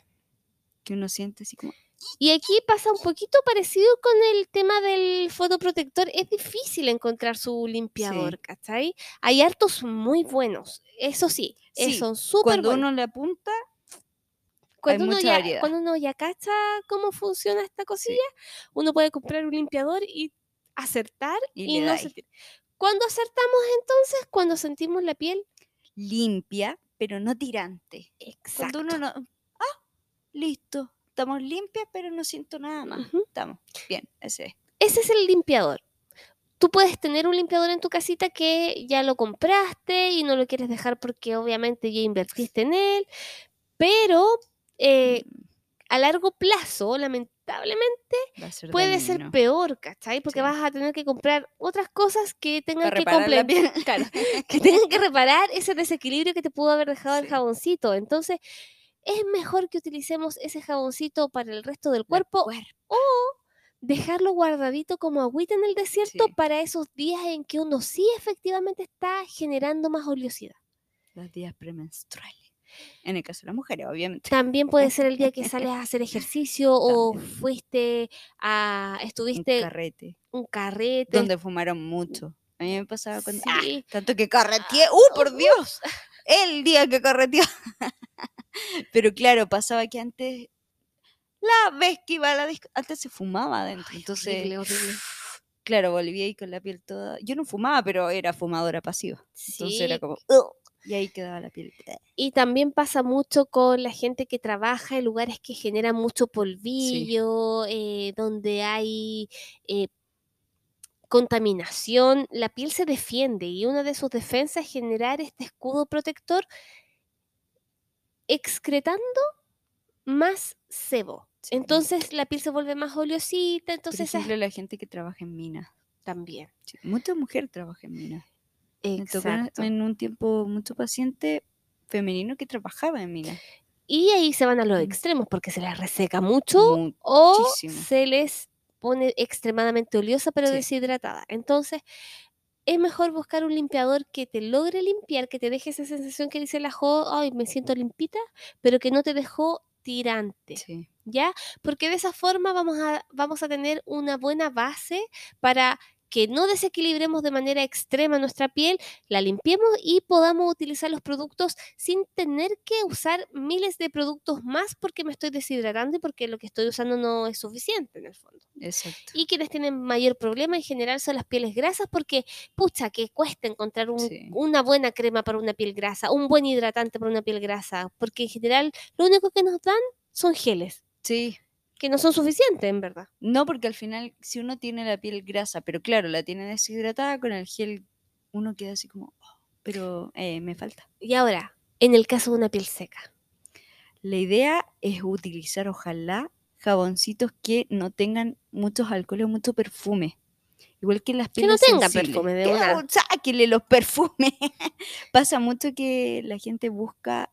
Que uno siente así como. Y aquí pasa un poquito parecido con el tema del fotoprotector. Es difícil encontrar su limpiador, ¿cachai? Hay hartos muy buenos, eso sí, eh, Sí, son súper Cuando buenos. uno le apunta, Cuando, uno ya, cuando uno ya cacha cómo funciona esta cosilla, uno puede comprar un limpiador y acertar Y y, no sentir. ¿Cuándo acertamos entonces? Cuando sentimos la piel. limpia, pero no tirante. Exacto. Cuando uno no. Ah, listo. Estamos limpias, pero no siento nada más. Estamos. Bien, ese es. ese es el limpiador. Tú puedes tener un limpiador en tu casita que ya lo compraste y no lo quieres dejar porque obviamente ya invertiste en él, pero eh, Mm, a largo plazo, lamentablemente, ser puede ser peor, ¿cachai? Porque Sí. vas a tener que comprar otras cosas que tengan Para que claro, que tengan que reparar ese desequilibrio que te pudo haber dejado el jaboncito. Entonces, es mejor que utilicemos ese jaboncito para el resto del cuerpo cuerpo. dejarlo guardadito como agüita en el desierto Sí. para esos días en que uno sí efectivamente está generando más oleosidad. Los días premenstruales. En el caso de las mujeres, obviamente. También puede ser el día que sales a hacer ejercicio o fuiste a, Un estuviste carrete. un carrete. Donde fumaron mucho. A mí me pasaba cuando. ¡Ah! Sí. tanto que carreteé. ¡Uh, por Dios! El día que carreteó. Pero claro, pasaba que antes la vez que iba a la disco, antes se fumaba adentro, Ay, entonces, horrible, horrible. claro, volví ahí con la piel toda, yo no fumaba, pero era fumadora pasiva, entonces era como, "Ugh", y ahí quedaba la piel. Y también pasa mucho con la gente que trabaja en lugares que generan mucho polvillo, eh, donde hay eh, contaminación. La piel se defiende y una de sus defensas es generar este escudo protector excretando más sebo. Sí. Entonces la piel se vuelve más oleosita, Por entonces esa- ejemplo, la gente que trabaja en minas, también. sí, mucha mujer trabaja en minas. Exacto. en un tiempo mucho paciente femenino que trabajaba en minas. Y ahí se van a los Mm. extremos porque se les reseca mucho Mu- o se les pone extremadamente oleosa pero Sí. deshidratada. Entonces, es mejor buscar un limpiador que te logre limpiar, que te deje esa sensación que dice la Jo, ay, me siento limpita, pero que no te dejó tirante, Sí. ¿ya? Porque de esa forma vamos a, vamos a tener una buena base para que no desequilibremos de manera extrema nuestra piel, la limpiemos y podamos utilizar los productos sin tener que usar miles de productos más porque me estoy deshidratando y porque lo que estoy usando no es suficiente en el fondo. Exacto. Y quienes tienen mayor problema en general son las pieles grasas porque, pucha, que cuesta encontrar un- Sí. una buena crema para una piel grasa, un buen hidratante para una piel grasa, porque en general lo único que nos dan son geles, Sí. Que no son suficientes en verdad. No, porque al final, si uno tiene la piel grasa, pero claro, la tiene deshidratada con el gel, uno queda así como, "Oh, pero eh, me falta. Y ahora, en el caso de una piel seca. La idea es utilizar, ojalá, jaboncitos que no tengan muchos alcoholes o mucho perfume. Igual que las Que no pieles tengan perfume de Sáquenle los perfumes. Pasa mucho que la gente busca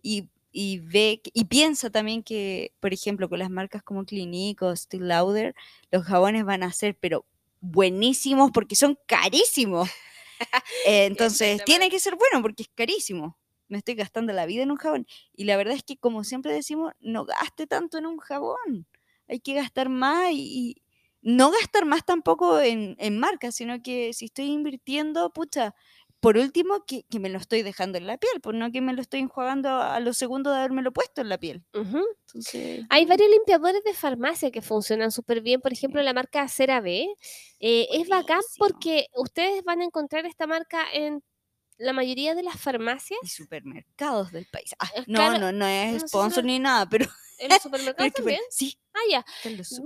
y, y ve y piensa también que, por ejemplo, con las marcas como Clinique o Still Lauder, los jabones van a ser, pero buenísimos porque son carísimos. Eh, Entonces, tiene que ser bueno porque es carísimo. Me estoy gastando la vida en un jabón. Y la verdad es que, como siempre decimos, no gaste tanto en un jabón. Hay que gastar más y, y no gastar más tampoco en, en marcas, sino que si estoy invirtiendo, pucha, por último, que, que me lo estoy dejando en la piel, pues no que me lo estoy enjuagando a, a los segundos de haberme puesto en la piel. Entonces, Hay varios limpiadores de farmacia que funcionan súper bien. Por ejemplo, la marca CeraVe. eh, es bacán porque ustedes van a encontrar esta marca en la mayoría de las farmacias. y supermercados del país. Ah, no, claro, no, no es no sé si sponsor ni nada, pero, En los supermercados también. sí, Ah, ya.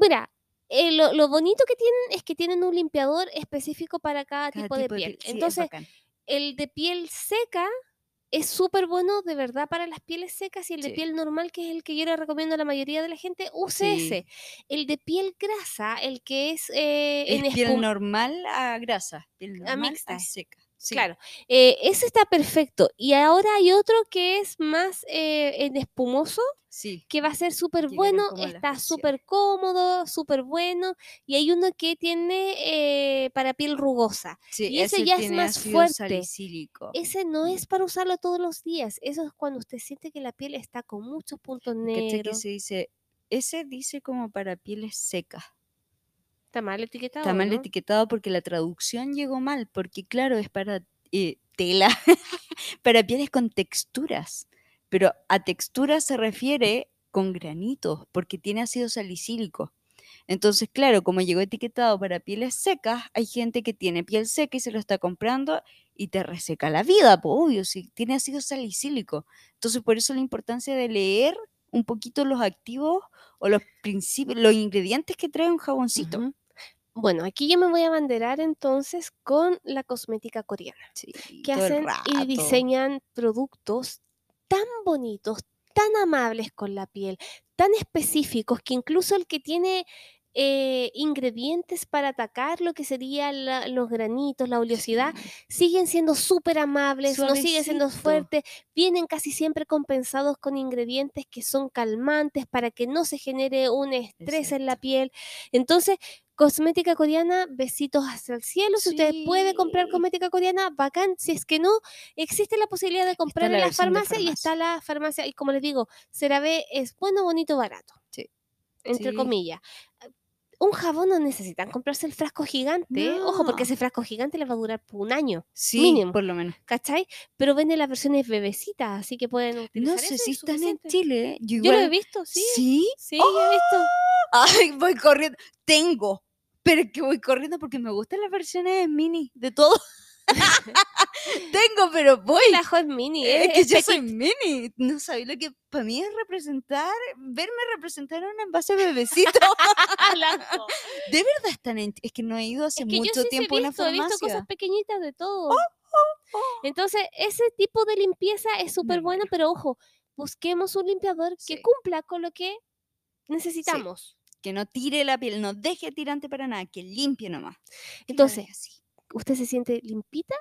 Mira, eh, lo, lo bonito que tienen es que tienen un limpiador específico para cada, cada tipo, de piel. Sí, es Entonces, bacán. El de piel seca es súper bueno de verdad para las pieles secas y el de piel normal, que es el que yo le recomiendo a la mayoría de la gente, use Sí. ese. El de piel grasa, el que es eh, en es piel espum- normal a grasa, piel A normal a, mixta. seca. Sí, Claro, eh, ese está perfecto. Y ahora hay otro que es más eh, en espumoso, sí. que va a ser súper bueno, está súper cómodo, súper bueno. Y hay uno que tiene eh, para piel rugosa. sí, y ese ya es más fuerte. salicílico. Ese no es para usarlo todos los días. Eso es cuando usted siente que la piel está con muchos puntos ¿Cachai que negros. se dice? Ese dice como para pieles secas. Está mal etiquetado. Está mal ¿no? etiquetado porque la traducción llegó mal, porque claro, es para eh, tela, para pieles con texturas, pero a texturas se refiere con granitos, porque tiene ácido salicílico. Entonces, claro, como llegó etiquetado para pieles secas, hay gente que tiene piel seca y se lo está comprando y te reseca la vida, pues obvio, si tiene ácido salicílico. Entonces, por eso la importancia de leer un poquito los activos o los principios, los ingredientes que trae un jaboncito. Bueno, aquí yo me voy a abanderar entonces con la cosmética coreana. Sí, que hacen y diseñan productos tan bonitos, tan amables con la piel, tan específicos que incluso el que tiene eh, ingredientes para atacar lo que serían los granitos, la oleosidad, siguen siendo súper amables, no siguen siendo fuertes, vienen casi siempre compensados con ingredientes que son calmantes para que no se genere un estrés en la piel. Entonces, cosmética coreana, besitos hacia el cielo. Si usted puede comprar cosmética coreana, bacán. Si es que no, existe la posibilidad de comprar la en la farmacia y está la farmacia. Y como les digo, CeraVe es bueno, bonito, barato. Sí. Entre Sí. comillas. Un jabón no necesitan comprarse el frasco gigante. Ojo, porque ese frasco gigante les va a durar un año, Sí, mínimo. por lo menos. ¿cachai? Pero venden las versiones bebecitas, así que pueden utilizar No sé si están en. Chile. Yo, Yo lo he visto, sí. ¿Sí? Sí, yo he visto. Ay, voy corriendo. Tengo. Pero es que voy corriendo porque me gustan las versiones mini de todo. Tengo, pero voy. La Hot Mini, Es es, que es yo petit. soy mini. No sabía lo que para mí es representar, verme representar a un envase bebecito. De verdad están en. Es que no he ido hace Es que yo mucho sí tiempo he a una visto, he visto farmacia. cosas pequeñitas de todo. oh. Entonces, ese tipo de limpieza es súper bueno, muero. pero ojo, busquemos un limpiador que cumpla con lo que necesitamos. Que no tire la piel, no deje tirante para nada, que limpie nomás. Entonces, así. ¿Usted se siente limpita?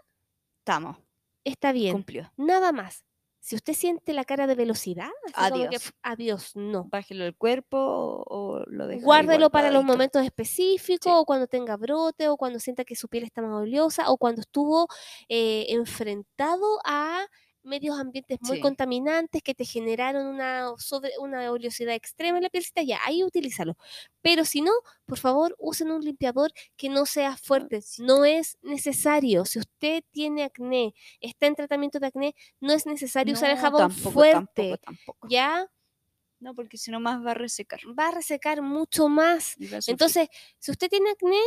Estamos. Está bien. Cumplió. Nada más. Si usted siente la cara de velocidad, que, Adiós. adiós, no. Bájelo el cuerpo o, o lo deja. Guárdelo para los momentos específicos, o cuando tenga brote, o cuando sienta que su piel está más oleosa, o cuando estuvo eh, enfrentado a medios ambientes muy Sí. contaminantes que te generaron una, sobre, una oleosidad extrema en la pielcita, ya, ahí utilízalo. Pero si no, por favor, usen un limpiador que no sea fuerte. sí. No es necesario. Si usted tiene acné, está en tratamiento de acné, no es necesario usar el jabón tampoco, fuerte. Tampoco, tampoco. Ya No, porque si no más va a resecar. va a resecar mucho más. Entonces, si usted tiene acné,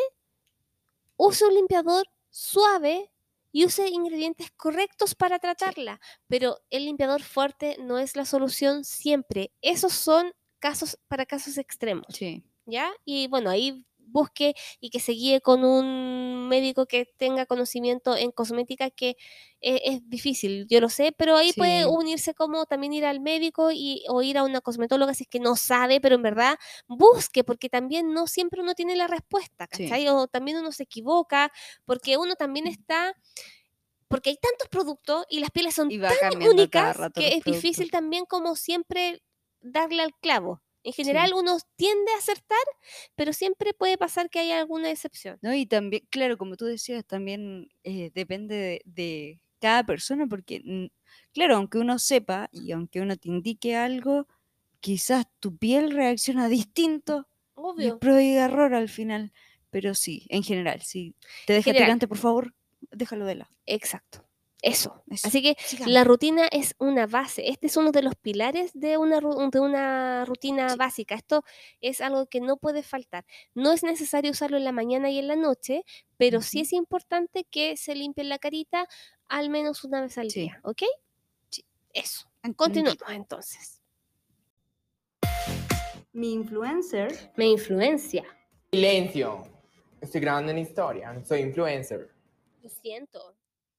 use un limpiador suave y use ingredientes correctos para tratarla. Pero el limpiador fuerte no es la solución siempre. Esos son casos para casos extremos, Sí. ¿ya? Y bueno, ahí busque y que se guíe con un médico que tenga conocimiento en cosmética que eh, es difícil, yo lo sé, pero ahí puede unirse como también ir al médico y, o ir a una cosmetóloga si es que no sabe, pero en verdad busque, porque también no siempre uno tiene la respuesta, Sí. ¿cachai? O también uno se equivoca, porque uno también está, porque hay tantos productos y las pieles son tan únicas que es difícil también como siempre darle al clavo. En general uno tiende a acertar, pero siempre puede pasar que haya alguna excepción. ¿no? Y también, claro, como tú decías, también eh, depende de, de cada persona, porque, mm, claro, aunque uno sepa y aunque uno te indique algo, quizás tu piel reacciona distinto y prueba y error al final. Pero sí, en general, si te deja general. tirante, por favor, déjalo de lado. Exacto. Eso. Eso. Así que la rutina es una base. Este es uno de los pilares de una, de una rutina Sí. básica. Esto es algo que no puede faltar. No es necesario usarlo en la mañana y en la noche, pero sí es importante que se limpie la carita al menos una vez al Sí. día. ¿Ok? Sí. Eso. Continuamos entonces. Mi influencer Me influencia. Silencio. Estoy grabando una historia, soy influencer. Lo siento.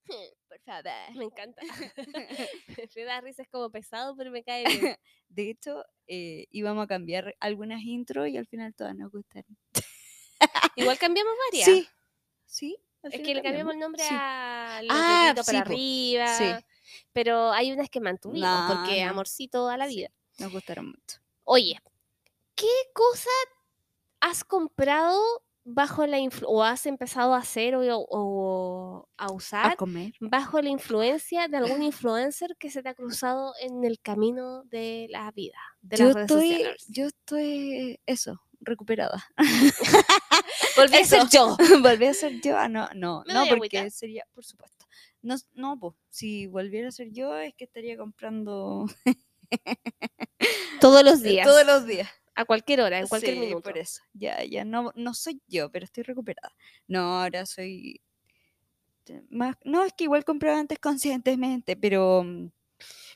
Por favor. Me encanta. me da risa, es como pesado, pero me cae bien. De hecho, eh, íbamos a cambiar algunas intros y al final todas nos gustaron. Igual cambiamos varias. Sí, sí. Es que le cambiamos el nombre sí. a los Ah, para arriba. Sí. Pero hay unas que mantuvimos No, porque no. amorcito a la vida. Nos gustaron mucho. Oye, ¿qué cosa has comprado bajo la influ- o has empezado a hacer o, o a A usar comer. bajo la influencia de algún influencer que se te ha cruzado en el camino de la vida, de Yo las redes estoy, sociales? yo estoy, eso, recuperada. Volví a ser yo. Volví a ser yo. Ah, no, no, ¿Me no, porque agüita? sería, por supuesto. No, no, pues, si volviera a ser yo, es que estaría comprando Todos los días. todos los días. A cualquier hora, en cualquier Sí, minuto. por eso. Ya, ya no, no soy yo, pero estoy recuperada. No, ahora soy más. No, es que igual compraba antes conscientemente, pero mm,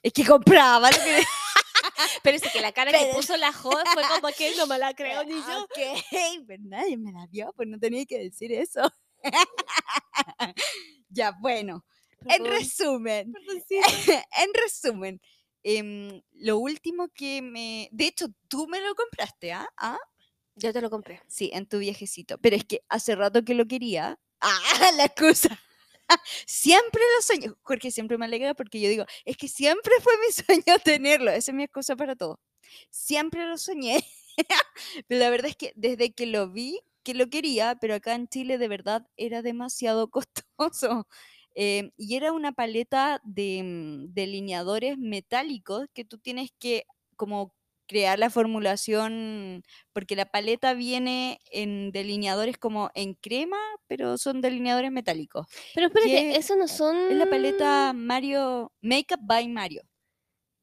es que compraba lo que Pero es que la cara que Pero- puso la joven fue como que no me la creo ni yo. Ok, pero nadie me la vio, pues no tenía que decir eso. ya, bueno. En Perdón, resumen, perdoncito. en resumen, em, lo último que me. De hecho, tú me lo compraste, ¿ah? ¿Ah? Yo te lo compré. Sí, en tu viajecito. Pero es que hace rato que lo quería. ¡Ah! La excusa. Siempre lo soñé. Jorge siempre me alegra porque yo digo, es que siempre fue mi sueño tenerlo. Esa es mi excusa para todo. Siempre lo soñé. pero la verdad es que desde que lo vi, que lo quería, pero acá en Chile de verdad era demasiado costoso. Eh, y era una paleta de mm, delineadores metálicos que tú tienes que como crear la formulación, porque la paleta viene en delineadores como en crema, pero son delineadores metálicos. Pero espérate, eso no son. Es la paleta Mario, Makeup by Mario.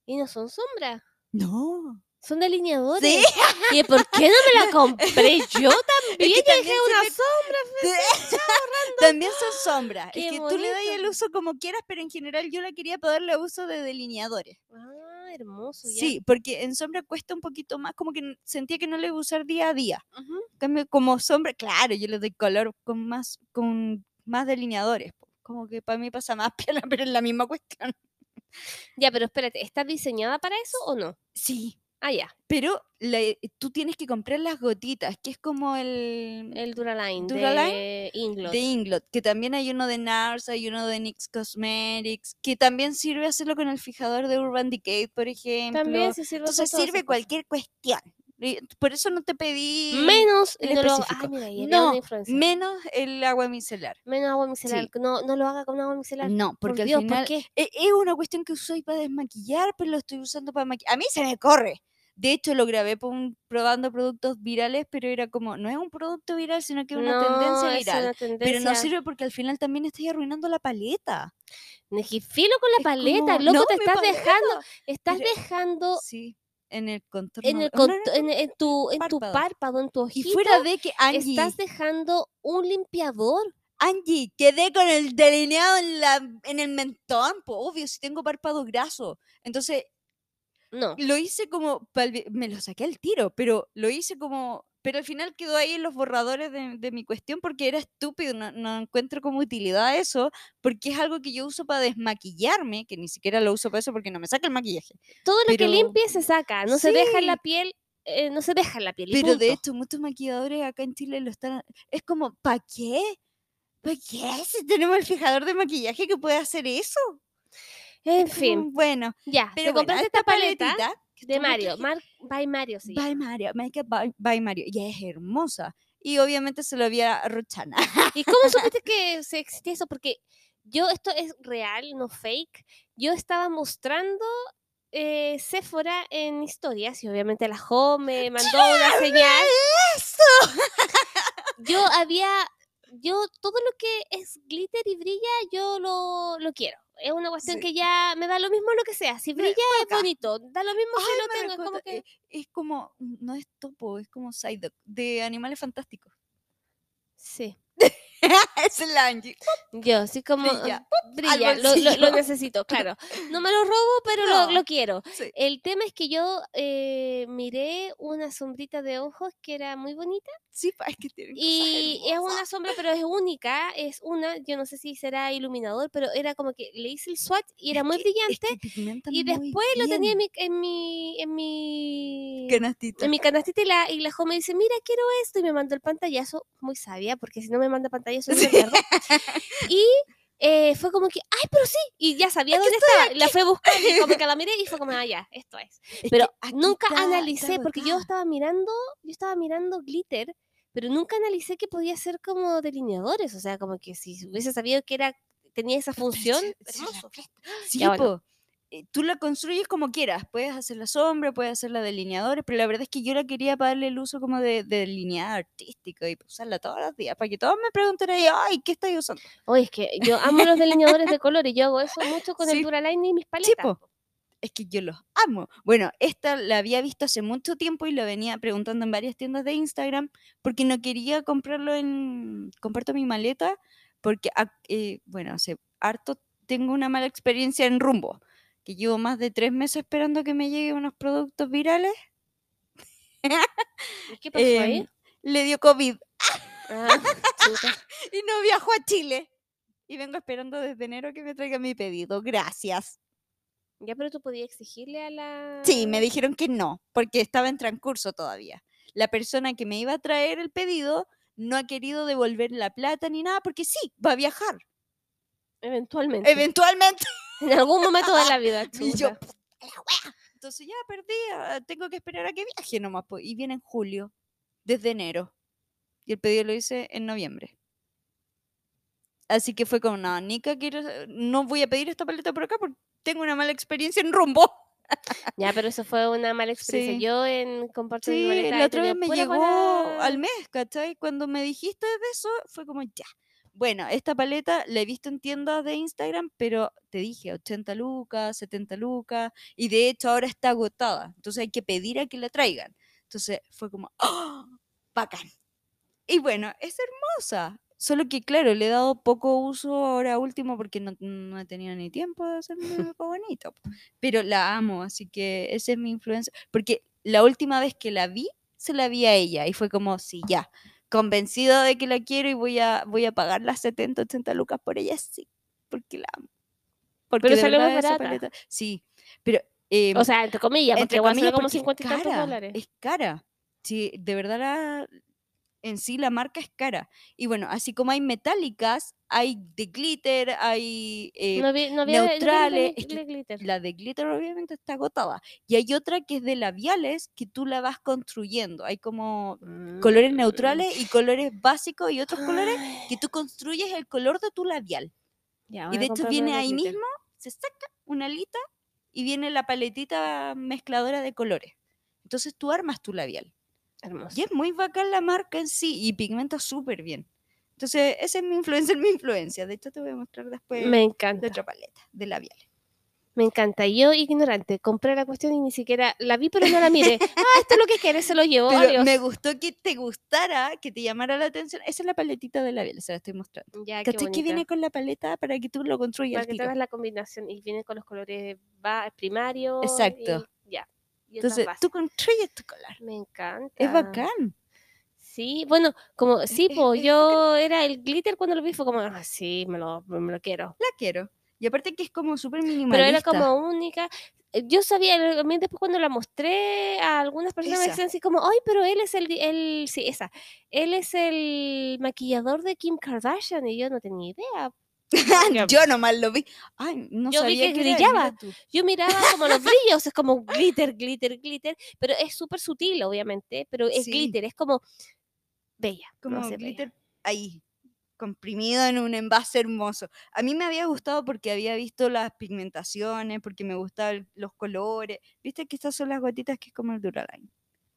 Y no son sombras. No. Son delineadores. Sí. ¿Y por qué no me la compré yo también dejé se una sombra. También son sombras. Es que tú le das el uso como quieras, pero en general yo la quería darle uso de delineadores. Ah, hermoso. ya. Sí, porque en sombra cuesta un poquito más, como que sentía que no le iba a usar día a día. En cambio, como sombra, claro, yo le doy color con más, con más delineadores. Como que para mí pasa más piola, pero es la misma cuestión. Ya, pero espérate, ¿está diseñada para eso o no? Sí. Ah, ya. Pero la- tú tienes que comprar las gotitas, que es como el, El Duraline, Duraline de Inglot. de Inglot, que también hay uno de NARS, hay uno de NYX Cosmetics, que también sirve hacerlo con el fijador de Urban Decay, por ejemplo. También se sirve Entonces sirve cualquier cuestión. Por eso no te pedí Menos el no lo- mira, No, menos el agua micelar. Menos agua micelar. Sí. No, no lo haga con agua micelar. No, Por porque Dios, al final ¿por qué? e- es una cuestión que uso para desmaquillar, pero lo estoy usando para maquillar. A mí se me corre. De hecho, lo grabé un- probando productos virales, pero era como, no es un producto viral, sino que es una No, tendencia viral. una Pero no sirve porque al final también estoy arruinando la paleta. Nejifilo con la Es paleta, como, loco, no, te estás paleta. dejando, estás dejando Sí, en el contorno. en, el no, no, en, en tu, en tu párpado. párpado, en tu Y ojito, fuera de que Angie, estás dejando un limpiador. Angie, quedé con el delineado en, la, en el mentón, pues obvio, si tengo párpado graso. Entonces, No. lo hice como, me lo saqué al tiro, pero lo hice como, pero al final quedó ahí en los borradores de, de mi cuestión porque era estúpido, no, no encuentro como utilidad eso, porque es algo que yo uso para desmaquillarme, que ni siquiera lo uso para eso porque no me saca el maquillaje. Todo lo que limpie se saca, no se deja en la piel, eh, no se deja en la piel. Pero de hecho, muchos maquilladores acá en Chile lo están, es como, ¿para qué? ¿Para qué? Si tenemos el fijador de maquillaje que puede hacer eso. En fin, Bueno, ya, pero te compraste esta esta paleta paletita que de Mario, Mar by Mario se By. Mario, Makeup by, by Mario. Y es hermosa. Y obviamente se lo había a. ¿Y cómo supiste que se existía eso? Porque yo, esto es real, no fake. Yo estaba mostrando eh, Sephora en historias y obviamente la Jo me mandó una señal. ¡Eso! Yo había, yo todo lo que es glitter y brilla, yo lo, lo quiero. Es una cuestión Sí. que ya me da lo mismo lo que sea. Si brilla es bonito, da lo mismo Ay, si lo tengo. es como recuerda, que... Es como, no es topo, es como Psyduck, de Animales Fantásticos. Sí. es el Angie. Yo, así como Brilla. ah, brilla, lo, lo- lo bolsillo. necesito, claro. No me lo robo, pero lo, No. lo quiero. Sí. El tema es que yo eh, miré una sombrita de ojos que era muy bonita Sí, es que tienen cosas y es hermosas. una sombra, pero es única, es una, yo no sé si será iluminador, pero era como que le hice el swatch y era Es muy que- brillante es que y después lo tenía en mi, en mi, en mi, Canastita. en mi canastita y la, y la dice, mira, quiero esto, y me mandó el pantallazo, muy sabia, porque si no me manda pantallazo, Y eh, fue como que, ay, pero sí, y ya sabía dónde estaba, y la fui a buscar, y como que la miré, y fue como, ah, ya, esto es. Pero aquí nunca está- analicé, está porque yo estaba mirando, yo estaba mirando glitter, pero nunca analicé que podía ser como delineadores, o sea, como que si hubiese sabido que era tenía esa función, hermoso. Sí, Ya, bueno. Eh, Tú la construyes como quieras. Puedes hacer la sombra, puedes hacer la delineadores, pero la verdad es que yo la quería para darle el uso como de, de delineado artístico y usarla todos los días, para que todos me preguntaran, ay, ¿qué estáis usando? Oye, es que yo amo los delineadores de colores, yo hago eso mucho con Sí. el Duraline y mis paletas. po. Es que yo los amo. Bueno, esta la había visto hace mucho tiempo y la venía preguntando en varias tiendas de Instagram porque no quería comprarlo en... Comparto mi maleta porque, ac- eh, bueno, hace harto tengo una mala experiencia en rumbo, que llevo más de tres meses esperando que me lleguen unos productos virales. ¿Y ¿Qué pasó ahí? Em, le dio COVID Ah, y no viajó a Chile. Y vengo esperando desde enero que me traiga mi pedido. Gracias. Ya, pero tú podías exigirle a la. Sí, me dijeron que no, porque estaba en transcurso todavía. La persona que me iba a traer el pedido no ha querido devolver la plata ni nada, porque sí, va a viajar. Eventualmente. Eventualmente. En algún momento de la vida. Y yo. Entonces ya perdí, ah, tengo que esperar a que viaje nomás. po, Y viene en julio, desde enero. Y el pedido lo hice en noviembre. Así que fue como, no, Nika, quiero, no voy a pedir esta paleta por acá porque tengo una mala experiencia en rumbo. Ya, pero eso fue una mala experiencia. Sí. Yo en compartir Sí, la otra vez me llegó al mes, ¿cachai? Cuando me dijiste de eso, fue como ya. Bueno, esta paleta la he visto en tiendas de Instagram, pero te dije 80 lucas, 70 lucas, y de hecho ahora está agotada. Entonces hay que pedir a que la traigan. Entonces fue como, ¡oh! Bacán. Y bueno, es hermosa. Solo que, claro, le he dado poco uso ahora último porque no, no he tenido ni tiempo de hacerme algo bonito. Pero la amo, así que esa es mi influencia. Porque la última vez que la vi, se la vi a ella y fue como, sí, ya, convencida de que la quiero y voy a, voy a pagar las 70, 80 lucas por ella, sí, porque la amo. Porque Pero salió más barata. paleta- sí, pero... em, O sea, entre comillas, porque entre comillas, como porque es 50 y tantos dólares. Es cara. Sí, de verdad la, en sí la marca es cara. Y bueno, así como hay metálicas, hay de glitter, hay... eh, no, vi, no no vi neutrales, de- es que de glitter. la de glitter obviamente está agotada. Y hay otra que es de labiales que tú la vas construyendo. Hay como colores Mm. neutrales y colores básicos y otros colores que tú construyes el color de tu labial. ya, Y de hecho viene de ahí glitter. mismo, se saca una alita y viene la paletita mezcladora de colores. Entonces tú armas tu labial. Hermoso. Y es muy bacán la marca en sí y pigmenta súper bien. Entonces, esa es mi influencia, mi influencia. De hecho, te voy a mostrar después Me de encanta. otra paleta de labiales. Me encanta. Yo, ignorante, compré la cuestión y ni siquiera la vi, pero no la miré. ah, esto es lo que quieres, se lo llevo. Pero adiós. me gustó que te gustara, que te llamara la atención. Esa es la paletita de labiales, se la estoy mostrando. Ya, qué ¿Cachai que viene con la paleta para que tú lo construyas Para que te hagas la combinación y viene con los colores va, primarios. Exacto. y ya. Y Entonces, tú construyes tu color. Me encanta. Es bacán. Sí, bueno, como sí, es yo era el glitter cuando lo vi, fue como, ah, sí, me lo, me lo quiero. La quiero. Y aparte que es como súper minimalista. Pero era como única. Eh, Yo sabía, a mí después cuando la mostré a algunas personas me decían así como, ay, pero él es el, el, sí, esa, él es el maquillador de Kim Kardashian y yo no tenía idea. Yo nomás lo vi. Ay, no Yo vi sabía que era él, brillaba. mira. Yo miraba como los brillos, es como glitter, glitter, glitter, pero es súper sutil, obviamente, pero es Sí. glitter, es como bella. no como bella. glitter ahí, comprimido en un envase hermoso. A mí me había gustado porque había visto las pigmentaciones, porque me gustaban los colores. Viste que estas son las gotitas que es como el Duraline.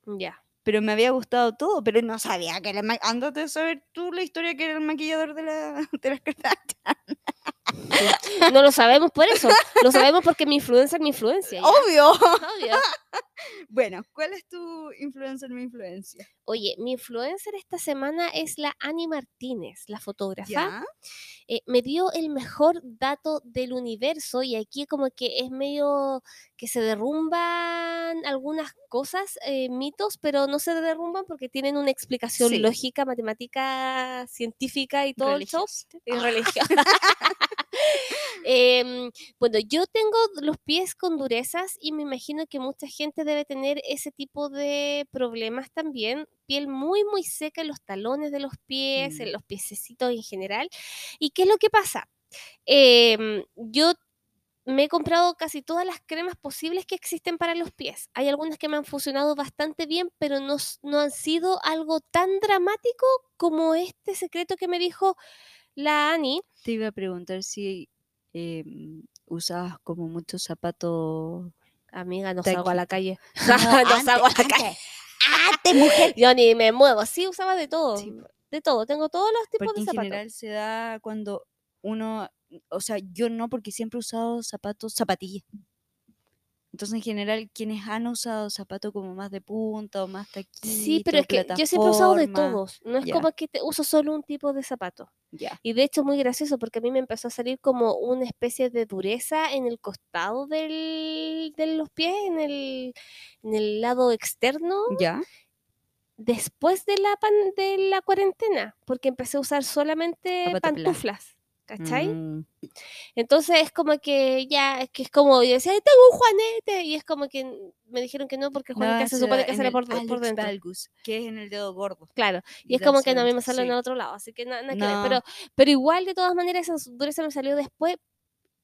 Ya. Pero me había gustado todo, pero no sabía que era Ándate a saber tú la historia que era el maquillador de, la, de las Kardashian. No lo sabemos por eso, lo sabemos porque mi influencia es mi influencia. ya, ¡Obvio! obvio. Bueno, ¿cuál es tu influencer, mi influencia? Oye, mi influencer esta semana es la Ani Martínez, la fotógrafa. Eh, me dio el mejor dato del universo y aquí como que es medio que se derrumban algunas cosas, eh, mitos, pero no se derrumban porque tienen una explicación Sí. lógica, matemática, científica y todo el show. Y Em, bueno, yo tengo los pies con durezas y me imagino que mucha gente debe tener ese tipo de problemas también. Piel muy, muy seca en los talones de los pies, en los piececitos en general. ¿Y qué es lo que pasa? Em, yo me he comprado casi todas las cremas posibles que existen para los pies. Hay algunas que me han funcionado bastante bien, pero no, no han sido algo tan dramático como este secreto que me dijo la Ani. Te iba a preguntar si em, usabas como muchos zapatos. Amiga, no salgo a la calle. no antes, salgo a la calle. antes. ¡Antes, mujer! Yo ni me muevo. Sí, usaba de todo. Sí, De todo. Tengo todos los tipos Porque de en zapatos. general se da cuando uno, o sea, yo no, porque siempre he usado zapatos, zapatillas. Entonces, en general, quienes han usado zapatos como más de punta o más taquito, Sí, pero es que yo siempre he usado de todos. No es como que te uso solo un tipo de zapato. Y de hecho muy gracioso porque a mí me empezó a salir como una especie de dureza en el costado del, de los pies, en el, en el lado externo, ¿Ya? después de la, pan- de la cuarentena, porque empecé a usar solamente pantuflas. ¿Cachai? Mm, Entonces es como que ya, es que es como, yo decía, "Ay, tengo un juanete, y es como que me dijeron que no, porque juanete no, se supone que sale por, por dentro. valgus, que es en el dedo gordo. Claro, y es como que no, a mí me sale en el otro lado, así que na- nada. No. Pero, pero igual, de todas maneras, esa dureza me salió después.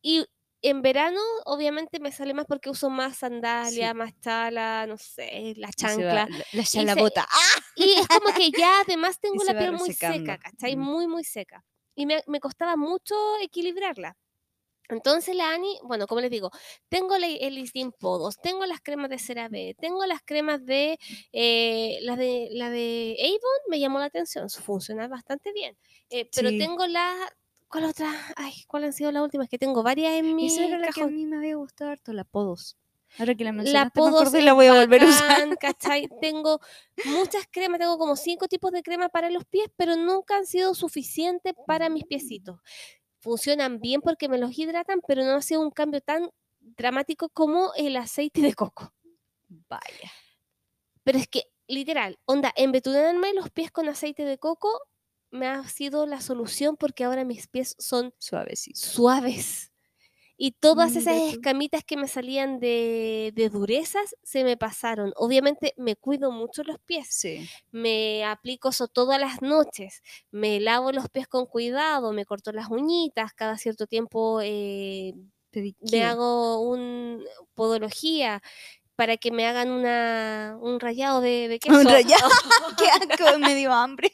Y en verano, obviamente, me sale más porque uso más sandalia, más chala, no sé, la se va chancla. La, la chalabota. ¡Ah! Y es como que ya además tengo la piel muy seca, ¿cachai? Mm. Muy, muy seca. Y me, me costaba mucho equilibrarla. Entonces la Ani, bueno, como les digo, tengo la- el listín Podos, tengo las cremas de CeraVe, tengo las cremas de, eh, la de, la de Avon, me llamó la atención, funciona bastante bien, eh, pero Sí. tengo la, ¿cuál otra? Ay, ¿cuál han sido las últimas? Que tengo varias en mi Esa era la que a mí me había gustado harto, la Podos. Ahora que la La mencionaste me Podos es la voy a volver a usar. bacán, ¿cachai? Tengo muchas cremas, tengo como cinco tipos de crema para los pies, pero nunca han sido suficientes para mis piecitos. Funcionan bien porque me los hidratan, pero no ha sido un cambio tan dramático como el aceite de coco. Vaya. Pero es que, literal, onda, embetunarme los pies con aceite de coco me ha sido la solución porque ahora mis pies son Suavecito. suaves. Y todas esas escamitas que me salían de, de durezas se me pasaron. Obviamente me cuido mucho los pies. Sí. Me aplico eso todas las noches. Me lavo los pies con cuidado. Me corto las uñitas. Cada cierto tiempo eh, me Pedicure. hago un podología para que me hagan una, un rayado de, de queso. Un rayado. Qué asco, me dio hambre.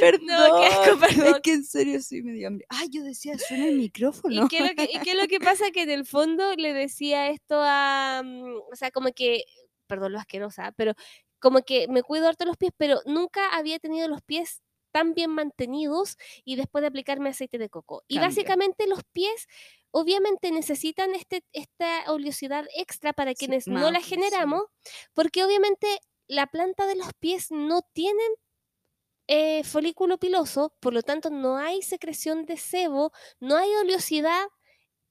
Perdón. Es que en serio sí me dio hambre. Ay, yo decía, suena el micrófono. ¿Y qué, lo que, y qué es lo que pasa? Que en el fondo le decía esto a. mm, O sea, como que. Perdón lo asquerosa, pero como que me cuido harto los pies, pero nunca había tenido los pies tan bien mantenidos y después de aplicarme aceite de coco. Y básicamente los pies obviamente necesitan este, esta oleosidad extra para Sí, quienes no más, la sí. generamos, porque obviamente la planta de los pies no tienen eh, folículo piloso, por lo tanto no hay secreción de sebo, no hay oleosidad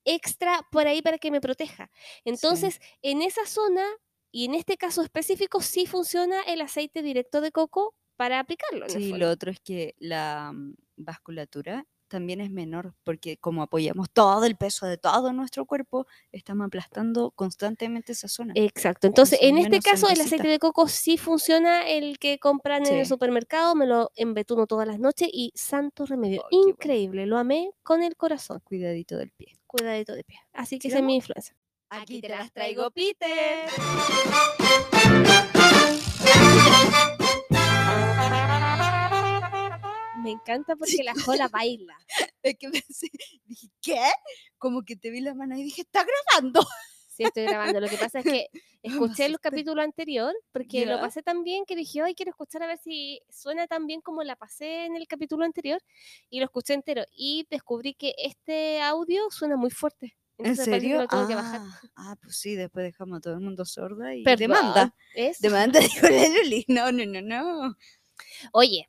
extra por ahí para que me proteja. Entonces, en esa zona y en este caso específico sí funciona el aceite directo de coco para aplicarlo. Sí, lo otro es que la mm, vasculatura también es menor, porque como apoyamos todo el peso de todo nuestro cuerpo, estamos aplastando constantemente esa zona. Exacto. Entonces, en este caso, el aceite de coco sí funciona el que compran en el supermercado, me lo embetuno todas las noches y santo remedio. Bueno. Increíble, lo amé con el corazón. Cuidadito del pie. Cuidadito de pie. Así que esa es mi influencia. Aquí te las traigo, Peter. Me encanta porque la jola baila. Es que pensé, dije, ¿qué? Como que te vi la mano y dije, ¿está grabando? Sí, estoy grabando. Lo que pasa es que escuché el capítulo anterior porque lo pasé tan bien que dije, ay, quiero escuchar a ver si suena tan bien como la pasé en el capítulo anterior y lo escuché entero y descubrí que este audio suena muy fuerte. ¿En Entonces que serio? lo tengo que bajar. Ah, ah, pues sí, después dejamos a todo el mundo sorda y Perdón, demanda. ¿es? Demanda, dijo la Luli. No, no, no, no. Oye,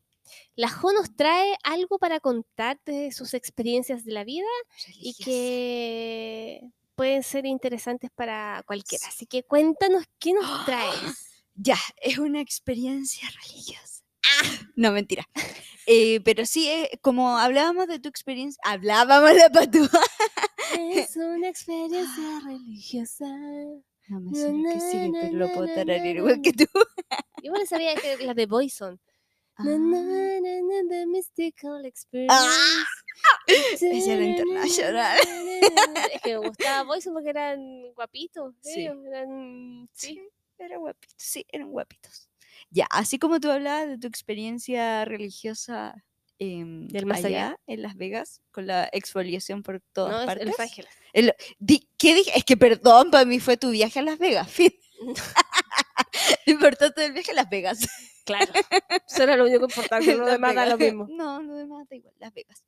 la Jo nos trae algo para contar de sus experiencias de la vida y que pueden ser interesantes para cualquiera. Así que cuéntanos qué nos traes. Ya, es una experiencia religiosa. No, mentira. Eh, pero sí, eh, como hablábamos de tu experiencia, hablábamos la patúa. Es una experiencia religiosa. No me Na, sé que sí, na, pero lo puedo tararear igual que tú. Yo no sabía que las de Boyson. Ah, Na, na, na, na, the mystical experience. Esa era internacional. Es que me gustaba Boyson porque eran guapitos. Sí. ellos, eran, sí. Sí, eran guapitos, sí, eran guapitos. Ya, así como tú hablabas de tu experiencia religiosa em, Del más allá. en Las Vegas, con la exfoliación por todas No, es partes. Los Ángeles. Di- ¿Qué dije? Es que perdón, para mí fue tu viaje a Las Vegas, fin. Lo importante del viaje a Las Vegas. Claro. Eso era lo único importante. Lo demás da lo mismo. No, lo demás da igual, Las Vegas.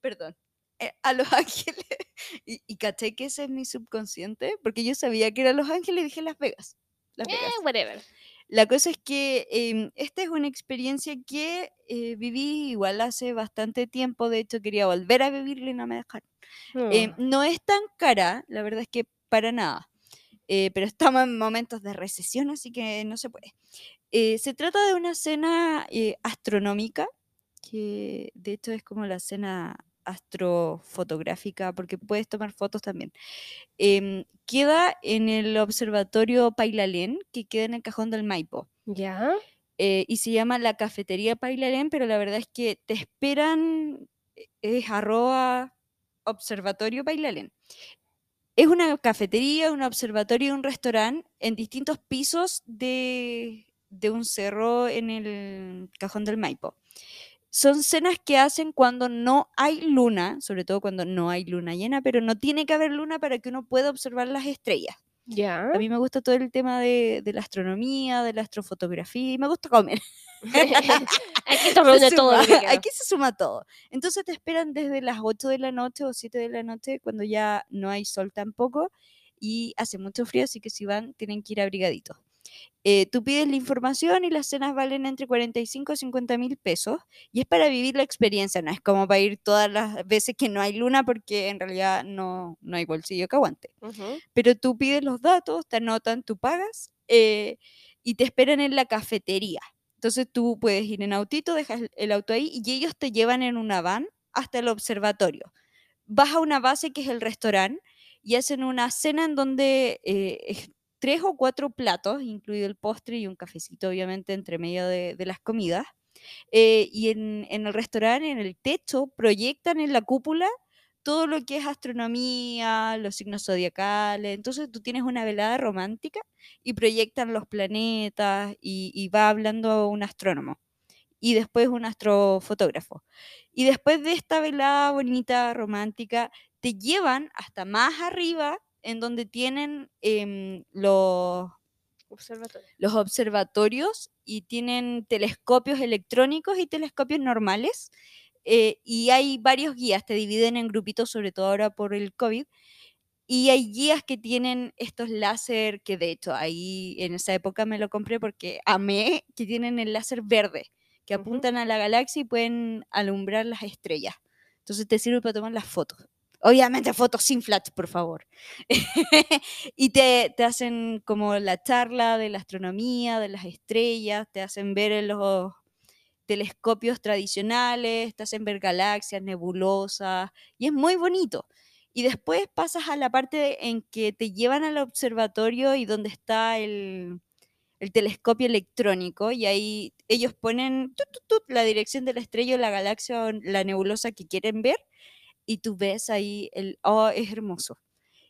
Perdón. Eh, a Los Ángeles. Y, y caché que ese es mi subconsciente, porque yo sabía que era Los Ángeles y dije Las Vegas. Las Vegas. Eh, whatever. La cosa es que em, esta es una experiencia que eh, viví igual hace bastante tiempo. De hecho, quería volver a vivirla y no me dejaron. Eh, Mm. no es tan cara, la verdad es que para nada. Eh, pero estamos en momentos de recesión, así que no se puede. Eh, se trata de una cena eh, astronómica, que de hecho es como la cena astrofotográfica, porque puedes tomar fotos también. Em, queda en el observatorio Pailalén, que queda en el cajón del Maipo. ¿Ya? eh, y se llama la cafetería Pailalén, pero la verdad es que te esperan, es arroba observatorio Pailalén. Es una cafetería, un observatorio y un restaurante en distintos pisos de, de un cerro en el cajón del Maipo. son cenas que hacen cuando no hay luna, sobre todo cuando no hay luna llena, pero no tiene que haber luna para que uno pueda observar las estrellas. Ya. A mí me gusta todo el tema de, de la astronomía, de la astrofotografía y me gusta comer. Aquí se todo. Aquí se suma todo. Entonces te esperan desde las 8 de la noche o 7 de la noche cuando ya no hay sol tampoco y hace mucho frío, así que si van tienen que ir abrigaditos. Eh, tú pides la información y las cenas valen entre 45 y 50 mil pesos y es para vivir la experiencia, no es como para ir todas las veces que no hay luna porque en realidad no, no hay bolsillo que aguante pero tú pides los datos, te anotan, tú pagas eh, y te esperan en la cafetería. Entonces tú puedes ir en autito, dejas el- auto ahí y ellos te llevan en una van hasta el observatorio. Vas a una base que es el restaurante y hacen una cena en donde eh, tres o cuatro platos, incluido el postre y un cafecito, obviamente, entre medio de, de las comidas. Eh, y en, en el restaurante, en el techo, proyectan en la cúpula todo lo que es astronomía, los signos zodiacales. Entonces tú tienes una velada romántica y proyectan los planetas y, y va hablando un astrónomo y después un astrofotógrafo. Y después de esta velada bonita, romántica, te llevan hasta más arriba en donde tienen em, los, Observatorio. los observatorios y tienen telescopios electrónicos y telescopios normales. eh, y hay varios guías, te dividen en grupitos, sobre todo ahora por el COVID. Y hay guías que tienen estos láser, que de hecho ahí en esa época me lo compré porque amé, que tienen el láser verde, que apuntan a la galaxia y pueden alumbrar las estrellas. Entonces te sirve para tomar las fotos. Obviamente fotos sin flash, por favor. y te, te hacen como la charla de la astronomía, de las estrellas, te hacen ver en los telescopios tradicionales, te hacen ver galaxias, nebulosas, y es muy bonito. Y después pasas a la parte en que te llevan al observatorio y donde está el, el telescopio electrónico, y ahí ellos ponen la dirección de la estrella o la galaxia o la nebulosa que quieren ver, y tú ves ahí el, oh, es hermoso.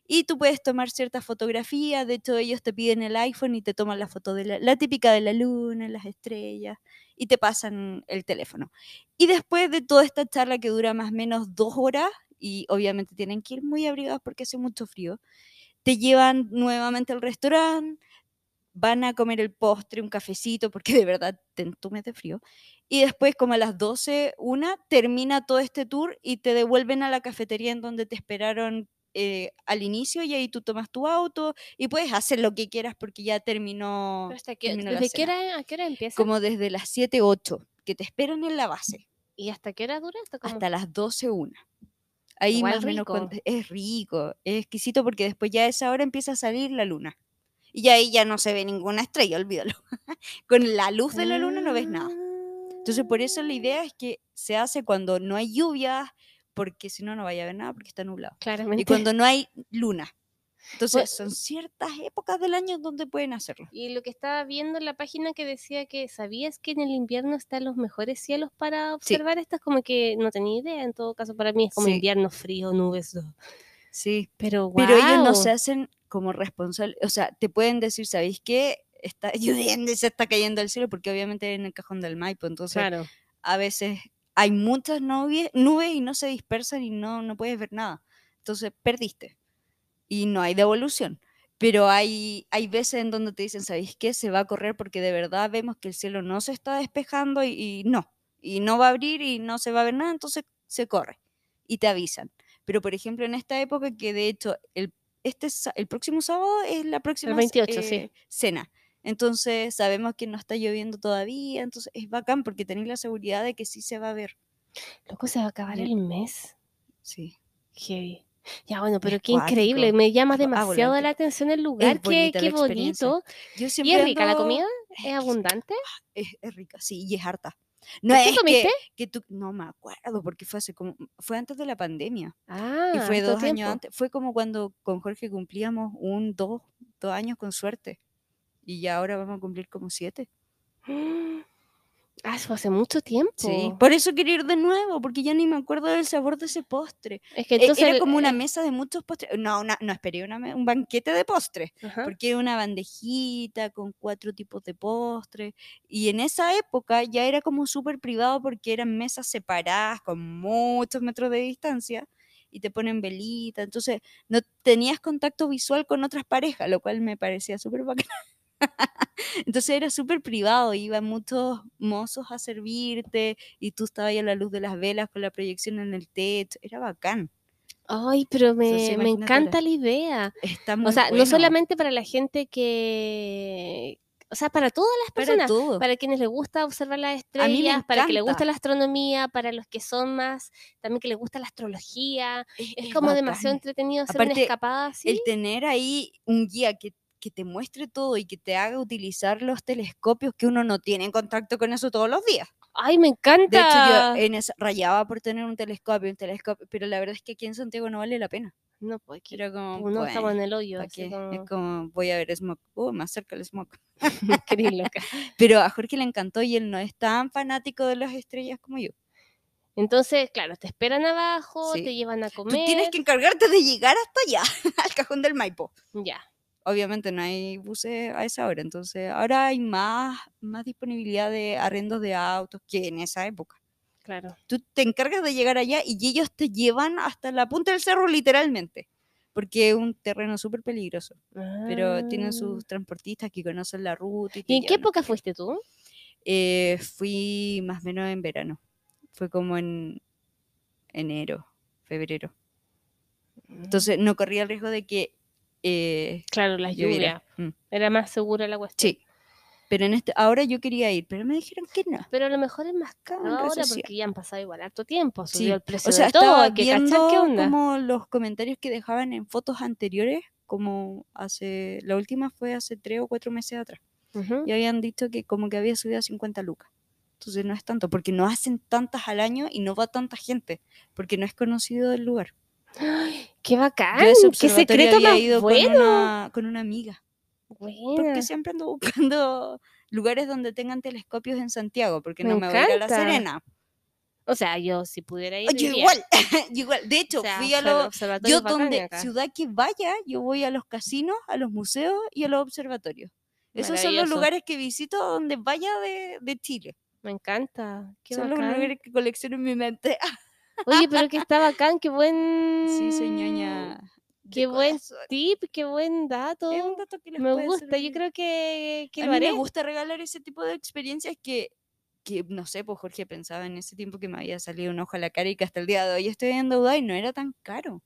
Y tú puedes tomar ciertas fotografías, de hecho ellos te piden el iPhone y te toman la foto de la, típica de la luna, las estrellas, y te pasan el teléfono. Y después de toda esta charla que dura más o menos dos horas, y obviamente tienen que ir muy abrigados porque hace mucho frío, te llevan nuevamente al restaurante, van a comer el postre, un cafecito, porque de verdad te entumes de frío. Y después, como a las 12, una, termina todo este tour y te devuelven a la cafetería en donde te esperaron eh, al inicio y ahí tú tomas tu auto y puedes hacer lo que quieras porque ya terminó, Pero hasta terminó ¿Desde qué hora, a qué hora empieza? Como desde las 7, 8, que te esperan en la base, ¿Y hasta qué hora dura? Hasta, hasta las 12, 1. Ahí Igual más o menos cuando- es rico, es exquisito porque después ya a esa hora empieza a salir la luna. Y ahí ya no se ve ninguna estrella, olvídalo. Con la luz de la luna no ves nada. Entonces, por eso la idea es que se hace cuando no hay lluvias, porque si no, no vaya a ver nada porque está nublado. Claramente. Y cuando no hay luna. Entonces, Pues- son ciertas épocas del año donde pueden hacerlo. Y lo que estaba viendo en la página que decía que sabías que en el invierno están los mejores cielos para observar estas, como que no tenía idea. En todo caso, para mí es como Sí. invierno frío, nubes. Sí. Pero, Pero ellos no se hacen como responsables. O sea, te pueden decir, ¿sabéis qué? Está lloviendo y se está cayendo el cielo, porque obviamente en el cajón del Maipo. Entonces, Claro. a veces hay muchas nubes, nubes y no se dispersan y no, no puedes ver nada. Entonces, perdiste. Y no hay devolución. Pero hay, hay veces en donde te dicen, ¿sabéis qué? Se va a correr porque de verdad vemos que el cielo no se está despejando y, y no. Y no va a abrir y no se va a ver nada, entonces se corre. Y te avisan. Pero, por ejemplo, en esta época que de hecho el, este, el próximo sábado es la próxima c- 28, sí. eh, cena. Entonces sabemos que no está lloviendo todavía, entonces es bacán porque tenéis la seguridad de que sí se va a ver. Loco, se va a acabar el mes. Sí. Heavy. Ya, bueno, pero Es qué increíble. Me llama Ah, demasiado volante. la atención el lugar. Qué, bonita qué la experiencia. bonito. Yo ¿Y es rica la ando- comida? es ¿Es abundante? Es, es rica, sí, y es harta. No ¿Qué es que- comiste? Que, tú, no me acuerdo porque fue hace como, fue antes de la pandemia Ah, y fue dos años tiempo. antes. Fue como cuando con Jorge cumplíamos un, dos, dos años con suerte y ya ahora vamos a cumplir como siete. Ah, eso fue hace mucho tiempo. Sí, por eso quiero ir de nuevo, porque ya ni me acuerdo del sabor de ese postre. Es que E- entonces. Era como una eh, mesa de muchos postres. No, una- no esperé una un banquete de postres, ajá. porque era una bandejita con cuatro tipos de postres. Y en esa época ya era como súper privado porque eran mesas separadas con muchos metros de distancia y te ponen velita. Entonces no tenías contacto visual con otras parejas, lo cual me parecía súper bacán. Entonces era súper privado, iban muchos mozos a servirte y tú estabas ahí a la luz de las velas con la proyección en el techo. Era bacán. Ay, pero me, me encanta la idea. Está muy O sea, no solamente para la gente que. O sea, para todas las para personas. todo. Para quienes les gusta observar las estrellas, para que les gusta la astronomía, para los que son más, también que les gusta la astrología. Es, es como demasiado entretenido hacer una Aparte, escapada así. El tener ahí un guía que, que te muestre todo y que te haga utilizar los telescopios que uno no tiene en contacto con eso todos los días. Ay, me encanta. De hecho, yo en esa, rayaba por tener un telescopio, un telescopio, pero la verdad es que aquí en Santiago no vale la pena. No, pues Era como, uno estamos en el hoyo. Es como, voy a ver Smoke. Oh, más cerca el Smoke. Pero a Jorge le encantó y él no es tan fanático de las estrellas como yo. Entonces, claro, te esperan abajo, Sí. te llevan a Tú comer. tienes que encargarte de llegar hasta allá, al cajón del Maipo. Ya. Obviamente no hay buses a esa hora, entonces ahora hay más, más disponibilidad de arrendos de autos que en esa época. Claro. Tú te encargas de llegar allá y ellos te llevan hasta la punta del cerro literalmente, porque es un terreno súper peligroso, pero tienen Ah. sus transportistas que conocen la ruta. Y, ¿Y en qué época fuiste tú? Eh, fui más o menos en verano, fue como en enero, febrero. Entonces no corría el riesgo de que eh, Claro, la lluvia. lloviera. Mm, Era más segura la cuestión. Sí, pero en este, ahora yo quería ir, pero me dijeron que no. Pero a lo mejor es más caro redes ahora porque ya han pasado igual harto tiempo. Sí, Subió el precio O sea, de todo. Hay que viendo qué onda. como los comentarios que dejaban en fotos anteriores, como hace, la última fue hace tres o cuatro meses atrás, y habían dicho que como que había subido a 50 lucas. Entonces no es tanto, porque no hacen tantas al año y no va tanta gente, porque no es conocido el lugar. ¡Qué bacán! ¡Qué secreto más ido bueno! con, una, con una amiga, Buena. porque siempre ando buscando lugares donde tengan telescopios en Santiago, porque Me no me voy a La encanta. Serena. O sea, yo si pudiera ir. Yo igual, yo igual. De hecho, O sea, fui a los... Yo donde acá. ciudad que vaya, yo voy a los casinos, a los museos y a los observatorios. Esos son los lugares que visito donde vaya de, de Chile. Me encanta. Qué son los lugares que colecciono en mi mente. Oye, pero que está bacán, qué buen. sí, soy ñoña. Qué buen corazón. tip, qué buen dato. Es un dato que les Me gusta, yo creo que, que a lo mí haré. me gusta regalar ese tipo de experiencias que, que, no sé, pues Jorge pensaba en ese tiempo que me había salido un ojo a la cara y que hasta el día de hoy estoy en deuda y no era tan caro.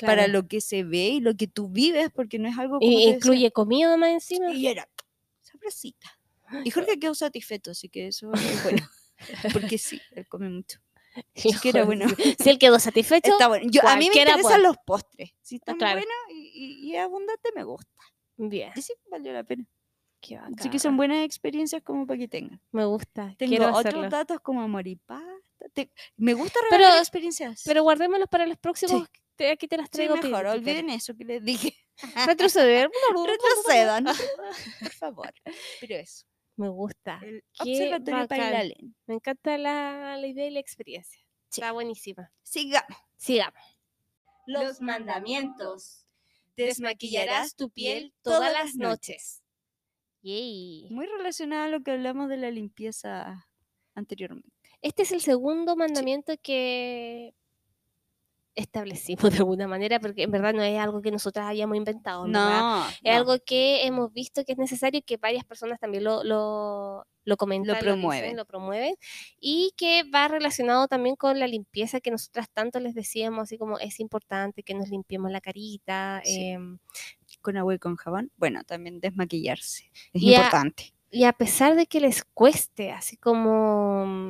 Para lo que se ve y lo que tú vives, porque no es algo como Y incluye comida más encima. Y era sabrosita. Y Jorge quedó satisfeto, así que eso es bueno. Porque sí, él come mucho. Bueno. Si él quedó satisfecho, Está bueno. Yo, a mí me interesan puede. los postres. Si están claro. buenos y, y- y abundante, me gusta. bien. Y sí, valió la pena. Qué Así que son buenas experiencias como para que tengan. Me gusta. Tengo Quiero otros hacerlo. datos como amor y pasta. Te- me gusta Pero- experiencias. Pero guardémoslos para los próximos. te- aquí te las sí, traigo. mejor, Peter. olviden eso que les dije. Retroceder. Retrocedan. Por favor. Pero eso. Me gusta. El Qué observatorio bacán. Pailalen. Me encanta la, la idea y la experiencia. Sí. Está buenísima. Sigamos. Sigamos. Los mandamientos. Desmaquillarás tu piel todas las noches. Yay. Muy relacionado a lo que hablamos de la limpieza anteriormente. Este es el segundo mandamiento que establecimos de alguna manera, porque en verdad no es algo que nosotras hayamos inventado. No, Es algo que hemos visto que es necesario y que varias personas también lo, lo, lo comentan, dicen, promueven. lo promueven, y que va relacionado también con la limpieza que nosotras tanto les decíamos, así como es importante que nos limpiemos la carita. Sí. em, con agua y con jabón. Bueno, también desmaquillarse. Es Y a- importante. y a pesar de que les cueste, así como...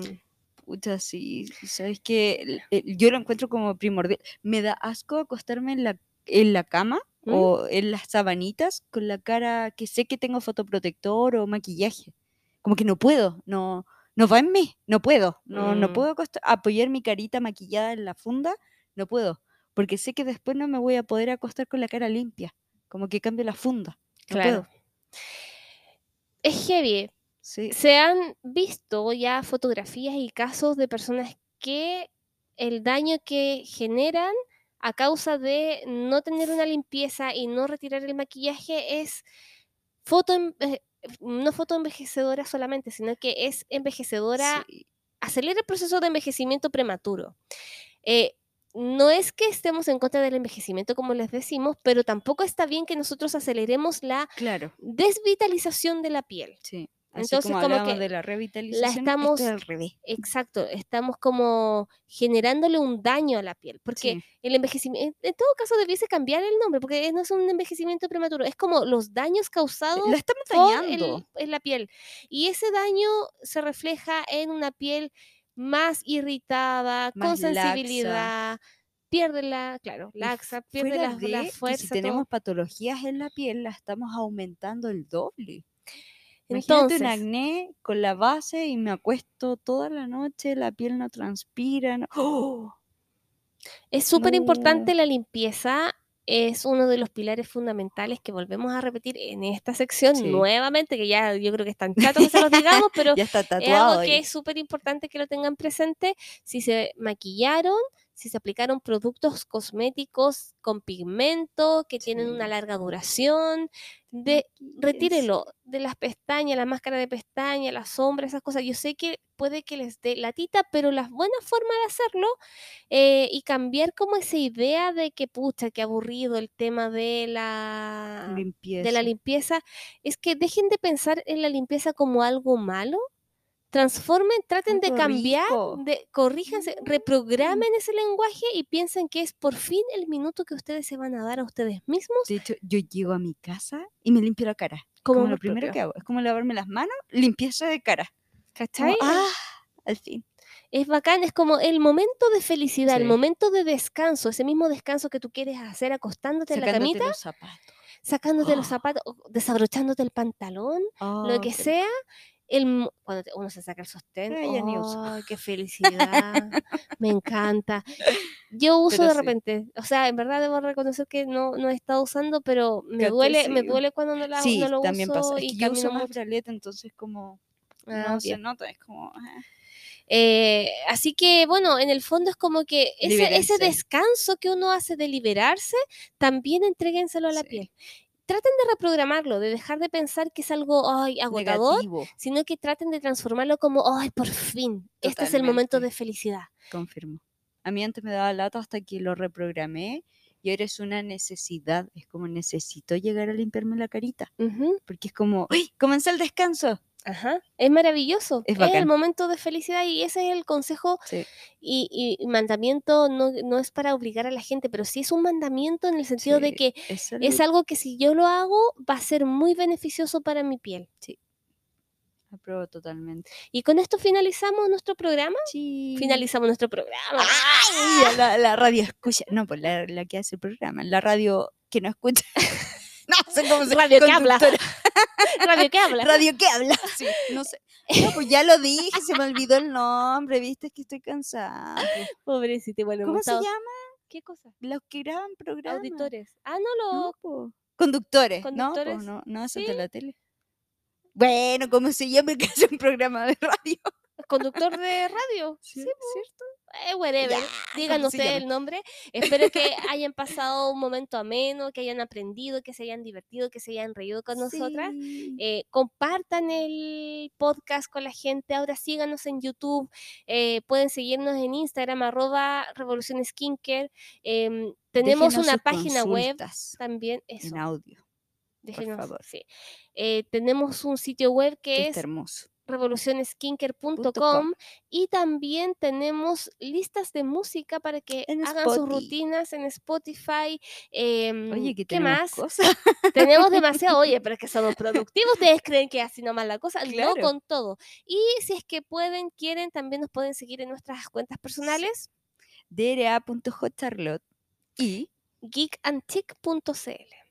Pucha, sí. Sabes que yo lo encuentro como primordial. Me da asco acostarme en la, en la cama ¿Mm? o en las sabanitas con la cara que sé que tengo fotoprotector o maquillaje. Como que no puedo, no, no va en mí, no puedo. No, no Mm. puedo apoyar mi carita maquillada en la funda, no puedo. Porque sé que después no me voy a poder acostar con la cara limpia. Como que cambio la funda. No Claro. puedo. Es heavy. Sí. Se han visto ya fotografías y casos de personas que el daño que generan a causa de no tener una limpieza y no retirar el maquillaje es foto, eh, no foto envejecedora solamente, sino que es envejecedora sí. acelera el proceso de envejecimiento prematuro. Eh, no es que estemos en contra del envejecimiento, como les decimos, pero tampoco está bien que nosotros aceleremos la Claro, desvitalización de la piel. sí. Así Entonces, como, que de la revitalización, esto estamos- es al revés. Exacto, estamos como generándole un daño a la piel, porque Sí. el envejecimiento, en todo caso debiese cambiar el nombre, porque no es un envejecimiento prematuro, es como los daños causados La estamos por dañando. el- en la piel. Y ese daño se refleja en una piel más irritada, con laxa. sensibilidad, pierde la, claro, laxa, pierde la, de la fuerza. si todo. tenemos patologías en la piel, la estamos aumentando el doble. Imagínate Entonces, un acné con la base y me acuesto toda la noche, la piel no transpira. no- ¡Oh! es súper No. importante la limpieza. Es uno de los pilares fundamentales que volvemos a repetir en esta sección Sí. nuevamente, que ya yo creo que es tan chato que se los digamos, pero Ya está es algo que ahí. es súper importante que lo tengan presente. Si se maquillaron, si se aplicaron productos cosméticos con pigmento, que tienen una larga duración, de, retírelo de las pestañas, la máscara de pestaña, la sombra, esas cosas. Yo sé que puede que les dé latita, pero la buena forma de hacerlo eh, y cambiar como esa idea de que, pucha, qué aburrido el tema de la, limpieza. de la limpieza, es que dejen de pensar en la limpieza como algo malo. Transformen, traten de cambiar, de, corríjanse, Mm. reprogramen ese lenguaje y piensen que es por fin el minuto que ustedes se van a dar a ustedes mismos De hecho, yo llego a mi casa y me limpio la cara. como, Como, lo primero propio, que hago. Es como lavarme las manos, limpieza de cara. Como, ¿cachai? ah, al fin. Es bacán, es como el momento de felicidad, el Sí. momento de descanso, ese mismo descanso que tú quieres hacer acostándote en la Sacándote camita, los zapatos. sacándote los Oh. zapatos, o desabrochándote el pantalón, lo Oh, que qué rico. sea, el, cuando uno se saca el sostén, Ay. ¡ay, qué felicidad! me encanta. Yo uso Pero de sí. repente, o sea, en verdad debo reconocer que no, no he estado usando, pero me duele, me duele cuando no, la, Sí, no lo también uso pasa. Es y que yo uso más bralette, entonces como Ah, no se bien. nota, es como... ah. Eh, así que, bueno, en el fondo es como que ese, descanso que uno hace de liberarse, también entréguenselo a la Sí. piel. Traten de reprogramarlo, de dejar de pensar que es algo ay, agotador, Negativo, sino que traten de transformarlo como, ay, por fin, este es el momento de felicidad. confirmo. A mí antes me daba lata hasta que lo reprogramé y ahora es una necesidad. Es como necesito llegar a limpiarme la carita. Porque es como, ¡ay! Comenzó el descanso. Ajá, es maravilloso, Es es, el momento de felicidad y ese es el consejo Sí. y, mandamiento, no, no es para obligar a la gente, pero sí es un mandamiento en el sentido de Sí, que Es, algo que si yo lo hago va a ser muy beneficioso para mi piel. Apruebo totalmente. Y con esto finalizamos nuestro programa. Sí. Finalizamos nuestro programa. Ay, a la, la radio escucha. No, pues la, la que hace el programa. La radio que no escucha. no sé cómo se Radio que habla. Radio que habla. Radio que habla. Sí, no sé. No, pues ya lo dije, se me olvidó el nombre, viste que estoy cansada. pues. Pobrecito, bueno, ¿Cómo se llama? ¿Qué cosa? Los que graban programas. Auditores. Ah, no, No, lo. po. Conductores. Conductores, No, po, no, no, eso es sí. de la tele. Bueno, ¿cómo se llama que hace un programa de radio? Conductor de radio. Sí, ¿Cierto? Eh, whatever. Ya, Digan ¿cómo se ustedes el nombre. Espero que hayan pasado un momento ameno, que hayan aprendido, que se hayan divertido, que se hayan reído con nosotras. Sí. Eh, compartan el podcast con la gente. Ahora síganos en YouTube. eh, pueden seguirnos en Instagram, arroba Revolución Skincare. em, tenemos Déjenos una página web también. Eso, En audio, déjenos, favor. sí. Eh, tenemos un sitio web que que es hermoso. revolucionskincare.com y también tenemos listas de música para que En hagan sus rutinas en Spotify. em, Oye, que ¿qué más? cosas. Tenemos demasiado, oye, pero es que somos productivos. Ustedes creen que así nomás la cosa, Claro. no con todo. Y si es que pueden, quieren, también nos pueden seguir en nuestras cuentas personales, dra.jcharlotte y geekantic.cl.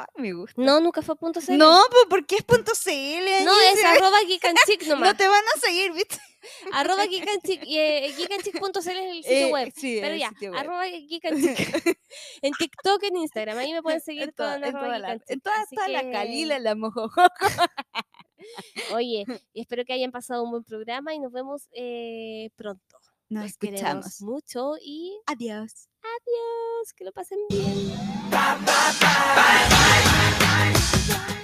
Ay, me gusta. No, nunca fue punto .cl. No, pues porque es punto .cl. No, es arroba geekantic nomás. No te van a seguir, ¿viste? Arroba geekantic, y, eh, geekantic.cl es el sitio Eh, web. sí, Pero ya, web. arroba geekantic. en TikTok, en Instagram, ahí me pueden seguir En toda, en arroba toda la, en toda, toda la Calila, la mojojo. Oye, espero que hayan pasado un buen programa y nos vemos eh, pronto. Nos Los queremos escuchamos. mucho y Adiós. adiós, que lo pasen bien. Bye, bye, bye.